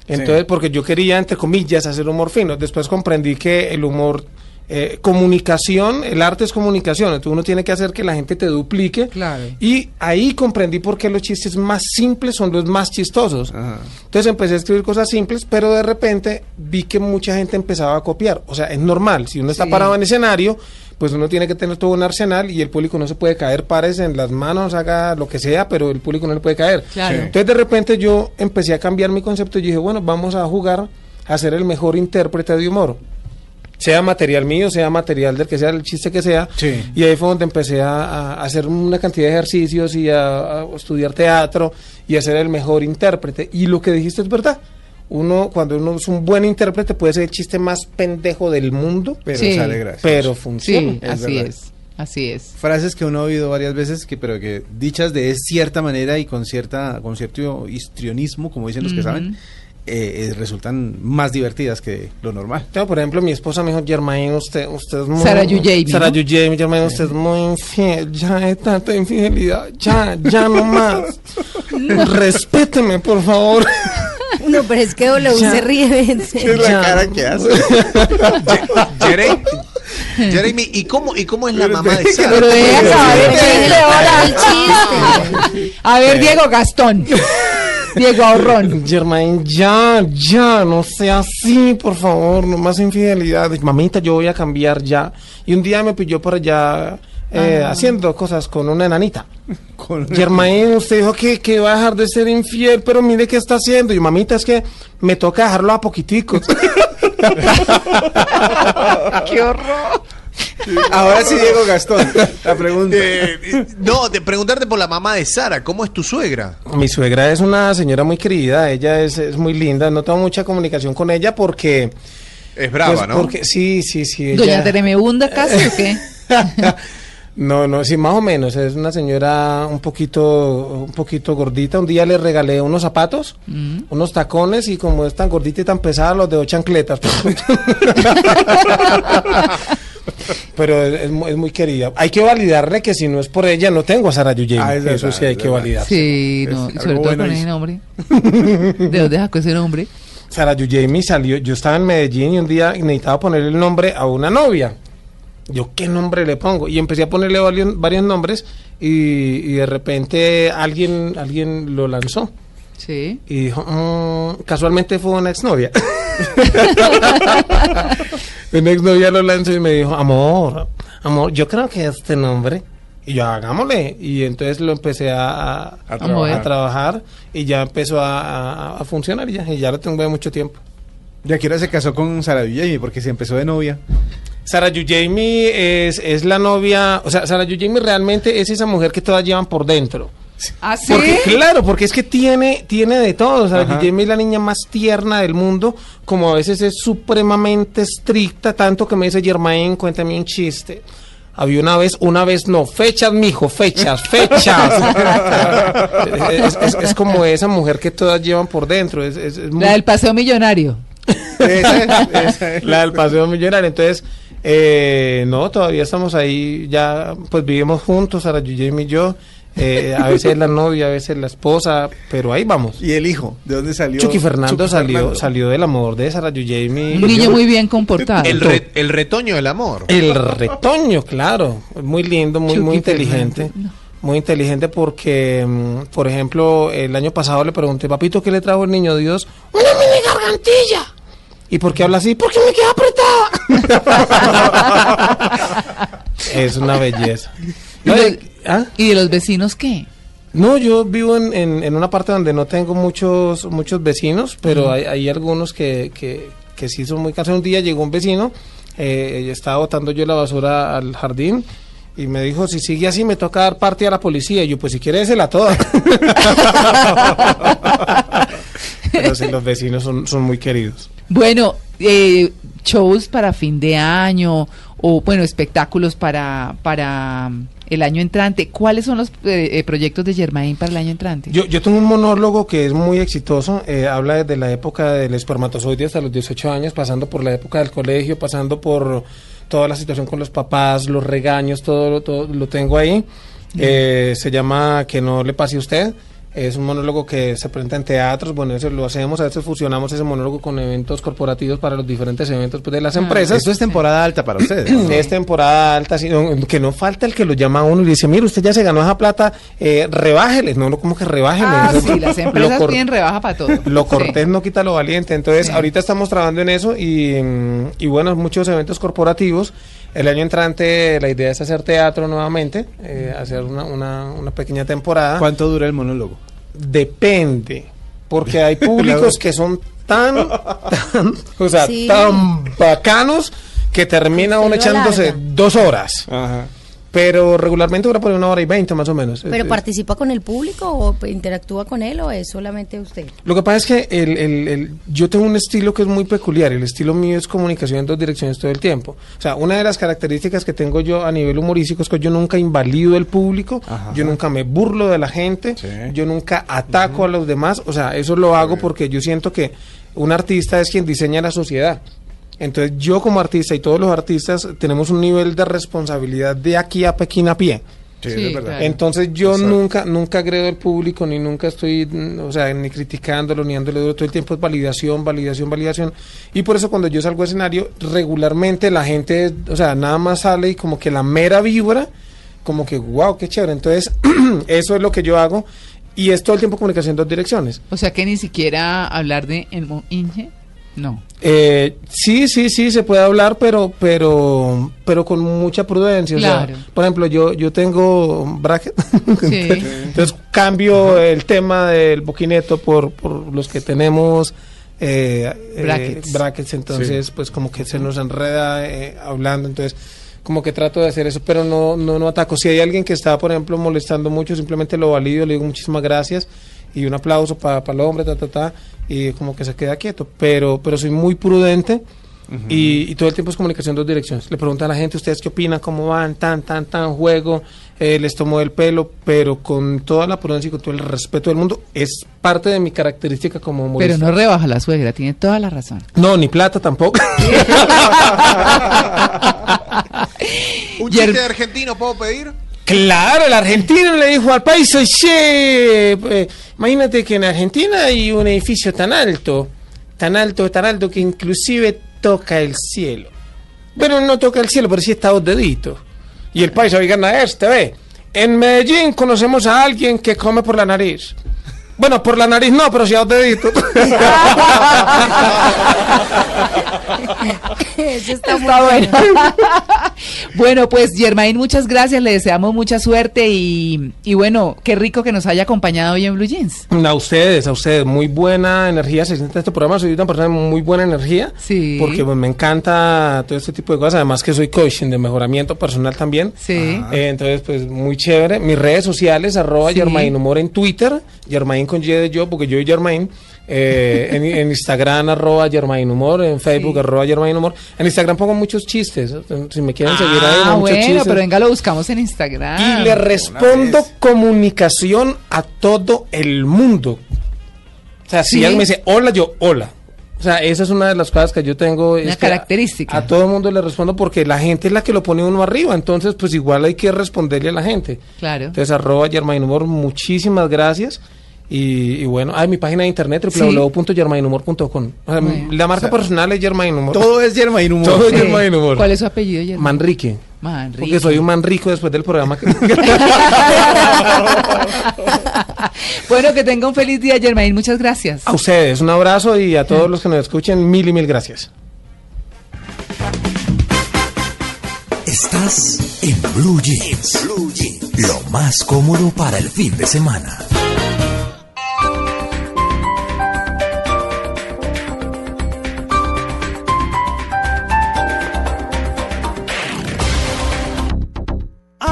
Entonces, porque yo quería, entre comillas, hacer humor fino. Después comprendí que el humor, eh, comunicación, el arte es comunicación. Entonces uno tiene que hacer que la gente te duplique. Claro. Y ahí comprendí por qué los chistes más simples son los más chistosos. Entonces empecé a escribir cosas simples, pero de repente vi que mucha gente empezaba a copiar. O sea, es normal. Si uno está Sí. parado en escenario, pues uno tiene que tener todo un arsenal y el público no se puede caer pares en las manos, haga lo que sea, pero el público no le puede caer. Claro. Sí. Entonces de repente yo empecé a cambiar mi concepto y dije, bueno, vamos a jugar a ser el mejor intérprete de humor. Sea material mío, sea material del que sea, el chiste que sea. Y ahí fue donde empecé a, a hacer una cantidad de ejercicios y a, a estudiar teatro y a ser el mejor intérprete. Y lo que dijiste es verdad. Uno, cuando uno es un buen intérprete, puede ser el chiste más pendejo del mundo, Pero Sí. sale gracioso. pero funciona. Sí, Es así verdad. es. Así es. Frases que uno ha oído varias veces, que pero que dichas de cierta manera y con cierta con cierto histrionismo, como dicen los que saben, eh, eh, resultan más divertidas que lo normal. Por ejemplo, mi esposa me dijo, Germain, usted, usted es muy... Sara Yujaymi, Sara ¿no? Yujaymi, Germain, usted es muy infiel, ya es tanta infidelidad, ya, ya no más. Respéteme, por favor. (laughs) No, pero es que W se ríe. en serio. Ya. que hace. (laughs) Jeremy, Jeremy, ¿y cómo, ¿y cómo es la mamá de Sara? Pero. A ver, Diego Gastón. (laughs) Diego Ahorrón. (laughs) Germain, ya, ya, no sea así, por favor, no más infidelidad. Mamita, yo voy a cambiar ya. Y un día me pilló por allá eh, Ah. haciendo cosas con una enanita. (laughs) Con- Germain, usted dijo que, que va a dejar de ser infiel, pero mire qué está haciendo. Y mamita, es que me toca dejarlo a poquiticos. (laughs) ¡Qué horror! (laughs) Ahora sí, Diego Gastón, la pregunta. Eh, no, de preguntarte por la mamá de Sara, ¿cómo es tu suegra? Mi suegra es una señora muy querida, ella es, es muy linda, no tengo mucha comunicación con ella porque... Es brava, pues, ¿no? Porque, sí, sí, sí. ¿Doña Tremebunda casi o qué? (laughs) No, no, sí, más o menos. Es una señora un poquito, un poquito gordita. Un día le regalé unos zapatos, Mm. unos tacones y como es tan gordita y tan pesada, los dejó chancletas. (laughs) Pero es, es mu- es muy querida. Hay que validarle que si no es por ella, no tengo a Sara Yuyemi. Ah, es verdad, Eso sí hay es que validar. Sí, no, Es y sobre todo bueno con ese nombre. (laughs) ¿De dónde sacó ese nombre? Sara Yuyemi salió, yo estaba en Medellín y un día necesitaba ponerle el nombre a una novia. Yo, ¿qué nombre le pongo? Y empecé a ponerle varios, varios nombres y, y de repente alguien, alguien lo lanzó. Sí. Y dijo, "Mm", casualmente fue una exnovia. (laughs) una exnovia lo lanzó y me dijo, amor, amor, yo creo que este nombre. Y yo, hagámosle. Y entonces lo empecé a, a, trabajar y ya empezó a, a- a funcionar y ya, y ya lo tengo de mucho tiempo. Ya que ahora se casó con Sara Villemi porque se empezó de novia. Sarah Yu Jamie es, es la novia, o sea, Sarah Yu Jamie realmente es esa mujer que todas llevan por dentro. ¿Ah, sí? Porque, claro, porque es que tiene, tiene de todo. Sarah Ajá. Yu Jamie es la niña más tierna del mundo, como a veces es supremamente estricta, tanto que me dice Germain, cuéntame un chiste. Había una vez, una vez no, fechas, mijo, fechas, fechas. (laughs) es, es- es como esa mujer que todas llevan por dentro. Es, es- es muy- La del paseo millonario. (laughs) la del paseo millonario. Entonces, eh, no, todavía estamos ahí, ya pues vivimos juntos, Sara Yuyemi y yo. Eh, a veces la novia, a veces la esposa, pero ahí vamos. ¿Y el hijo? ¿De dónde salió? Chucky Fernando Chucky salió, Fernando? salió del amor de Sara Yuyemi. Un niño muy bien comportado. El, re- el retoño del amor. El retoño, claro. Muy lindo, muy, muy inteligente. Muy inteligente porque, mm, por ejemplo, el año pasado le pregunté, papito, ¿qué le trajo el niño Dios? Una mini gargantilla. ¿Y por qué habla así? Porque me queda apretada. (laughs) es una belleza. ¿Y, No, los- y- ¿ah? ¿Y de los vecinos qué? No, yo vivo en, en- en una parte donde no tengo muchos muchos vecinos, pero hay, hay algunos que, que, que sí son muy cansados. Un día llegó un vecino, eh, estaba botando yo la basura al jardín y me dijo, si sigue así me toca dar parte a la policía. Y yo, pues si quiere, désela toda. (laughs) pero sí, los vecinos son, son muy queridos. Bueno, eh, shows para fin de año o, bueno, espectáculos para, para mm, el año entrante. ¿Cuáles son los eh, eh, proyectos de Germain para el año entrante? Yo, yo tengo un monólogo que es muy exitoso, eh, habla desde la época del espermatozoide hasta los 18 años, pasando por la época del colegio, pasando por toda la situación con los papás, los regaños, todo, lo- todo lo tengo ahí. Eh, se llama Que no le pase a usted. Es un monólogo que se presenta en teatros, bueno, eso lo hacemos, a veces fusionamos ese monólogo con eventos corporativos para los diferentes eventos pues, de las Ah, empresas. Esto es temporada alta para ustedes. ¿no? Es temporada alta, sino que no falta el que lo llama a uno y dice, mire, usted ya se ganó esa plata, eh, rebájele. No, no, como que rebájele. Ah, (laughs) Eso- sí, las lo empresas tienen rebaja para todo. Lo Sí. cortés no quita lo valiente. Entonces, Sí. ahorita estamos trabajando en eso y, mm, y bueno, muchos eventos corporativos. El año entrante la idea es hacer teatro nuevamente, eh, hacer una, una, una pequeña temporada. ¿Cuánto dura el monólogo? Depende, porque hay (laughs) públicos que son tan, tan, o sea, Sí. tan bacanos que termina uno echándose dos horas. Pero regularmente dura por una hora y veinte más o menos. ¿Pero Es- participa con el público o interactúa con él o es solamente usted? Lo que pasa es que el, el- el- yo tengo un estilo que es muy peculiar. El estilo mío es comunicación en dos direcciones todo el tiempo. O sea, una de las características que tengo yo a nivel humorístico es que yo nunca invalido el público, yo nunca me burlo de la gente, yo nunca ataco a los demás. O sea, eso lo hago porque yo siento que un artista es quien diseña la sociedad. Entonces yo como artista y todos los artistas tenemos un nivel de responsabilidad de aquí a Pekín a pie. Sí, Sí, es verdad. claro. Entonces yo Exacto. nunca nunca agredo al público ni nunca estoy, mm, o sea, ni criticándolo ni dándole duro todo el tiempo es validación, validación, validación. Y por eso cuando yo salgo al escenario regularmente la gente, o sea, nada más sale y como que la mera vibra como que wow, qué chévere. Entonces (clears throat) eso es lo que yo hago y es todo el tiempo comunicación en dos direcciones. O sea que ni siquiera hablar de el mo- Inge. No. Eh, sí, sí, sí, se puede hablar, pero, pero, pero con mucha prudencia. o sea, Claro. por ejemplo, yo, yo tengo bracket, (laughs) Sí. entonces cambio el tema del boquineto por, por los que tenemos eh, eh, Brackets. entonces, pues como que se nos enreda eh, hablando, entonces como que trato de hacer eso, pero no, no, no ataco. Si hay alguien que está, por ejemplo, molestando mucho, simplemente lo valido, le digo muchísimas gracias y un aplauso para el hombre, ta, ta, ta, y como que se queda quieto. Pero, pero soy muy prudente y, y todo el tiempo es comunicación en dos direcciones. Le preguntan a la gente, ¿ustedes qué opinan? ¿Cómo van? Tan, tan, tan, juego. eh, les tomo el pelo, pero con toda la prudencia y con todo el respeto del mundo. Es parte de mi característica como humorista. Pero no rebaja la suegra, tiene toda la razón. No, ni plata tampoco. (laughs) ¿Un chiste argentino puedo pedir? Claro, el argentino le dijo al país, che, eh, imagínate que en Argentina hay un edificio tan alto, tan alto, tan alto que inclusive toca el cielo. Bueno, no toca el cielo, pero sí está a dos deditos. Y el país, oigan a este, ve. En Medellín conocemos a alguien que come por la nariz. Bueno, por la nariz no, pero sí a dos deditos. Eso está, bueno. Bueno, pues Germain, muchas gracias, le deseamos mucha suerte y, y bueno, qué rico que nos haya acompañado hoy en Blue Jeans. A ustedes, a ustedes, muy buena energía se siente este programa, soy una persona de muy buena energía, Sí. porque pues, me encanta todo este tipo de cosas, además que soy coaching de mejoramiento personal también, Sí. Eh, entonces pues muy chévere, mis redes sociales, arroba Sí. Germain Humor en Twitter, Germain con Y de yo, porque yo y Germain, eh, en, en Instagram arroba Germain Humor, en Facebook arroba Germain Humor, en Instagram pongo muchos chistes, si me quieren seguir ahí, Ah, muchos bueno, chistes. pero venga, lo buscamos en Instagram. Y le respondo comunicación a todo el mundo. O sea, si Sí. alguien me dice hola, yo hola. O sea, esa es una de las cosas que yo tengo. Una es que característica. A, a todo el mundo le respondo porque la gente es la que lo pone uno arriba. Entonces, pues igual hay que responderle a la gente. Claro. Entonces, arroba Germain Humor, muchísimas gracias. Y, y bueno, hay mi página de internet Sí. www.germainhumor.com. O sea, Bueno. la marca personal es Germain Humor. Todo es Germain Humor. Todo es. Germain Humor. ¿Cuál es su apellido, Germain? Manrique. Manrique. Porque soy un man rico después del programa. que- (laughs) bueno, que tenga un feliz día, Germain. Muchas gracias. A ustedes, un abrazo y a todos los que nos escuchen, mil y mil gracias. Estás en Blue Jeans. Lo más cómodo para el fin de semana.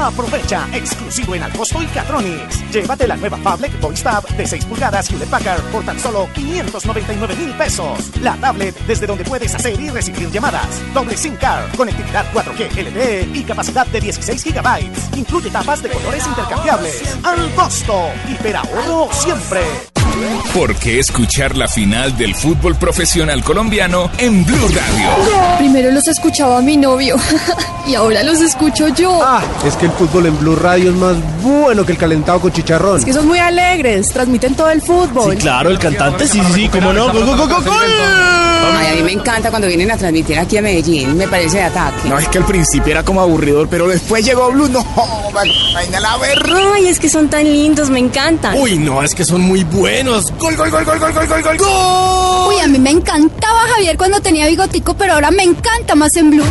Aprovecha, exclusivo en Alcosto y Catronics. Llévate la nueva Fablet Voice Tab de 6 pulgadas Hewlett Packard por tan solo 599 mil pesos. La tablet desde donde puedes hacer y recibir llamadas. Doble SIM card, conectividad 4G LTE y capacidad de 16 gigabytes. Incluye tapas de colores intercambiables. Al costo, hiperahorro siempre. ¿Por qué escuchar la final del fútbol profesional colombiano en Blue Radio? Primero los escuchaba mi novio (laughs) y ahora los escucho yo. Ah, es que el fútbol en Blue Radio es más bueno que el calentado con chicharrón. Es que son muy alegres, transmiten todo el fútbol. Sí, claro, el cantante, sí, sí, sí, cómo no. Gol, gol, gol, gol, gol. Ay, a mí me encanta cuando vienen a transmitir aquí a Medellín, me parece de ataque. No, es que al principio era como aburridor, pero después llegó Blue. No, vaina la ver. Ay, es que son tan lindos, me encantan. Uy, no, es que son muy buenos. Gol, gol, gol, gol, gol, gol, gol, gol, gol. Uy, a mí me encantaba Javier cuando tenía bigotico, pero ahora me encanta más en Blue.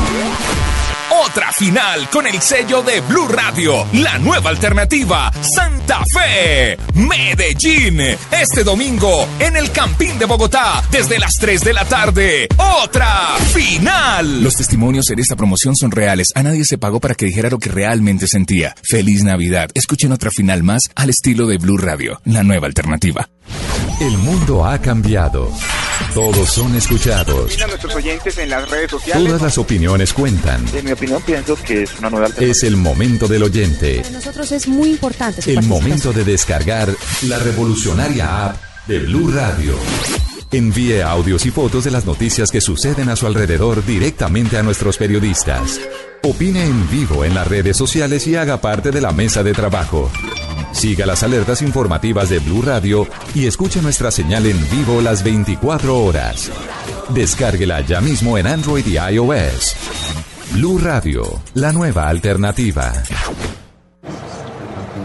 Otra final con el sello de Blue Radio, la nueva alternativa, Santa Fe, Medellín. Este domingo en el Campín de Bogotá, desde las 3 de la tarde. Otra final. Los testimonios en esta promoción son reales. A nadie se pagó para que dijera lo que realmente sentía. Feliz Navidad. Escuchen otra final más al estilo de Blue Radio, la nueva alternativa. El mundo ha cambiado. Todos son escuchados. Opinan nuestros oyentes en las redes sociales. Todas las opiniones cuentan. En mi opinión, pienso que es una nueva. Es el momento del oyente. Para nosotros es muy importante su El momento de descargar la revolucionaria app de Blue Radio. Envíe audios y fotos de las noticias que suceden a su alrededor directamente a nuestros periodistas. Opine en vivo en las redes sociales y haga parte de la mesa de trabajo. Siga las alertas informativas de Blue Radio y escuche nuestra señal en vivo las 24 horas. Descárguela ya mismo en Android y iOS. Blue Radio, la nueva alternativa.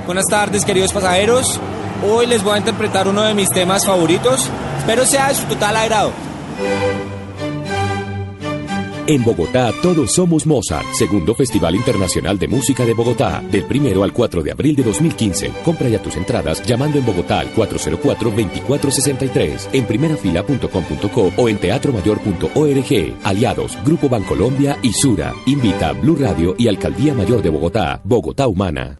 Buenas tardes, queridos pasajeros. Hoy les voy a interpretar uno de mis temas favoritos. Espero sea de su total agrado. En Bogotá todos somos Mozart, segundo Festival Internacional de Música de Bogotá, del primero al 4 de abril de 2015. Compra ya tus entradas llamando en Bogotá al 404-2463, en primerafila.com.co o en teatromayor.org. Aliados, Grupo Bancolombia y Sura. Invita Blue Radio y Alcaldía Mayor de Bogotá, Bogotá Humana.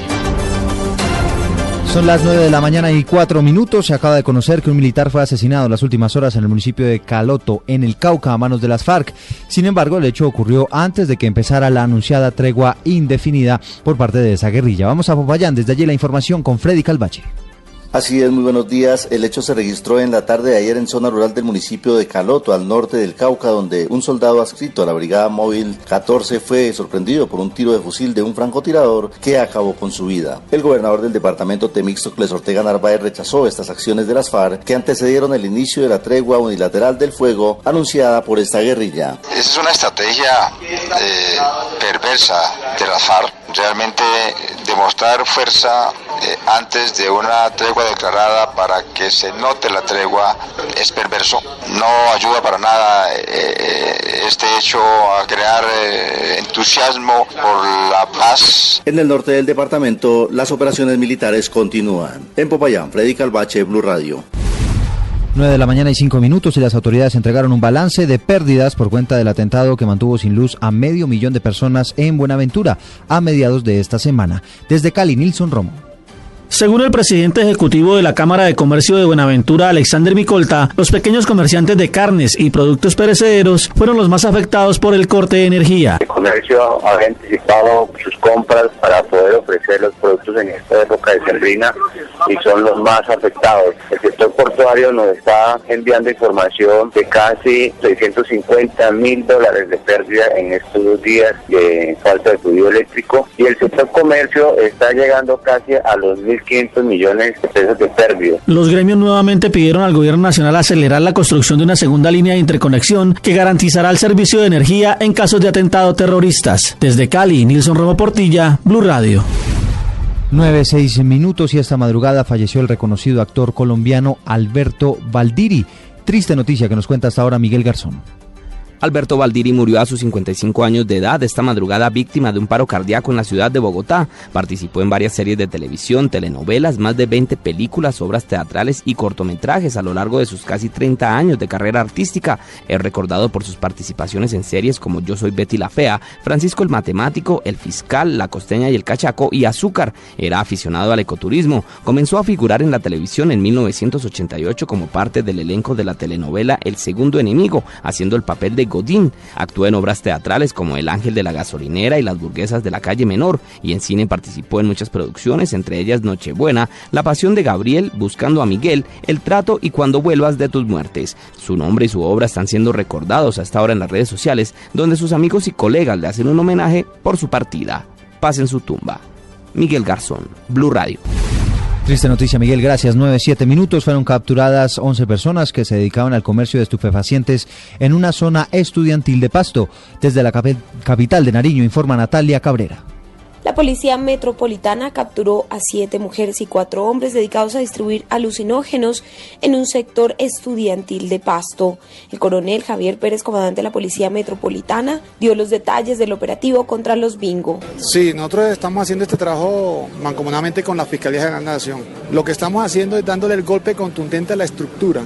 Son las 9 de la mañana y 4 minutos. Se acaba de conocer que un militar fue asesinado en las últimas horas en el municipio de Caloto, en el Cauca, a manos de las FARC. Sin embargo, el hecho ocurrió antes de que empezara la anunciada tregua indefinida por parte de esa guerrilla. Vamos a Popayán. Desde allí la información con Freddy Calvache. Así es, muy buenos días. El hecho se registró en la tarde de ayer en zona rural del municipio de Caloto, al norte del Cauca, donde un soldado adscrito a la Brigada Móvil 14 fue sorprendido por un tiro de fusil de un francotirador que acabó con su vida. El gobernador del departamento Temístocles Ortega Narváez rechazó estas acciones de las FARC que antecedieron el inicio de la tregua unilateral del fuego anunciada por esta guerrilla. Esa es una estrategia eh, perversa de las FARC. Realmente demostrar fuerza eh, antes de una tregua declarada para que se note la tregua es perverso. No ayuda para nada eh, este hecho a crear eh, entusiasmo por la paz. En el norte del departamento, las operaciones militares continúan. En Popayán, Freddy Calvache, Blue Radio. 9 de la mañana y 5 minutos y las autoridades entregaron un balance de pérdidas por cuenta del atentado que mantuvo sin luz a medio millón de personas en Buenaventura a mediados de esta semana. Desde Cali, Nilson Romo. Según el presidente ejecutivo de la Cámara de Comercio de Buenaventura, Alexander Micolta, los pequeños comerciantes de carnes y productos perecederos fueron los más afectados por el corte de energía. El comercio ha anticipado sus compras para poder ofrecer los productos en esta época de sembrina y son los más afectados. El sector portuario nos está enviando información de casi 650 mil dólares de pérdida en estos dos días de falta de fluido eléctrico y el sector comercio está llegando casi a los 1.500 millones de pesos de pérdida. Los gremios nuevamente pidieron al gobierno nacional acelerar la construcción de una segunda línea de interconexión que garantizará el servicio de energía en casos de atentado terroristas. Desde Cali, Nilson Romo Portilla, Blue Radio. 9, 6 minutos y esta madrugada falleció el reconocido actor colombiano Alberto Valdiri. Triste noticia que nos cuenta hasta ahora Miguel Garzón. Alberto Valdiri murió a sus 55 años de edad esta madrugada víctima de un paro cardíaco en la ciudad de Bogotá. Participó en varias series de televisión, telenovelas, más de 20 películas, obras teatrales y cortometrajes a lo largo de sus casi 30 años de carrera artística. Es recordado por sus participaciones en series como Yo soy Betty la Fea, Francisco el Matemático, El Fiscal, La Costeña y el Cachaco y Azúcar. Era aficionado al ecoturismo. Comenzó a figurar en la televisión en 1988 como parte del elenco de la telenovela El Segundo Enemigo, haciendo el papel de Godín. Actuó en obras teatrales como El Ángel de la Gasolinera y Las Burguesas de la Calle Menor, y en cine participó en muchas producciones, entre ellas Nochebuena, La Pasión de Gabriel, Buscando a Miguel, El Trato y Cuando Vuelvas de tus Muertes. Su nombre y su obra están siendo recordados hasta ahora en las redes sociales, donde sus amigos y colegas le hacen un homenaje por su partida. Paz en su tumba. Miguel Garzón, Blue Radio. Triste noticia, Miguel. Gracias. 9-7 minutos. Fueron capturadas 11 personas que se dedicaban al comercio de estupefacientes en una zona estudiantil de Pasto. Desde la capi- capital de Nariño, informa Natalia Cabrera. La policía metropolitana capturó a siete mujeres y cuatro hombres dedicados a distribuir alucinógenos en un sector estudiantil de Pasto. El coronel Javier Pérez, comandante de la policía metropolitana, dio los detalles del operativo contra los bingo. Sí, nosotros estamos haciendo este trabajo mancomunadamente con la Fiscalía General de la Nación. Lo que estamos haciendo es dándole el golpe contundente a la estructura,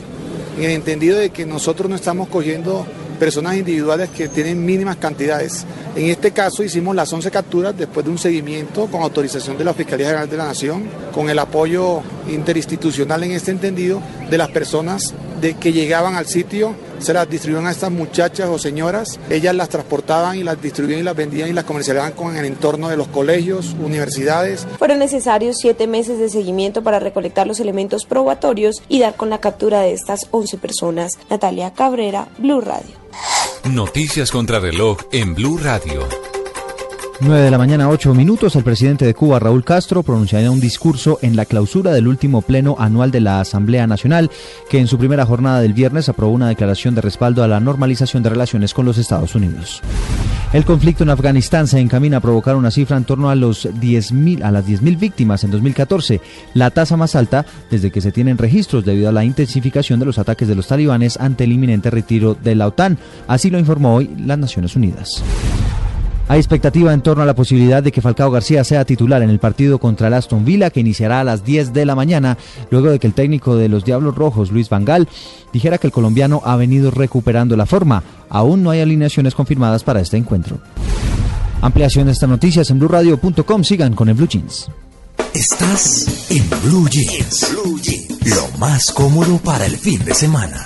en el entendido de que nosotros no estamos cogiendo personas individuales que tienen mínimas cantidades. En este caso hicimos las 11 capturas después de un seguimiento con autorización de la Fiscalía General de la Nación, con el apoyo interinstitucional en este entendido de las personas de que llegaban al sitio, se las distribuían a estas muchachas o señoras, ellas las transportaban y las distribuían y las vendían y las comercializaban con el entorno de los colegios, universidades. Fueron necesarios siete meses de seguimiento para recolectar los elementos probatorios y dar con la captura de estas 11 personas. Natalia Cabrera, Blue Radio. Noticias contra reloj en Blue Radio. 9 de la mañana, 8 minutos. El presidente de Cuba, Raúl Castro, pronunciará un discurso en la clausura del último pleno anual de la Asamblea Nacional, que en su primera jornada del viernes aprobó una declaración de respaldo a la normalización de relaciones con los Estados Unidos. El conflicto en Afganistán se encamina a provocar una cifra en torno a, los 10.000 a las 10.000 víctimas en 2014, la tasa más alta desde que se tienen registros debido a la intensificación de los ataques de los talibanes ante el inminente retiro de la OTAN. Así lo informó hoy las Naciones Unidas. Hay expectativa en torno a la posibilidad de que Falcao García sea titular en el partido contra el Aston Villa que iniciará a las 10 de la mañana, luego de que el técnico de los Diablos Rojos, Luis Vangal, dijera que el colombiano ha venido recuperando la forma. Aún no hay alineaciones confirmadas para este encuentro. Ampliación de estas noticias en blueradio.com. Sigan con el Blue Jeans. Estás en Blue Jeans. Lo más cómodo para el fin de semana.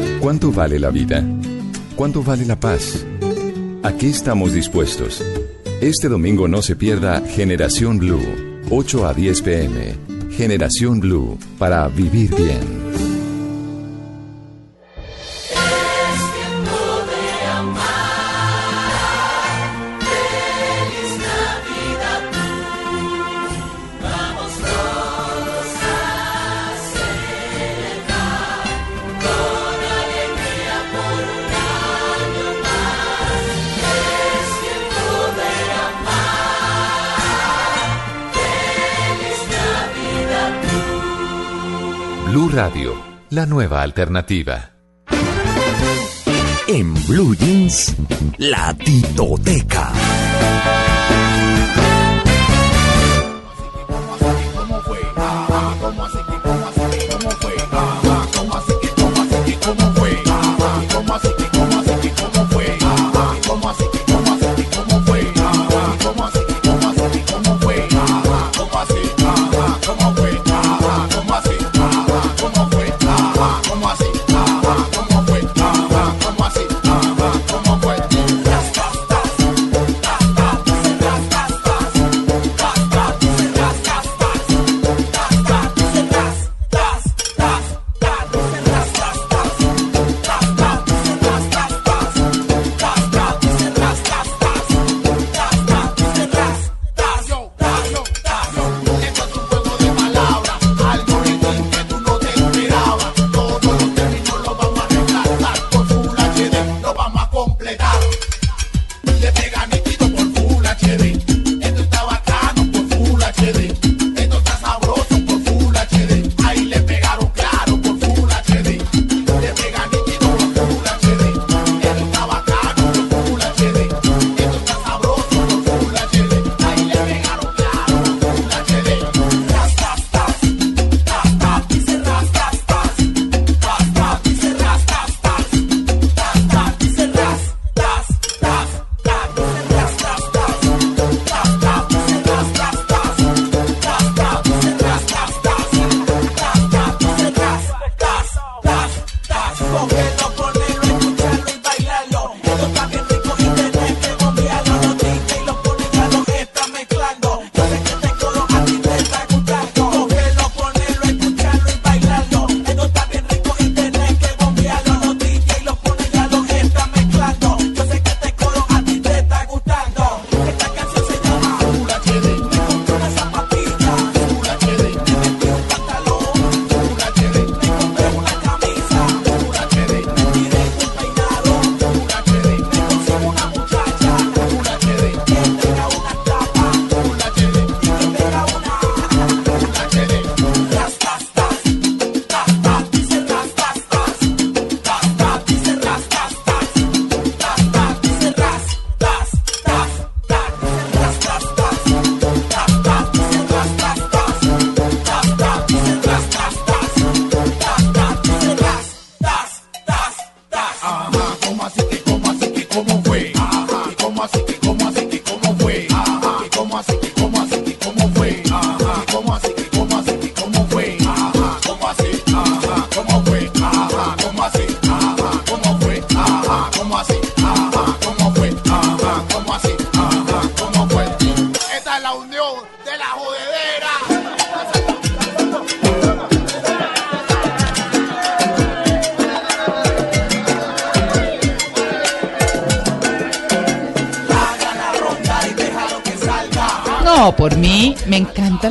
¿Cuánto vale la vida? ¿Cuánto vale la paz? ¿A qué estamos dispuestos? Este domingo no se pierda Generación Blue, 8 a 10 pm. Generación Blue, para vivir bien. Radio, la nueva alternativa. En Blue Jeans, la titoteca.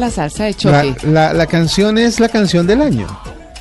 La salsa de choque. la- la canción es la canción del año.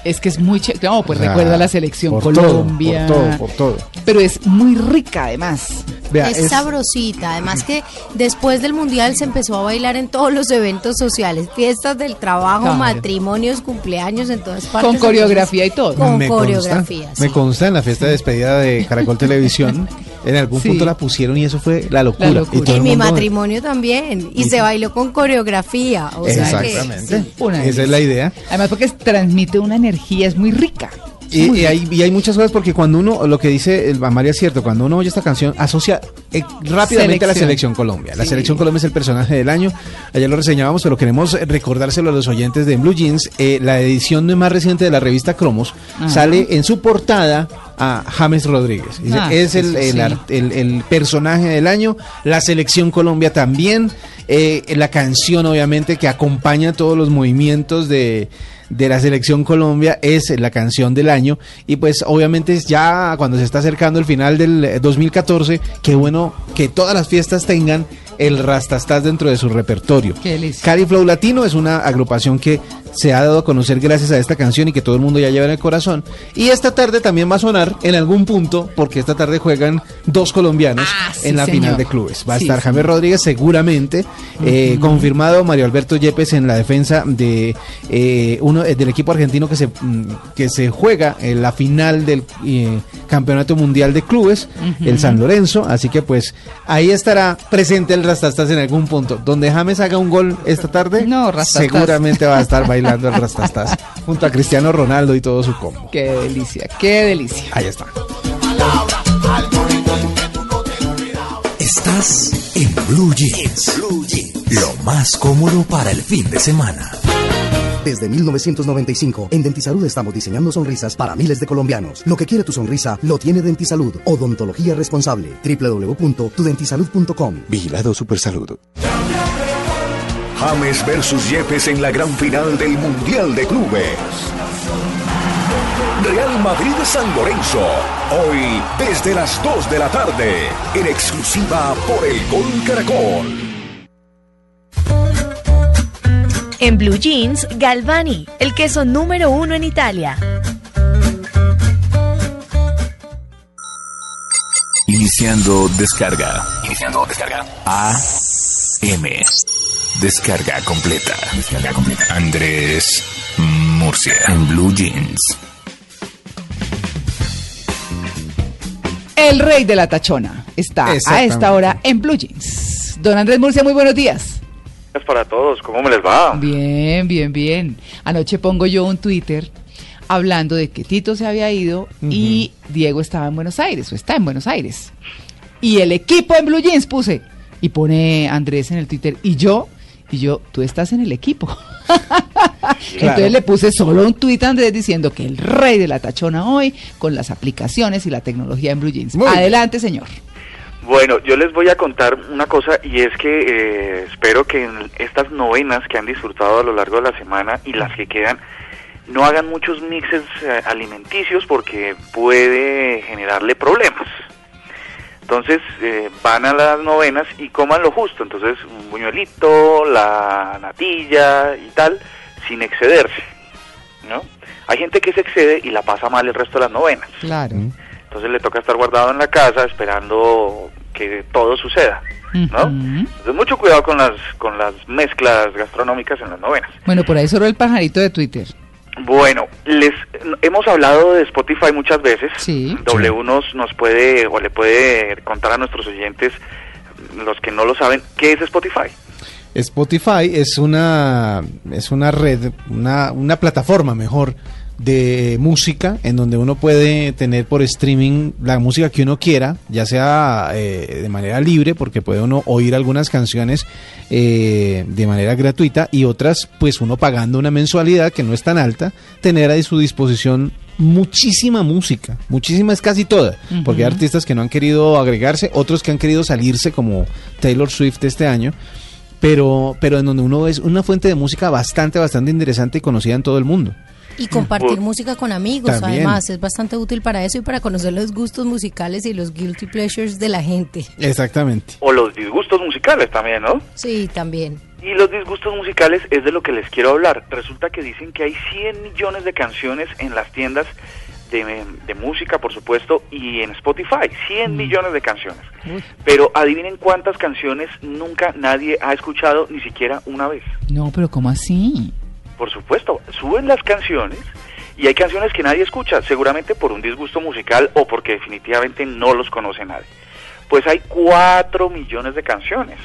Es que es muy chévere. No, pues O sea, recuerda la selección por todo, Colombia. por todo, por todo. pero es muy rica además. es, sabrosita, además que después del mundial se empezó a bailar en todos los eventos sociales, fiestas del trabajo, Claro. matrimonios, cumpleaños en todas partes. Con coreografía y todo. Con me coreografía. consta, me consta en la fiesta de despedida de Caracol Televisión. (laughs) En algún Sí. punto la pusieron y eso fue la locura. La Y En mi mundo- matrimonio también. Y se bailó con coreografía. O sea que- Exactamente. sí. Una Esa es la idea. Además porque transmite una energía, es muy rica. Y, y hay, y hay muchas cosas porque cuando uno, lo que dice el Amalia es cierto, cuando uno oye esta canción asocia eh, rápidamente a la Selección. Colombia. La Sí. selección Colombia es el personaje del año. Ayer lo reseñábamos, pero queremos recordárselo a los oyentes de Blue Jeans. Eh, la edición más reciente de la revista Cromos Ajá. sale en su portada a James Rodríguez. Dice, Ah, es el, el sí. art- el- el personaje del año. La selección Colombia también. Eh, la canción, obviamente, que acompaña todos los movimientos de, de la selección Colombia es la canción del año. Y pues, obviamente, es ya cuando se está acercando el final del eh, 2014, qué bueno que todas las fiestas tengan el Rastastas dentro de su repertorio. Cali Flow Latino es una agrupación que se ha dado a conocer gracias a esta canción y que todo el mundo ya lleva en el corazón. Y esta tarde también va a sonar en algún punto, porque esta tarde juegan dos colombianos Ah, sí, en la señor. final de clubes. Va a Sí, estar. James Rodríguez seguramente, eh, confirmado Mario Alberto Yepes en la defensa de eh, uno eh, del equipo argentino que se, mm, que se juega en la final del eh, Campeonato Mundial de Clubes, el San Lorenzo. Así que pues ahí estará presente el Rastastas en algún punto. Donde James haga un gol esta tarde, No, seguramente va a estar bailando el Rastastas junto a Cristiano Ronaldo y todo su combo. Qué delicia, qué delicia. Ahí está. Estás en Blue Jeans. Lo más cómodo para el fin de semana. Desde 1995, en Dentisalud estamos diseñando sonrisas para miles de colombianos. Lo que quiere tu sonrisa, lo tiene Dentisalud. Odontología responsable. www.tudentisalud.com. Vigilado Supersalud. James versus Yepes en la gran final del Mundial de Clubes. Real Madrid-San Lorenzo. Hoy desde las 2 de la tarde. En exclusiva por el Gol Caracol. En Blue Jeans, Galvani, el queso número uno en Italia. Iniciando descarga. Iniciando descarga. A M. Descarga completa. Descarga completa. Andrés Murcia. En Blue Jeans. El rey de la tachona está a esta hora en Blue Jeans. Don Andrés Murcia, muy buenos días. Para todos, ¿cómo me les va? Bien, bien, bien. Anoche pongo yo un Twitter hablando de que Tito se había ido y Diego estaba en Buenos Aires o está en Buenos Aires. Y el equipo en Blue Jeans puse. Y pone Andrés en el Twitter. Y yo, y yo, tú estás en el equipo. (laughs) Entonces le puse solo un tuit a Andrés diciendo que el rey de la tachona hoy con las aplicaciones y la tecnología en Blue Jeans. Muy bien. Adelante, señor. Bueno, yo les voy a contar una cosa y es que eh, espero que en estas novenas que han disfrutado a lo largo de la semana y las que quedan no hagan muchos mixes eh, alimenticios porque puede generarle problemas. Entonces eh, van a las novenas y coman lo justo, entonces un buñuelito, la natilla y tal, sin excederse, ¿no? Hay gente que se excede y la pasa mal el resto de las novenas. Claro. Entonces le toca estar guardado en la casa esperando que todo suceda, ¿no? Entonces mucho cuidado con las con las mezclas gastronómicas en las novenas. Bueno, por ahí solo el pajarito de Twitter. Bueno, les hemos hablado de Spotify muchas veces. Sí. W nos nos puede o le puede contar a nuestros oyentes los que no lo saben qué es Spotify. Spotify es una es una red, una, una plataforma mejor de música en donde uno puede tener por streaming la música que uno quiera, ya sea eh, de manera libre, porque puede uno oír algunas canciones eh, de manera gratuita y otras, pues uno pagando una mensualidad que no es tan alta, tener a su disposición muchísima música, muchísima es casi toda, porque hay artistas que no han querido agregarse, otros que han querido salirse como Taylor Swift este año. Pero, pero en donde uno es una fuente de música bastante, bastante interesante y conocida en todo el mundo. Y compartir música con amigos, También. además, es bastante útil para eso y para conocer los gustos musicales y los guilty pleasures de la gente. Exactamente. O los disgustos musicales también, ¿no? Sí, también. Y los disgustos musicales es de lo que les quiero hablar. Resulta que dicen que hay 100 millones de canciones en las tiendas de, de música, por supuesto, y en Spotify, 100 millones de canciones. Pero adivinen cuántas canciones nunca nadie ha escuchado ni siquiera una vez. No, pero ¿cómo así? Por supuesto, suben las canciones y hay canciones que nadie escucha, seguramente por un disgusto musical o porque definitivamente no los conoce nadie. Pues hay 4 millones de canciones.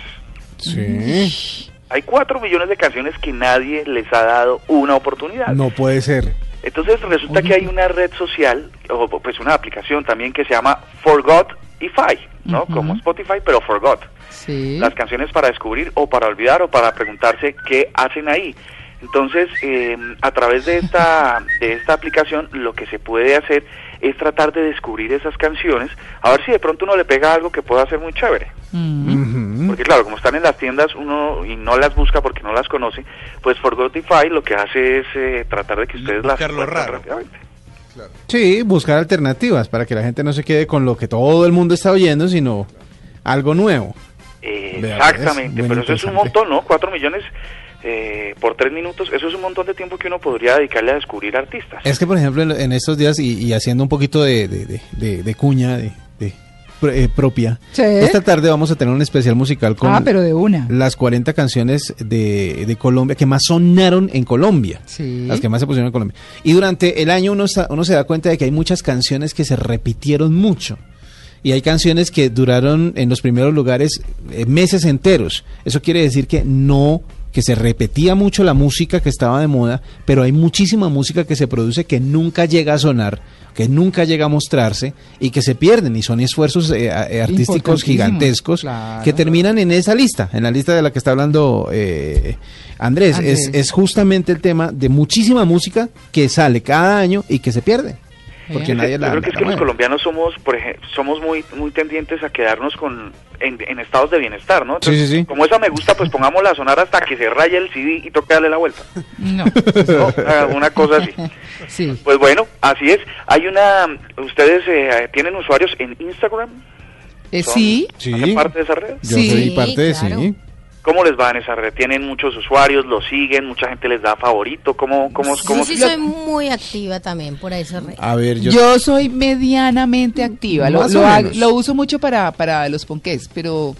Sí. Hay 4 millones de canciones que nadie les ha dado una oportunidad. No puede ser. Entonces resulta que hay una red social, o pues una aplicación también que se llama Forgotify, ¿no? Como Spotify, pero Forgot. Sí. Las canciones para descubrir o para olvidar o para preguntarse qué hacen ahí. Entonces, eh, a través de esta, de esta aplicación, lo que se puede hacer es tratar de descubrir esas canciones, a ver si de pronto uno le pega algo que pueda ser muy chévere. Porque claro, como están en las tiendas uno y no las busca porque no las conoce, pues Forgotify lo que hace es eh, tratar de que ustedes las encuentren raro. rápidamente. Sí, buscar alternativas para que la gente no se quede con lo que todo el mundo está oyendo, sino algo nuevo. Eh, Vea, exactamente, es pero eso es un montón, ¿no? Cuatro millones eh, por tres minutos, eso es un montón de tiempo que uno podría dedicarle a descubrir artistas. Es que, por ejemplo, en, en estos días, y, y haciendo un poquito de, de- de- de- de cuña de, de pro- eh, propia, Sí. esta tarde vamos a tener un especial musical con Ah, pero de una. las 40 canciones de, de Colombia que más sonaron en Colombia. Sí. Las que más se pusieron en Colombia. Y durante el año uno, uno se da cuenta de que hay muchas canciones que se repitieron mucho. Y hay canciones que duraron en los primeros lugares eh, meses enteros. Eso quiere decir que no, que se repetía mucho la música que estaba de moda, pero hay muchísima música que se produce que nunca llega a sonar, que nunca llega a mostrarse y que se pierden. Y son esfuerzos eh, eh, artísticos gigantescos claro. que terminan en esa lista, en la lista de la que está hablando eh, Andrés. Andrés. Es, es justamente el tema de muchísima música que sale cada año y que se pierde. Porque Yo nadie la, creo que es que los colombianos somos, por ejemplo, somos muy muy tendientes a quedarnos con en, en estados de bienestar, ¿no? Sí, sí, sí. Como esa me gusta, pues pongámosla a sonar hasta que se raye el CD y toque darle la vuelta. No. (laughs) ¿no? Una cosa así. (laughs) Sí. Pues bueno, así es. Hay una, ustedes eh, tienen usuarios en Instagram. Eh, ¿Son- sí. ¿Hacen parte de esa red? Yo soy parte de sí. ¿Cómo les va en esa red? ¿Tienen muchos usuarios? ¿Lo siguen? ¿Mucha gente les da favorito? ¿Cómo, cómo, cómo Yo sí soy muy activa también por esa red. A ver, yo, Yo, soy medianamente activa. Lo, lo lo uso mucho para, para los ponqués, pero,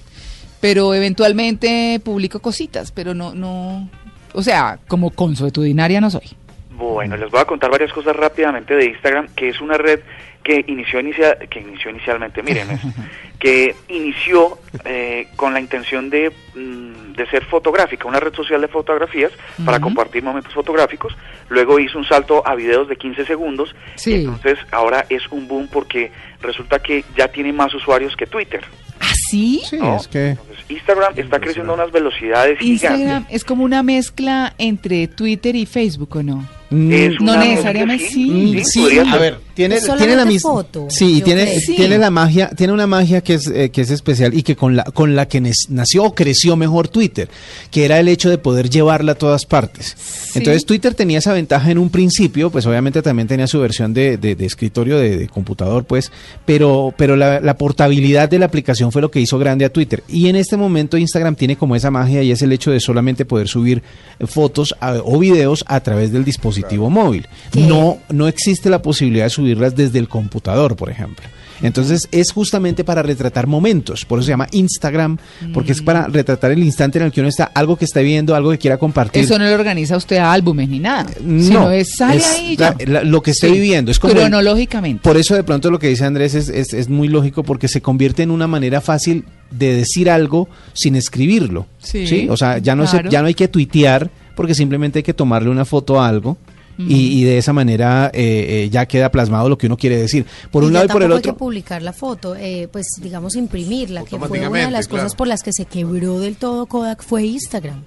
pero eventualmente publico cositas, pero no, no, o sea, como consuetudinaria no soy. Bueno, les voy a contar varias cosas rápidamente de Instagram, que es una red que inició, inicia- que inició inicialmente, miren, es- (laughs) que inició eh, con la intención de, mm, de ser fotográfica, una red social de fotografías para compartir momentos fotográficos. Luego hizo un salto a videos de 15 segundos. Sí. Y entonces ahora es un boom porque resulta que ya tiene más usuarios que Twitter. ¿Ah, sí? sí, ¿no? es que Instagram está creciendo a unas velocidades Instagram gigantes. es como una mezcla entre Twitter y Facebook, ¿o no? Mm, Es No necesariamente, sí. Sí, a ver, tiene, tiene la misma foto, sí, tiene. Sí. tiene la magia, tiene una magia que es eh, que es especial y que con la con la que nació o creció mejor Twitter, que era el hecho de poder llevarla a todas partes. Entonces Twitter tenía esa ventaja en un principio, pues obviamente también tenía su versión de, de- de escritorio de, de computador, pues, pero pero la, la portabilidad de la aplicación fue lo que hizo grande a Twitter. Y en este momento Instagram tiene como esa magia y es el hecho de solamente poder subir fotos a- o videos a través del dispositivo móvil. No, no existe la posibilidad de subirlas desde el computador, por ejemplo. Entonces es justamente para retratar momentos, por eso se llama Instagram, porque es para retratar el instante en el que uno está, algo que está viendo, algo que quiera compartir. Eso no le organiza usted a álbumes ni nada. No, sino es sale es ahí la- la- lo que esté Sí. viviendo. Es como el- Cronológicamente. por eso de pronto lo que dice Andrés es, es, es muy lógico porque se convierte en una manera fácil de decir algo sin escribirlo. Sí, O sea, ya no, se- ya no hay que tuitear porque simplemente hay que tomarle una foto a algo. Y, y de esa manera eh, eh, ya queda plasmado lo que uno quiere decir. Por Y un lado y por el tampoco otro. Hay que publicar la foto, eh, pues digamos imprimirla, que fue una de las cosas por las que se quebró del todo Kodak fue Instagram.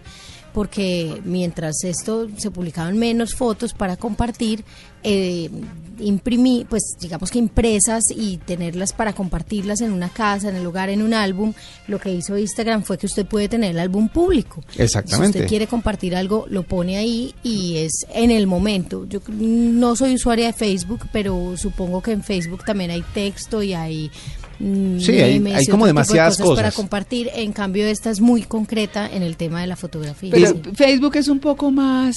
Porque mientras esto se publicaban menos fotos para compartir, eh, imprimí, pues digamos que impresas y tenerlas para compartirlas en una casa, en el lugar, en un álbum, lo que hizo Instagram fue que usted puede tener el álbum público. Exactamente. Si usted quiere compartir algo, lo pone ahí y es en el momento. Yo no soy usuaria de Facebook, pero supongo que en Facebook también hay texto y hay Sí, hay- como tipo de demasiadas para cosas. compartir. En cambio, esta es muy concreta en el tema de la fotografía. Pero Sí. Facebook es un poco más...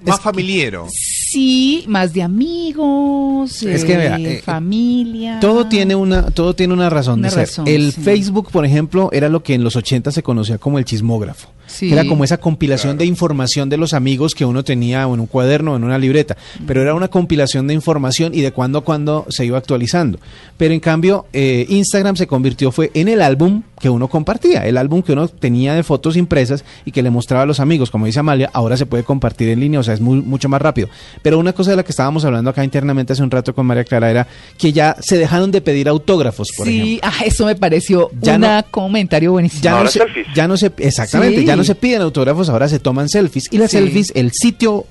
Más familiero. Sí, más de amigos, Es que, eh, vea, eh, familia. Todo tiene una, todo tiene una razón Una de ser. razón, el sí. Facebook, por ejemplo, era lo que en los 80 se conocía como el chismógrafo. Sí. que Era como esa compilación de información de los amigos que uno tenía o en un cuaderno o en una libreta. Pero era una compilación de información y de cuando a cuando se iba actualizando. Pero en cambio, eh, Instagram se convirtió fue en el álbum que uno compartía, el álbum que uno tenía de fotos impresas y que le mostraba a los amigos. Como dice Amalia, ahora se puede compartir en línea, o sea, es muy, mucho más rápido. Pero una cosa de la que estábamos hablando acá internamente hace un rato con María Clara era que ya se dejaron de pedir autógrafos, por ejemplo. Sí, ah, eso me pareció Ya un no- comentario buenísimo. Ya no, se, ya no se, exactamente, Sí. ya no se piden autógrafos, ahora se toman selfies. Y las Sí. selfies, el sitio,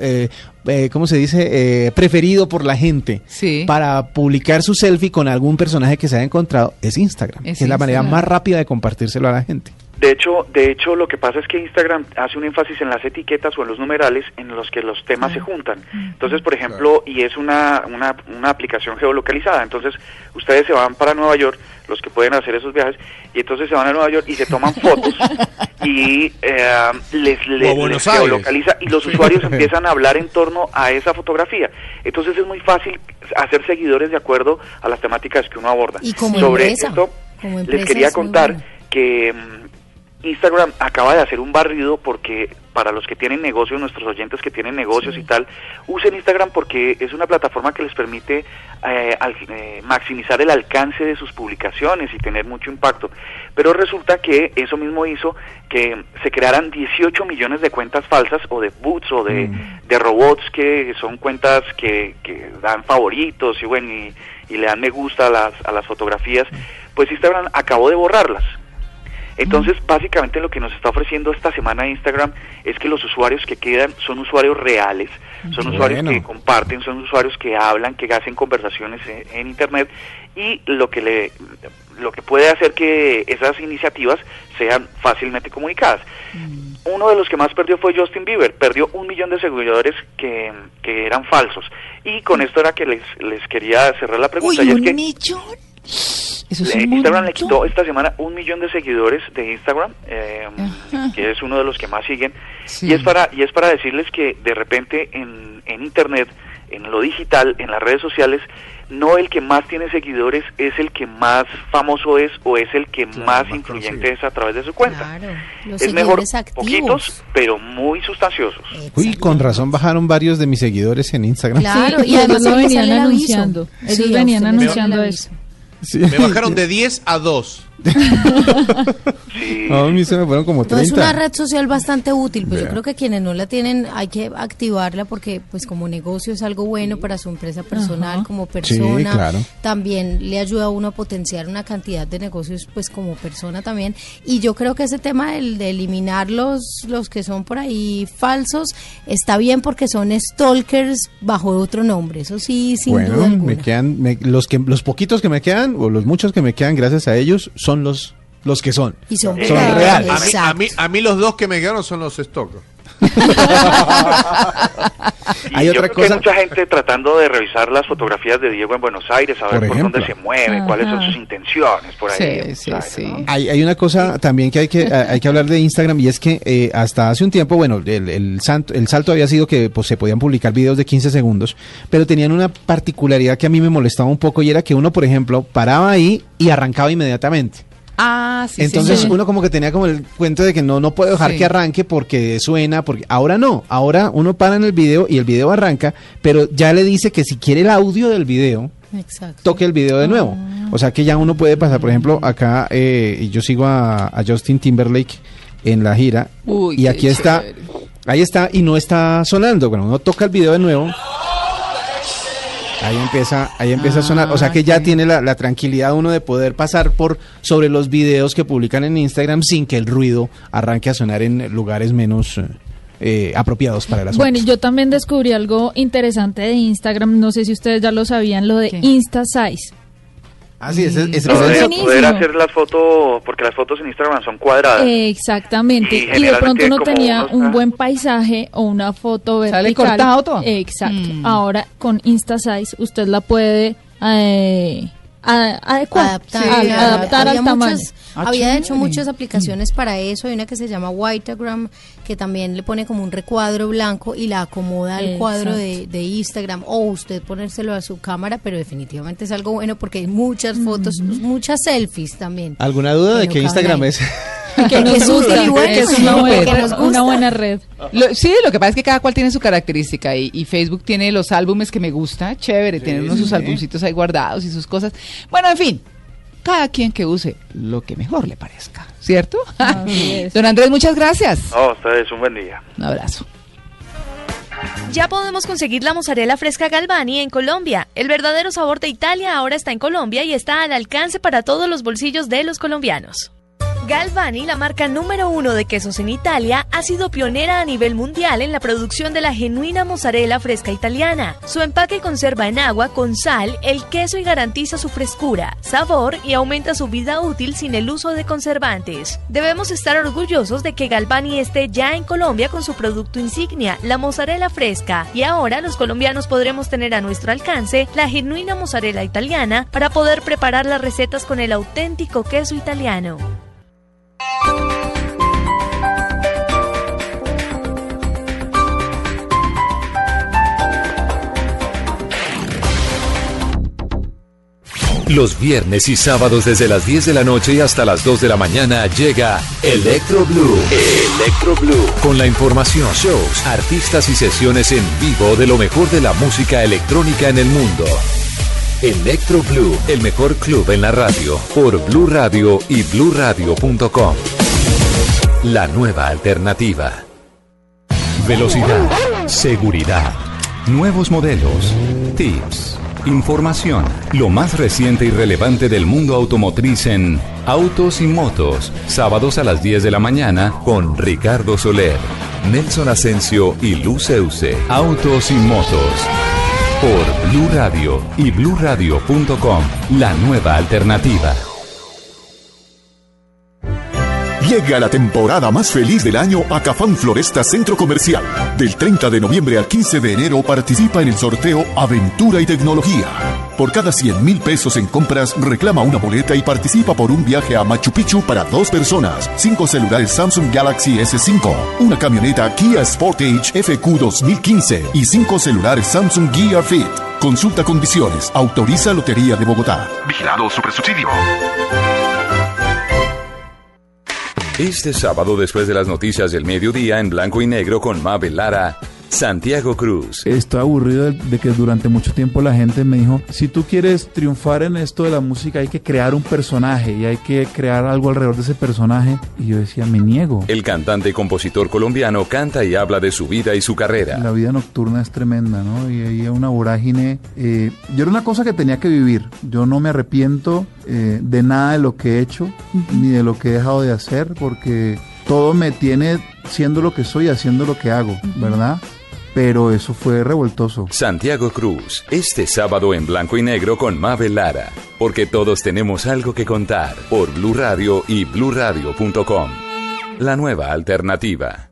eh, eh, ¿cómo se dice? Eh, preferido por la gente Sí. para publicar su selfie con algún personaje que se haya encontrado es Instagram, Es que es la manera más rápida de compartírselo a la gente. De hecho, de hecho, lo que pasa es que Instagram hace un énfasis en las etiquetas o en los numerales en los que los temas se juntan. Entonces, por ejemplo, y es una, una, una aplicación geolocalizada. Entonces, ustedes se van para Nueva York, los que pueden hacer esos viajes, y entonces se van a Nueva York y se toman fotos (laughs) y eh, les, les, les geolocaliza y los usuarios (laughs) empiezan a hablar en torno a esa fotografía. Entonces es muy fácil hacer seguidores de acuerdo a las temáticas que uno aborda. Y como Sobre empresa, esto, como les quería contar bueno. que mm, Instagram acaba de hacer un barrido porque para los que tienen negocios, nuestros oyentes que tienen negocios y tal, usen Instagram porque es una plataforma que les permite eh, al- eh, maximizar el alcance de sus publicaciones y tener mucho impacto. Pero resulta que eso mismo hizo que se crearan 18 millones de cuentas falsas o de bots o de, de robots que son cuentas que, que dan favoritos y bueno y, y le dan me gusta a las, a las fotografías. Pues Instagram acabó de borrarlas. Entonces, básicamente lo que nos está ofreciendo esta semana Instagram es que los usuarios que quedan son usuarios reales, son Bueno. usuarios que comparten, son usuarios que hablan, que hacen conversaciones en, en internet y lo que le lo que puede hacer que esas iniciativas sean fácilmente comunicadas. Uno de los que más perdió fue Justin Bieber, perdió un millón de seguidores que, que eran falsos. Y con esto era que les, les quería cerrar la pregunta. Uy, y es un que millón. Eso es Instagram le quitó esta semana un millón de seguidores de Instagram, eh, Ajá. que es uno de los que más siguen, Sí. y es para y es para decirles que de repente en, en internet, en lo digital, en las redes sociales, no el que más tiene seguidores es el que más famoso es o es el que más influyente es a través de su cuenta. Los es mejor seguidores activos. poquitos, pero muy sustanciosos. Uy, con razón bajaron varios de mis seguidores en Instagram. Claro, Sí, y además ellos lo venían anunciando. Ellos venían anunciando eso. Sí. Me bajaron de 10 a 2. No, a mí se me fueron como No, es 30. una red social bastante útil, pues yo creo que quienes no la tienen hay que activarla porque pues como negocio es algo bueno para su empresa personal, Ajá. como persona, claro. también le ayuda a uno a potenciar una cantidad de negocios pues como persona también y yo creo que ese tema del, de eliminar los, los que son por ahí falsos está bien porque son stalkers bajo otro nombre, eso sí, sin duda Bueno, alguna. me quedan me- los que los poquitos que me quedan o los muchos que me quedan gracias a ellos son los los que son. Y son son reales. A mí, a, mí, a mí los dos que me quedaron son los stalkers. (laughs) Y Hay yo otra creo que hay cosa- mucha gente tratando de revisar las fotografías de Diego en Buenos Aires, a ver Por dónde se mueve, cuáles son sus intenciones por ahí. Sí, sí, sí. Hay, hay una cosa también que hay que hay que hablar de Instagram y es que eh, hasta hace un tiempo, bueno, el, el, santo- el salto había sido que pues, se podían publicar videos de 15 segundos, pero tenían una particularidad que a mí me molestaba un poco y era que uno, por ejemplo, paraba ahí y arrancaba inmediatamente. Ah, sí, sí, Entonces sí. uno como que tenía como el cuento de que no, no puedo dejar Sí. que arranque porque suena, porque ahora no, ahora uno para en el video y el video arranca, pero ya le dice que si quiere el audio del video, Exacto. toque el video de nuevo. O sea que ya uno puede pasar, por ejemplo, acá eh, y yo sigo a, a Justin Timberlake en la gira Uy, y aquí está, chévere. ahí está y no está sonando. Cuando uno toca el video de nuevo, ahí empieza, ahí empieza a sonar. O sea que ya tiene la, la tranquilidad uno de poder pasar por sobre los videos que publican en Instagram sin que el ruido arranque a sonar en lugares menos eh, apropiados para las Bueno, y yo también descubrí algo interesante de Instagram, no sé si ustedes ya lo sabían, lo de Insta Size. Ah, sí, ese, ese- Lo ese- de buenísimo. poder hacer las fotos, porque las fotos en Instagram son cuadradas. Exactamente. Y Y, de pronto uno como tenía un buen paisaje o una foto vertical. ¿Sale cortado todo? Exacto. Ahora con InstaSize usted la puede eh, adaptar, sí, adaptar había al tamaño. muchas- Ah, había de hecho muchas aplicaciones para eso. Hay una que se llama Whiteagram, que también le pone como un recuadro blanco y la acomoda al cuadro de, de Instagram. O usted ponérselo a su cámara, pero definitivamente es algo bueno porque hay muchas fotos, muchas selfies también. ¿Alguna duda de no que Instagram ahí. es? (laughs) Que, es sí, una buena- nos gusta. una buena red. Lo- sí, lo que pasa es que cada cual tiene su característica y, y Facebook tiene los álbumes que me gusta, chévere, tiene uno sus sí. álbumcitos ahí guardados y sus cosas. Bueno, en fin, cada quien que use lo que mejor le parezca, ¿cierto? (laughs) Don Andrés, muchas gracias. No, ustedes un buen día. Un abrazo. Ya podemos conseguir la mozzarella fresca Galvani en Colombia. El verdadero sabor de Italia ahora está en Colombia y está al alcance para todos los bolsillos de los colombianos. Galvani, la marca número uno de quesos en Italia, ha sido pionera a nivel mundial en la producción de la genuina mozzarella fresca italiana. Su empaque conserva en agua con sal el queso y garantiza su frescura, sabor y aumenta su vida útil sin el uso de conservantes. Debemos estar orgullosos de que Galvani esté ya en Colombia con su producto insignia, la mozzarella fresca, y ahora los colombianos podremos tener a nuestro alcance la genuina mozzarella italiana para poder preparar las recetas con el auténtico queso italiano. Los viernes y sábados desde las 10 de la noche y hasta las 2 de la mañana llega Electro Blue. Electro Blue. Con la información, shows, artistas y sesiones en vivo de lo mejor de la música electrónica en el mundo. Electro Blue, el mejor club en la radio, por Blue Radio y bluradio.com. La nueva alternativa. Velocidad, seguridad, nuevos modelos, tips, información, lo más reciente y relevante del mundo automotriz en Autos y Motos, sábados a las 10 de la mañana Con Ricardo Soler, Nelson Asensio y Luz Euse. Autos y Motos. Por Blue Radio y bluradio.com. La nueva alternativa. Llega la temporada más feliz del año a Cafán Floresta Centro Comercial. Del 30 de noviembre al 15 de enero participa en el sorteo Aventura y Tecnología. Por cada 100 mil pesos en compras, reclama una boleta y participa por un viaje a Machu Picchu para dos personas, cinco celulares Samsung Galaxy S5, una camioneta Kia Sportage FQ 2015 y cinco celulares Samsung Gear Fit. Consulta condiciones. Autoriza Lotería de Bogotá. Vigilado Supersubsidio. Este sábado, después de las noticias del mediodía, en blanco y negro con Mabel Lara, Santiago Cruz. Estoy aburrido de, de que durante mucho tiempo la gente me dijo, si tú quieres triunfar en esto de la música hay que crear un personaje y hay que crear algo alrededor de ese personaje. Y yo decía, me niego. El cantante y compositor colombiano canta y habla de su vida y su carrera. La vida nocturna es tremenda, ¿no? Y hay una vorágine. eh, yo era una cosa que tenía que vivir. Yo no me arrepiento eh, de nada de lo que he hecho, ni de lo que he dejado de hacer, porque todo me tiene siendo lo que soy, haciendo lo que hago, ¿verdad? Pero eso fue revoltoso. Santiago Cruz, este sábado en blanco y negro con Mabel Lara, porque todos tenemos algo que contar por Blue Radio y bluradio.com. La nueva alternativa.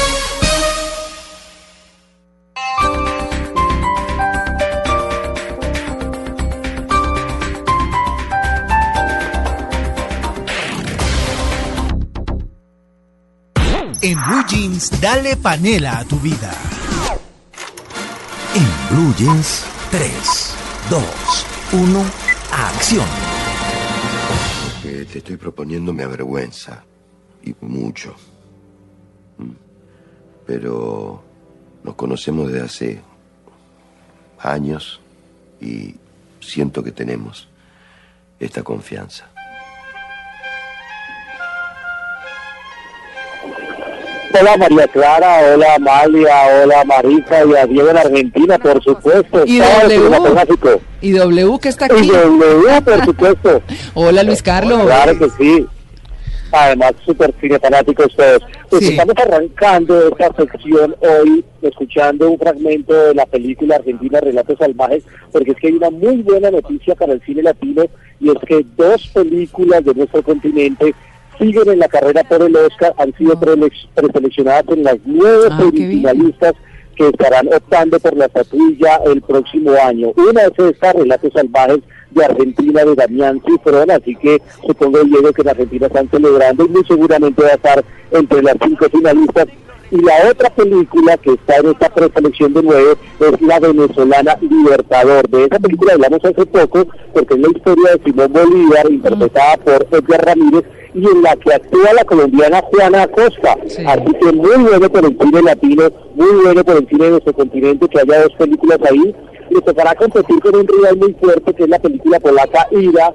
En Blue Jeans, dale panela a tu vida. En Blue Jeans, 3, 2, 1, acción. Ok, que te estoy proponiendo me avergüenza. Y mucho. Mm. Pero nos conocemos desde hace años y siento que tenemos esta confianza. Hola María Clara, hola Amalia, hola Marisa y a Diego en Argentina, por supuesto. Y W. Y W que está Y aquí. W, por supuesto. (laughs) Hola Luis Carlos. Claro que sí. Además, súper cine fanáticos todos. Pues Sí. estamos arrancando esta sección hoy, escuchando un fragmento de la película argentina Relatos Salvajes, porque es que hay una muy buena noticia para el cine latino, y es que dos películas de nuestro continente siguen en la carrera por el Oscar, han sido prele- preseleccionadas en las nueve Ah, finalistas que estarán optando por la estatuilla el próximo año. Una es esta, Relatos Salvajes de Argentina, de Damián Cifrón, así que supongo, Diego, que en Argentina están celebrando y muy seguramente va a estar entre las cinco finalistas. Y la otra película que está en esta preselección de nueve es la venezolana Libertador. De esa película hablamos hace poco porque es la historia de Simón Bolívar, interpretada por Edgar Ramírez, y en la que actúa la colombiana Juana Acosta. Así que muy bueno por el cine latino, muy bueno por el cine de nuestro continente que haya dos películas ahí. Le tocará competir con un rival muy fuerte que es la película polaca Ida,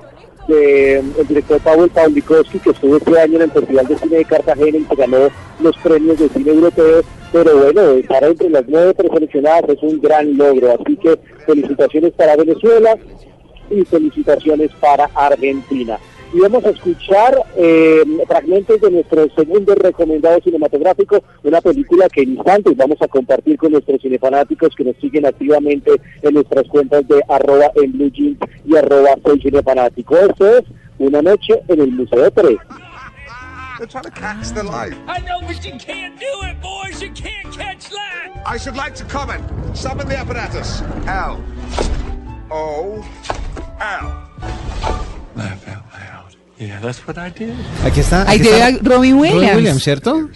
de, el director Paweł Pawlikowski, que estuvo este año en el Festival de Cine de Cartagena y que ganó los premios de cine europeo. Pero bueno, estar entre las nueve preseleccionadas es un gran logro. Así que felicitaciones para Venezuela y felicitaciones para Argentina. Y vamos a escuchar eh, fragmentos de nuestro segundo recomendado cinematográfico, una película que en instantes vamos a compartir con nuestros cinefanáticos que nos siguen activamente en nuestras cuentas de arroba en blue jeans y arroba soy cinefanático. Esto es Una noche en el Museo 3. They're trying to catch the light. I know, but you can't do it, boys. You can't catch light. I should like to comment. Summon the apparatus. L. O. L. Yeah, that's what I did. Aquí está. Ahí te está ve a Robin Williams. ¿cierto?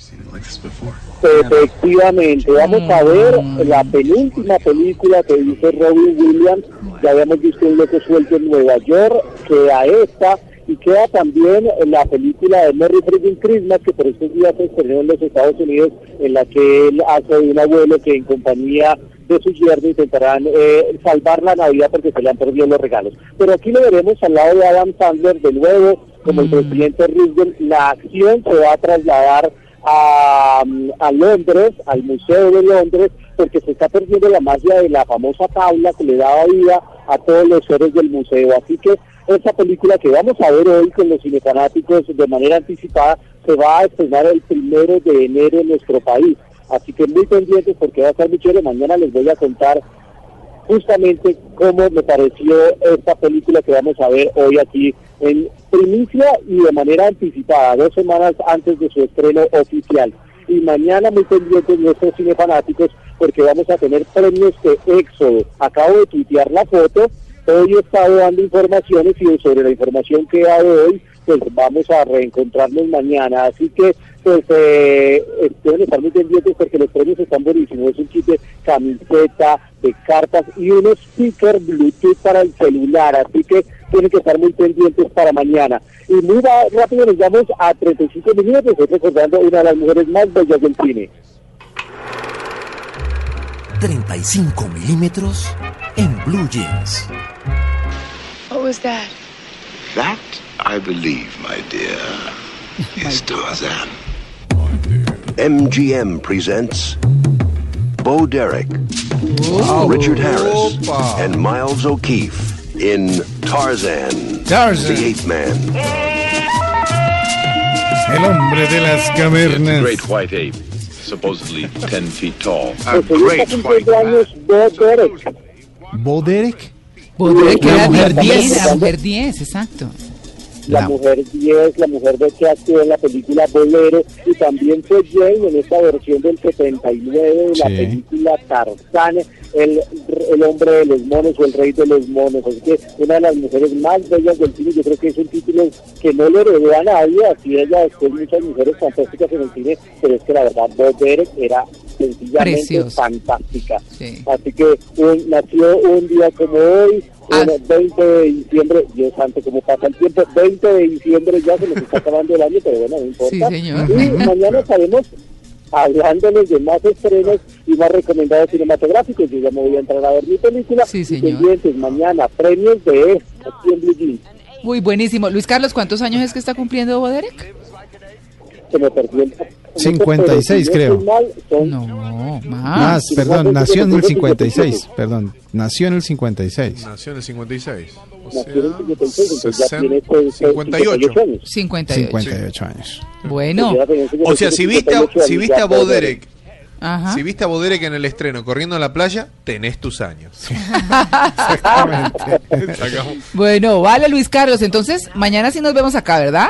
Efectivamente, vamos a ver la penúltima película que hizo Robin Williams. Ya habíamos visto un loco suelto en Nueva York, queda esta y queda también la película de Merry Freaking Christmas que por estos días se estrenó en los Estados Unidos, en la que él hace de un abuelo que en compañía de su yerno intentarán eh, salvar la Navidad porque se le han perdido los regalos. Pero aquí lo veremos al lado de Adam Sandler de nuevo, como el presidente Roosevelt. La acción se va a trasladar a, a Londres, al Museo de Londres, porque se está perdiendo la magia de la famosa tabla que le daba vida a todos los seres del museo. Así que esta película que vamos a ver hoy con los cinefanáticos de manera anticipada se va a estrenar el primero de enero en nuestro país. Así que muy pendientes porque va a estar muy chévere. Mañana les voy a contar justamente cómo me pareció esta película que vamos a ver hoy aquí en primicia y de manera anticipada, dos semanas antes de su estreno oficial. Y mañana muy pendientes nuestros cinefanáticos porque vamos a tener premios de Éxodo. Acabo de tuitear la foto, hoy he estado dando informaciones y sobre la información que he dado hoy, pues vamos a reencontrarnos mañana. Así que pues eh, eh, deben estar muy pendientes porque los premios están buenísimos. Es un kit de camiseta, de cartas y un speaker Bluetooth para el celular. Así que tienen que estar muy pendientes para mañana. Y muy rápido nos vamos a 35 minutos, estoy recordando una de las mujeres más bellas del cine. 35 milímetros en Blue Jeans. What was that? That, I believe, my dear, (laughs) is Tarzan. MGM presents Bo Derek, Richard Harris, and Miles O'Keefe in Tarzan, Tarzan. the Ape Man. El hombre de las cavernas. Great white ape, supposedly 10 feet tall. Pues hoy está cumpliendo años Bo Derek. Bo Derek. Podría que era mujer mujer 10, 10. mujer 10, exacto. La mujer 10, la mujer de que actuó en la película Bolero y también fue Jane en esta versión del 79 de la película Tarzán, el, el hombre de los monos o el rey de los monos. Así que una de las mujeres más bellas del cine, yo creo que es un título que no le heredó a nadie, así ella después muchas mujeres fantásticas en el cine, pero es que la verdad Bob Derek era sencillamente Precioso. fantástica. Sí. Así que un- nació un día como hoy, Ah. un 20 de diciembre, Dios santo, cómo pasa el tiempo, 20 de diciembre ya se nos está acabando el año, pero bueno, no importa. Sí, señor. Y mañana (laughs) estaremos hablándoles de más estrenos y más recomendados cinematográficos. Yo ya me voy a entrar a ver mi película. Sí, y señor. pendientes mañana, premios de aquí en Blue Jeans. Muy buenísimo. Luis Carlos, ¿cuántos años es que está cumpliendo Boderek? Se me perdió el... 56 Pero creo. no estoy mal, son No, Más, no perdón, nació en el 57. 56, perdón, nació en el 56. Nació en el 56. O nació en el 56, entonces ya sesen- tiene pues, 58. años. 58. 58 años. Bueno. O sea, si viste, a- si viste a Boderek, Ajá. si viste a Boderek en el estreno corriendo en la playa, tenés tus años. Sacamos. (laughs) Bueno, vale, Luis Carlos. Entonces, mañana sí nos vemos acá, ¿verdad?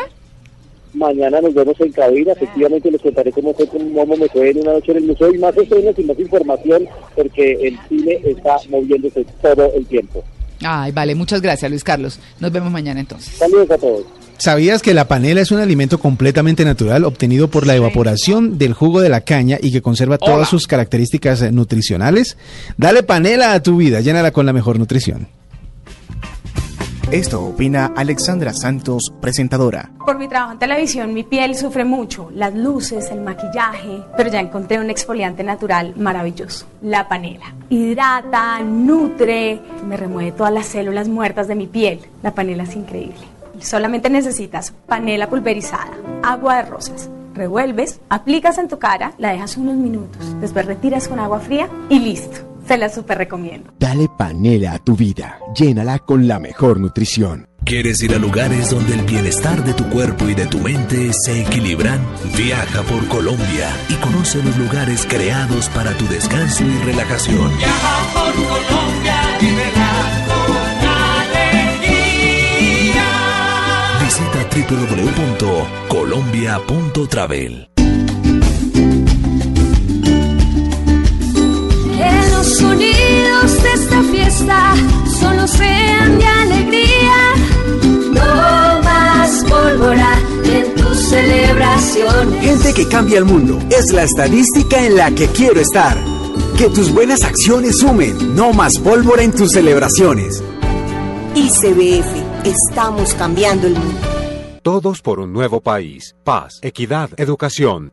Mañana nos vemos en cabina, efectivamente les contaré cómo fue, cómo me fue en una noche en el museo y más estrenos y más información porque el cine está moviéndose todo el tiempo. Ay, vale, muchas gracias, Luis Carlos. Nos vemos mañana entonces. Saludos a todos. ¿Sabías que la panela es un alimento completamente natural obtenido por la evaporación del jugo de la caña y que conserva todas sus características nutricionales? Dale panela a tu vida, llénala con la mejor nutrición. Esto opina Alexandra Santos, presentadora. Por mi trabajo en televisión, mi piel sufre mucho, las luces, el maquillaje, pero ya encontré un exfoliante natural maravilloso, la panela. Hidrata, nutre, me remueve todas las células muertas de mi piel. La panela es increíble. Solamente necesitas panela pulverizada, agua de rosas. Revuelves, aplicas en tu cara, la dejas unos minutos, después retiras con agua fría y listo. Se la super recomiendo. Dale panela a tu vida, llénala con la mejor nutrición. ¿Quieres ir a lugares donde el bienestar de tu cuerpo y de tu mente se equilibran? Viaja por Colombia y conoce los lugares creados para tu descanso y relajación. Viaja por Colombia, vívela con alegría. Visita www.colombia.travel. los sonidos de esta fiesta solo sean de alegría. No más pólvora en tus celebraciones. Gente que cambia el mundo es la estadística en la que quiero estar. Que tus buenas acciones sumen, no más pólvora en tus celebraciones. ICBF, estamos cambiando el mundo. Todos por un nuevo país. Paz, equidad, educación.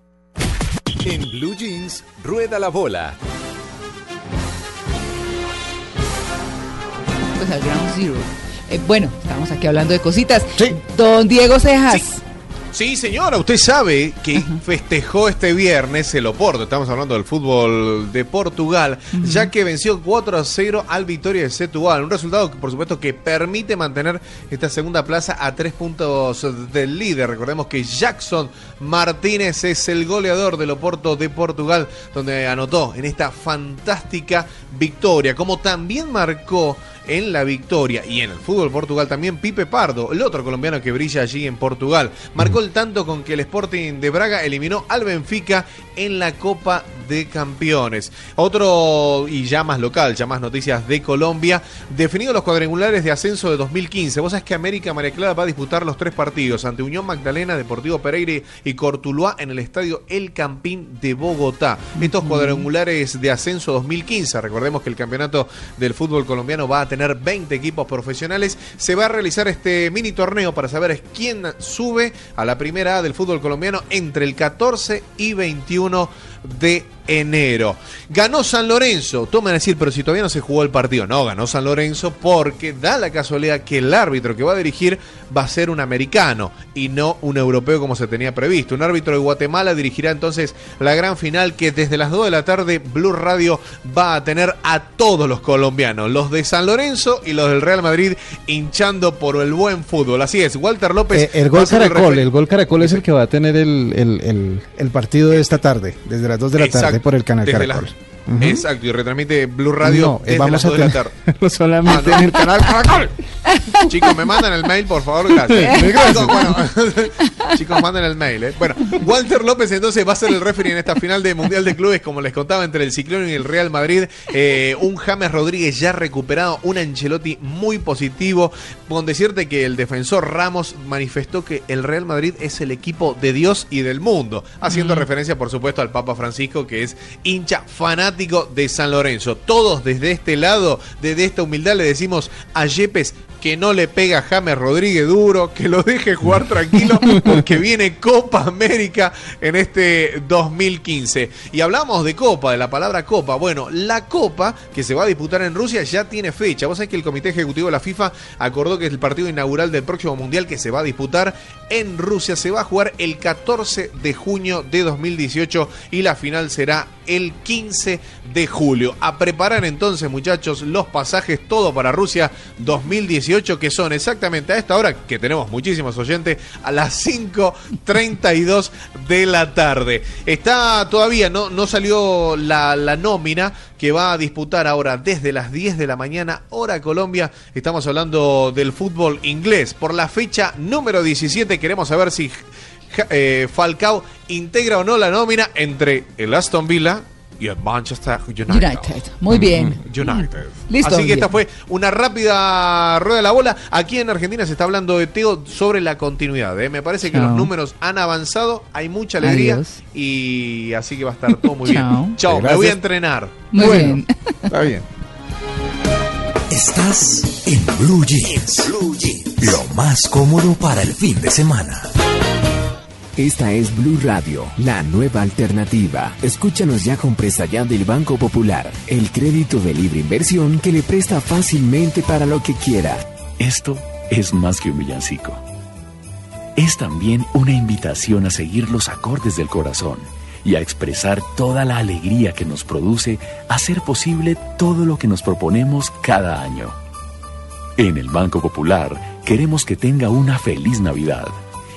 En Blue Jeans, rueda la bola. Pues al Ground Zero. Eh, bueno, estamos aquí hablando de cositas. Don Diego Cejas. Sí, señora, usted sabe que festejó este viernes el Oporto, estamos hablando del fútbol de Portugal, ya que venció 4 a 0 al Victoria de Setúbal, un resultado que por supuesto que permite mantener esta segunda plaza a tres puntos del líder. Recordemos que Jackson Martínez es el goleador del Oporto de Portugal, donde anotó en esta fantástica victoria, como también marcó en la victoria y en el fútbol Portugal también Pipe Pardo, el otro colombiano que brilla allí en Portugal. Marcó el tanto con que el Sporting de Braga eliminó al Benfica en la Copa de Campeones. Otro y ya más local, ya más noticias de Colombia, definido los cuadrangulares de ascenso de 2015. Vos sabés que América María Clara va a disputar los tres partidos ante Unión Magdalena, Deportivo Pereira y Cortuluá en el estadio El Campín de Bogotá. Estos cuadrangulares de ascenso 2015, recordemos que el campeonato del fútbol colombiano va a tener 20 equipos profesionales. Se va a realizar este mini torneo para saber quién sube a la primera A del fútbol colombiano entre el 14 y 21 de enero. Ganó San Lorenzo. Tomen a decir, pero si todavía no se jugó el partido. No, ganó San Lorenzo porque da la casualidad que el árbitro que va a dirigir va a ser un americano y no un europeo como se tenía previsto. Un árbitro de Guatemala dirigirá entonces la gran final que desde las 2 de la tarde Blue Radio va a tener a todos los colombianos, los de San Lorenzo y los del Real Madrid hinchando por el buen fútbol. Así es, Walter López. Eh, el gol Caracol, el gol Caracol es el que va a tener el, el- el- el partido de esta tarde, desde las 2 de la tarde. tarde por el canal Caracol. Exacto, y retransmite Blue Radio No, desde vamos las a 2 de la tener- tarde. (laughs) solamente Ah, no. en el canal Caracol. (laughs) Chicos, me mandan el mail, por favor, gracias. Gracias. Chicos, bueno, (laughs) chicos, manden el mail. ¿eh? Bueno, Walter López entonces va a ser el referee en esta final de Mundial de Clubes, como les contaba, entre el Ciclón y el Real Madrid. Eh, un James Rodríguez ya recuperado, un Ancelotti muy positivo. Con decirte que el defensor Ramos manifestó que el Real Madrid es el equipo de Dios y del mundo, haciendo Mm. referencia, por supuesto, al Papa Francisco, que es hincha fanático de San Lorenzo. Todos desde este lado, desde esta humildad, le decimos a Yepes que no le pega a James Rodríguez duro, que lo deje jugar tranquilo, (laughs) porque viene Copa América en este 2015. Y hablamos de Copa, de la palabra Copa. Bueno, la Copa que se va a disputar en Rusia ya tiene fecha. Vos sabés que el Comité Ejecutivo de la FIFA acordó que es el partido inaugural del próximo Mundial que se va a disputar en Rusia. Se va a jugar el 14 de junio de 2018 y la final será el 15 de julio. A preparar entonces, muchachos, los pasajes, todo para Rusia 2018, que son exactamente a esta hora, que tenemos muchísimos oyentes, a las 5.32 de la tarde. Está todavía, no, no salió la, la nómina que va a disputar ahora desde las 10 de la mañana, hora Colombia. Estamos hablando del fútbol inglés. Por la fecha número 17, queremos saber si eh, Falcao integra o no la nómina entre el Aston Villa y el Manchester United. United. Muy bien. United. Listo, Así que bien. esta fue una rápida rueda de la bola. Aquí en Argentina se está hablando de Teo sobre la continuidad. ¿eh? Me parece que Chao. los números han avanzado, hay mucha alegría Adiós. y así que va a estar todo muy Chao. bien. Chao, me voy a entrenar. Muy Bueno, bien. Está bien. Estás en Blue Jeans. Lo más cómodo para el fin de semana. Esta es Blue Radio, la nueva alternativa. Escúchanos ya con presta ya del Banco Popular, el crédito de libre inversión que le presta fácilmente para lo que quiera. Esto es más que un villancico. Es también una invitación a seguir los acordes del corazón y a expresar toda la alegría que nos produce hacer posible todo lo que nos proponemos cada año. En el Banco Popular queremos que tenga una feliz Navidad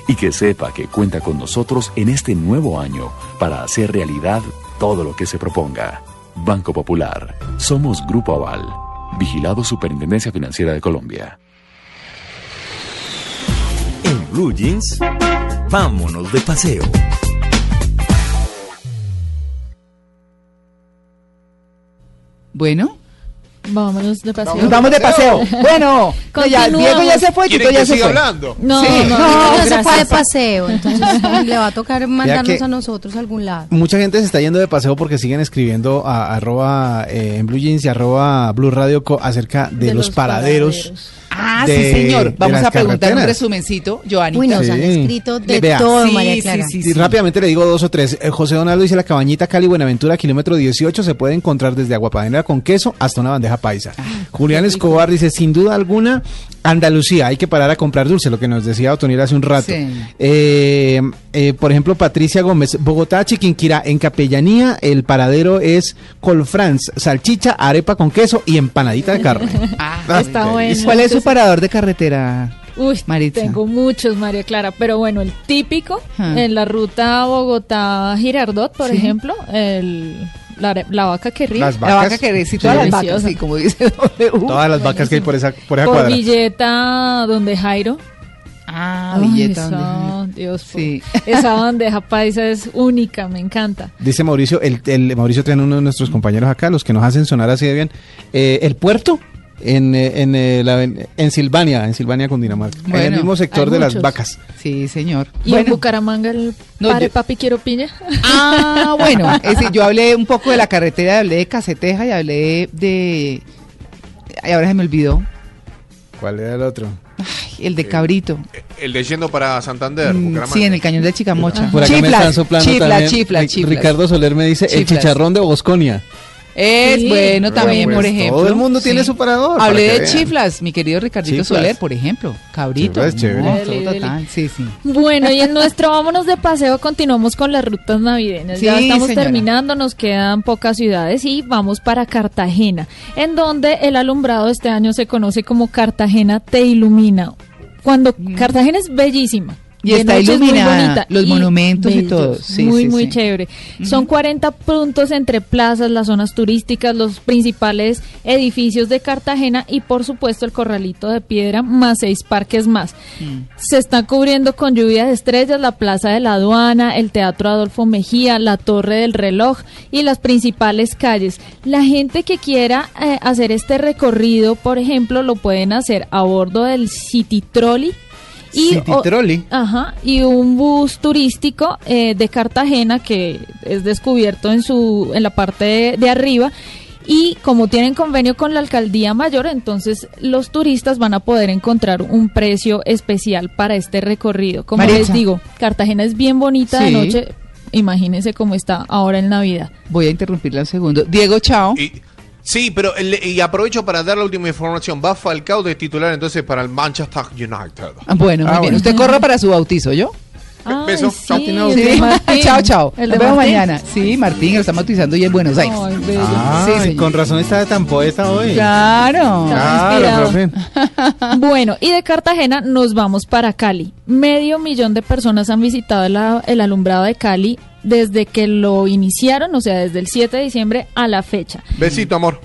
y que sepa que cuenta con nosotros en este nuevo año para hacer realidad todo lo que se proponga. Banco Popular. Somos Grupo Aval. Vigilado Superintendencia Financiera de Colombia. En Blue Jeans, vámonos de paseo. Bueno. Vámonos de paseo. Nos vamos de paseo. (laughs) Bueno, no, ya. Diego ya se fue, Tito ya se fue. No, Sí. no, No, se fue de paseo, entonces (laughs) le va a tocar mandarnos a nosotros a algún lado. Mucha gente se está yendo de paseo porque siguen escribiendo a, arroba eh, en Blue Jeans y arroba Blue Radio Co acerca de, De los, los paraderos. Ah, de- sí, señor. Vamos a preguntar un resumencito, Joanita. Uy, nos han escrito de Vea. todo, Sí, María sí, Clara. sí, Y rápidamente le digo dos o tres. Eh, José Donaldo dice la cabañita Cali Buenaventura, kilómetro 18, se puede encontrar desde aguapanela con queso hasta una bandeja paisa. Ah, Julián Escobar dice, sin duda alguna, Andalucía, hay que parar a comprar dulce, lo que nos decía Otoniel hace un rato. Sí. Eh, eh, por ejemplo, Patricia Gómez, Bogotá, Chiquinquirá, en Capellanía, el paradero es Colfrance, salchicha, arepa con queso y empanadita de carne. Ah, Está bueno. ¿Y cuál es su parador de carretera? Uy, Maritza. tengo muchos, María Clara, pero bueno, el típico, en la ruta Bogotá-Girardot, por Sí. ejemplo, el, la, la vaca que ríe. Las La vacas. vaca que sí, todas las vacas, Deliciosa. sí, como dice W. Todas las vacas que hay por esa, por esa Por cuadra. Villeta, donde Jairo. Ah, Ay, Villeta, esa, donde- Dios, Sí. esa bandeja paisa es única, me encanta. Dice Mauricio, el, el Mauricio tiene uno de nuestros compañeros acá, los que nos hacen sonar así de bien. Eh, el puerto en, eh, en, eh, la aven- en Silvania, en Silvania, Cundinamarca. en el Bueno, mismo sector de las vacas. Sí, señor. Y en Bucaramanga el No, pare yo- papi quiero piña. Ah, (laughs) bueno, es decir, yo hablé un poco de la carretera, hablé de Caseteja y hablé de... Ay, ahora se me olvidó. ¿Cuál era el otro? Ay, el de Cabrito. El de yendo para Santander, Mm, Bucaramanga. sí, en el cañón de Chicamocha. Por acá me Chiflas, están soplando también. Ricardo Soler me dice el chicharrón de Bosconia. Es Sí, bueno también, pues, por ejemplo. todo el mundo tiene su parador, para Hablé de vean. chiflas, mi querido Ricardito Chiflas. Soler, por ejemplo. Cabrito. Chiflas es chévere. No, total, Sí. Bueno, y en nuestro vámonos de paseo continuamos con las rutas navideñas. ya estamos señora. terminando, nos quedan pocas ciudades y vamos para Cartagena, en donde el alumbrado este año se conoce como Cartagena te ilumina. Cuando Mm. Cartagena es bellísima, Y de está iluminada, bonita los y monumentos y todo. Sí, muy, sí, muy sí. chévere. Son 40 puntos entre plazas, las zonas turísticas, los principales edificios de Cartagena y por supuesto el Corralito de Piedra, más seis parques más. Se está cubriendo con lluvia de estrellas la Plaza de la Aduana, el Teatro Adolfo Mejía, la Torre del Reloj y las principales calles. La gente que quiera eh, hacer este recorrido, por ejemplo, lo pueden hacer a bordo del City Trolley. Y, City o- Trolley. Ajá, y un bus turístico eh, de Cartagena que es descubierto en su en la parte de, de arriba y como tienen convenio con la alcaldía mayor, entonces los turistas van a poder encontrar un precio especial para este recorrido. Como les digo, Cartagena es bien bonita de noche. Imagínense cómo está ahora en Navidad. Voy a interrumpirla un segundo. Diego, chao. Sí, pero el- y aprovecho para dar la última información. Va Falcao de titular entonces para el Manchester United. Ah, Bueno, muy bien. Usted corra para su bautizo, ¿yo? Beso. Chao. Sí, Sí. el de Martín. Chao, chao. El Nos de vemos Martín. mañana. Sí, Martín, lo está bautizando ya en Buenos Aires. Ay, bello. Ah, Sí, señor. con razón está tan poeta hoy. Claro. Claro, profe. (laughs) Bueno, y de Cartagena nos vamos para Cali. Medio millón de personas han visitado la- el alumbrado de Cali desde que lo iniciaron, o sea, desde el 7 de diciembre a la fecha. Besito, amor.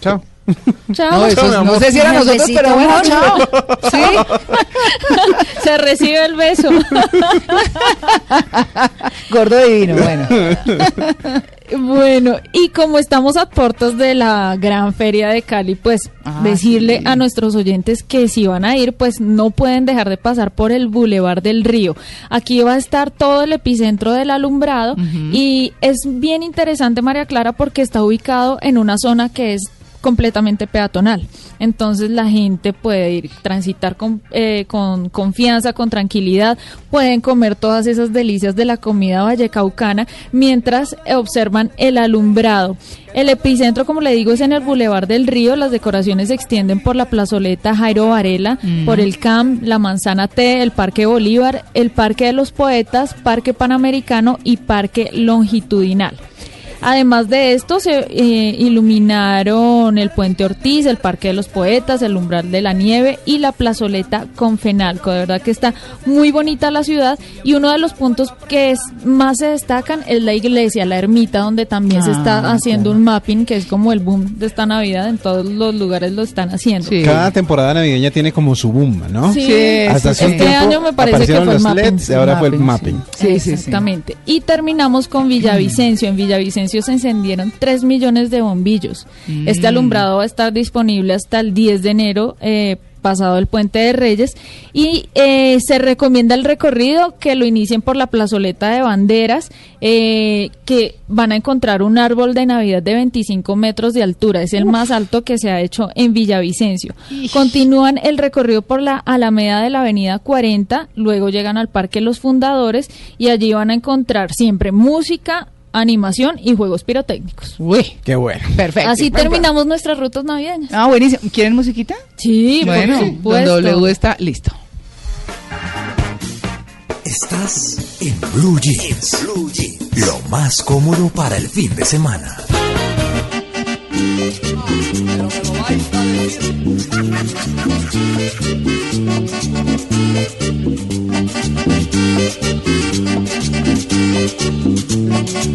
Chao. (laughs) Chao. No, eso no sé si era nosotros, Besito, pero bueno, chao. (laughs) Sí. (laughs) Se recibe el beso. Gordo divino, bueno. Bueno, y como estamos a puertas de la gran feria de Cali, pues Ah, decirle sí. a nuestros oyentes que si van a ir, pues no pueden dejar de pasar por el Boulevard del Río. Aquí va a estar todo el epicentro del alumbrado y es bien interesante, María Clara, porque está ubicado en una zona que es completamente peatonal. Entonces la gente puede ir, transitar con, eh, con confianza, con tranquilidad, pueden comer todas esas delicias de la comida vallecaucana mientras observan el alumbrado. El epicentro, como le digo, es en el Boulevard del Río. Las decoraciones se extienden por la plazoleta Jairo Varela, Mm. por el CAM, la Manzana T, el Parque Bolívar, el Parque de los Poetas, Parque Panamericano y Parque Longitudinal. Además de esto, se eh, iluminaron el Puente Ortiz, el Parque de los Poetas, el Umbral de la Nieve y la plazoleta Confenalco. De verdad que está muy bonita la ciudad y uno de los puntos que es, más se destacan es la iglesia, la ermita, donde también se está Ah, haciendo un mapping, que es como el boom de esta Navidad. En todos los lugares lo están haciendo. Cada temporada navideña tiene como su boom, ¿no? Sí, Hasta hace un este año me parece que fue el los mapping. LEDs ahora fue el mapping. Sí, exactamente. Y terminamos con Villavicencio. En Villavicencio se encendieron 3 millones de bombillos. Mm. Este alumbrado va a estar disponible hasta el 10 de enero. eh, pasado el puente de Reyes y eh, se recomienda el recorrido que lo inicien por la plazoleta de banderas eh, que van a encontrar un árbol de navidad de 25 metros de altura es el más alto que se ha hecho en Villavicencio continúan el recorrido por la Alameda de la Avenida 40 luego llegan al Parque Los Fundadores y allí van a encontrar siempre música animación y juegos pirotécnicos Uy, qué bueno. Perfecto. Así terminamos nuestras rutas navideñas. Ah, buenísimo. ¿Quieren musiquita? Sí, por bueno, supuesto. don W está listo. Estás en Blue Jeans. Blue Jeans. Lo más cómodo para el fin de semana. (laughs) Adonai,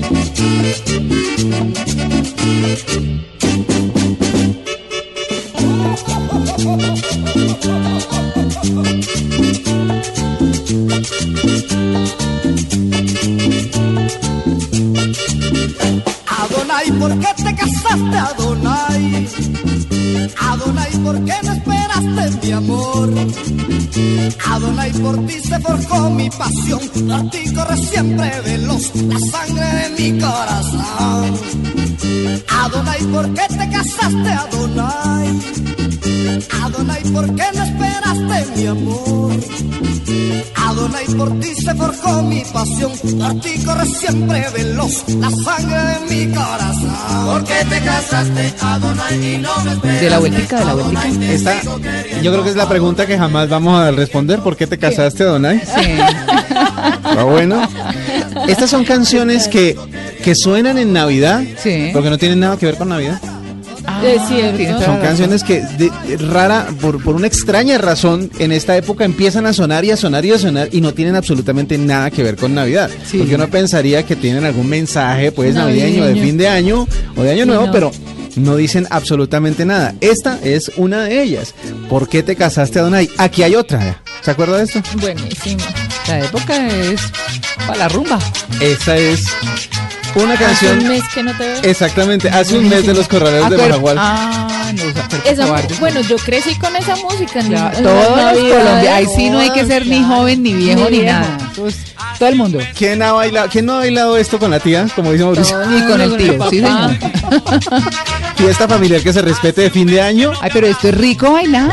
De la vueltica, de la vueltica. Esta, yo creo que es la pregunta que jamás vamos a responder. ¿Por qué te casaste, Donay? Pero bueno. Estas son canciones que, que suenan en Navidad, porque no tienen nada que ver con Navidad. Es cierto. Son canciones que de- de rara, por, por una extraña razón, en esta época empiezan a sonar y a sonar y a sonar y no tienen absolutamente nada que ver con Navidad. Porque uno pensaría que tienen algún mensaje, pues, navideño, de fin de año o de año nuevo, no. pero no dicen absolutamente nada. Esta es una de ellas. ¿Por qué te casaste, Adonai? Aquí hay otra. ¿Se acuerda de esto? Buenísima. La época es para la rumba. Esta es una Hace canción. un mes que no te veo. Exactamente, hace un mes de los corraleros de Majagual. Ah, no, Esa bueno, yo crecí con esa música. Ya, todos los colombianos. Ahí sí no hay que ser ni joven, ni viejo, Ni ni, viejo. nada. Pues, todo el mundo. ¿Quién, ha bailado, ¿Quién no ha bailado esto con la tía? Como dice Mauricio. Y con el tío, sí, señor. (laughs) Fiesta familiar que se respete de fin de año. Ay, pero esto es rico bailar.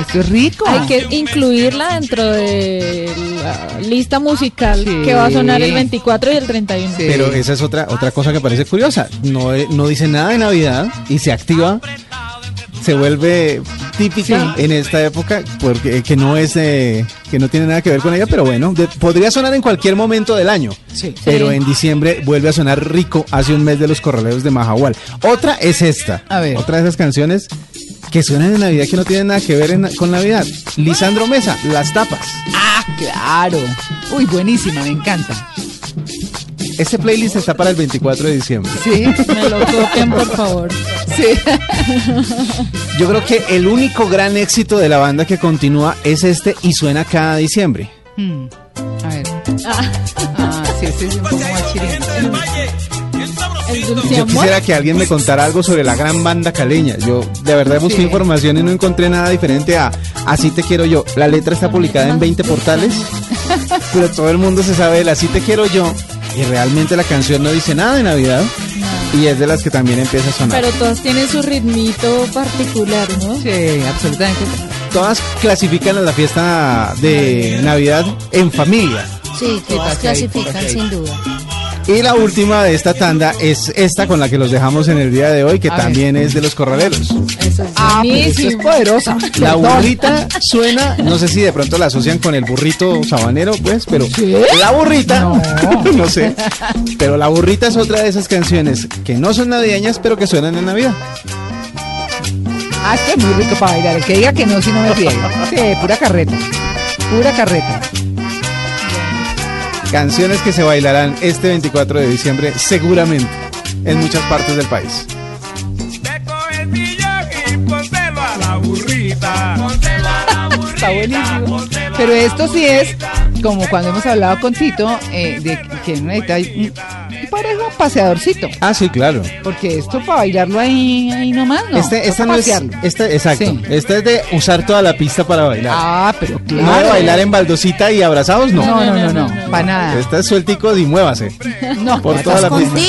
Esto es rico. Hay que incluirla dentro de la lista musical que va a sonar el 24 y el 31. Pero esa es otra, otra cosa que parece curiosa. No, eh, no dice nada de Navidad y se activa, se vuelve típica en esta época porque que no es eh, que no tiene nada que ver con ella, pero bueno, de- podría sonar en cualquier momento del año. Pero Sí. en diciembre vuelve a sonar rico hace un mes de los corraleros de Majahual. Otra es esta. Otra de esas canciones que suenan en Navidad que no tienen nada que ver en- con Navidad. Lisandro Mesa, Las Tapas. Ah, claro. Uy, buenísima, me encanta. Este playlist está para el 24 de diciembre. Sí. Me lo copian, por favor. Sí. Yo creo que el único gran éxito de la banda que continúa es este y suena cada diciembre. Hmm. A ver. Ah, sí, este es un poco más. Yo quisiera que alguien me contara algo sobre la gran banda caleña. Yo de verdad busqué Sí. información y no encontré nada diferente a Así te quiero yo. La letra está publicada en 20 portales, (laughs) pero todo el mundo se sabe el Así te quiero yo. Y realmente la canción no dice nada de Navidad. Y es de las que también empieza a sonar. Pero todas tienen su ritmito particular, ¿no? Sí, absolutamente. Todas clasifican a la fiesta de Navidad en familia. Sí, todas clasifican sin duda. Y la última de esta tanda es esta con la que los dejamos en el día de hoy, que A también es de los corraleros. Eso es Ah, pero esto es poderosa. La burrita suena, no sé si de pronto la asocian con el burrito sabanero, pues, pero la burrita, (laughs) no. sé, pero la burrita es otra de esas canciones que no son navideñas, pero que suenan en Navidad. Ah, esto es muy rico para bailar. El que diga que no, si no me friegue. Sí, pura carreta. Pura carreta. Canciones que se bailarán este 24 de diciembre seguramente en muchas partes del país. (laughs) Está buenísimo. Pero esto sí es como cuando hemos hablado con Tito eh, de que necesita un parejo paseadorcito. Ah, sí, claro. Porque esto para bailarlo ahí, ahí nomás, ¿no? este, esta no es, esta, exacto. Sí. Esta es de usar toda la pista para bailar. Ah, pero No claro. de bailar en baldosita y abrazados, no. No, no, no, no, para nada. Esta es suelticos y muévase. No, por toda la pista.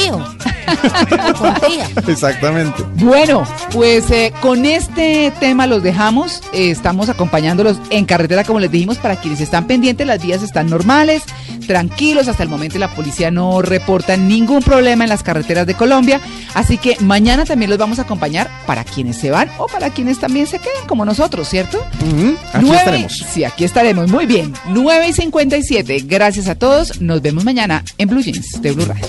Exactamente. Bueno, pues eh, con este tema los dejamos. Eh, estamos acompañándolos en carretera, como les dijimos, para quienes están pendientes, las vías están normales, tranquilos. Hasta el momento la policía no reporta ningún problema en las carreteras de Colombia. Así que mañana también los vamos a acompañar para quienes se van o para quienes también se queden, como nosotros, ¿cierto? Aquí estaremos. Sí, aquí estaremos. Muy bien. 9 y 57. Gracias a todos. Nos vemos mañana en Blue Jeans de Blue Radio.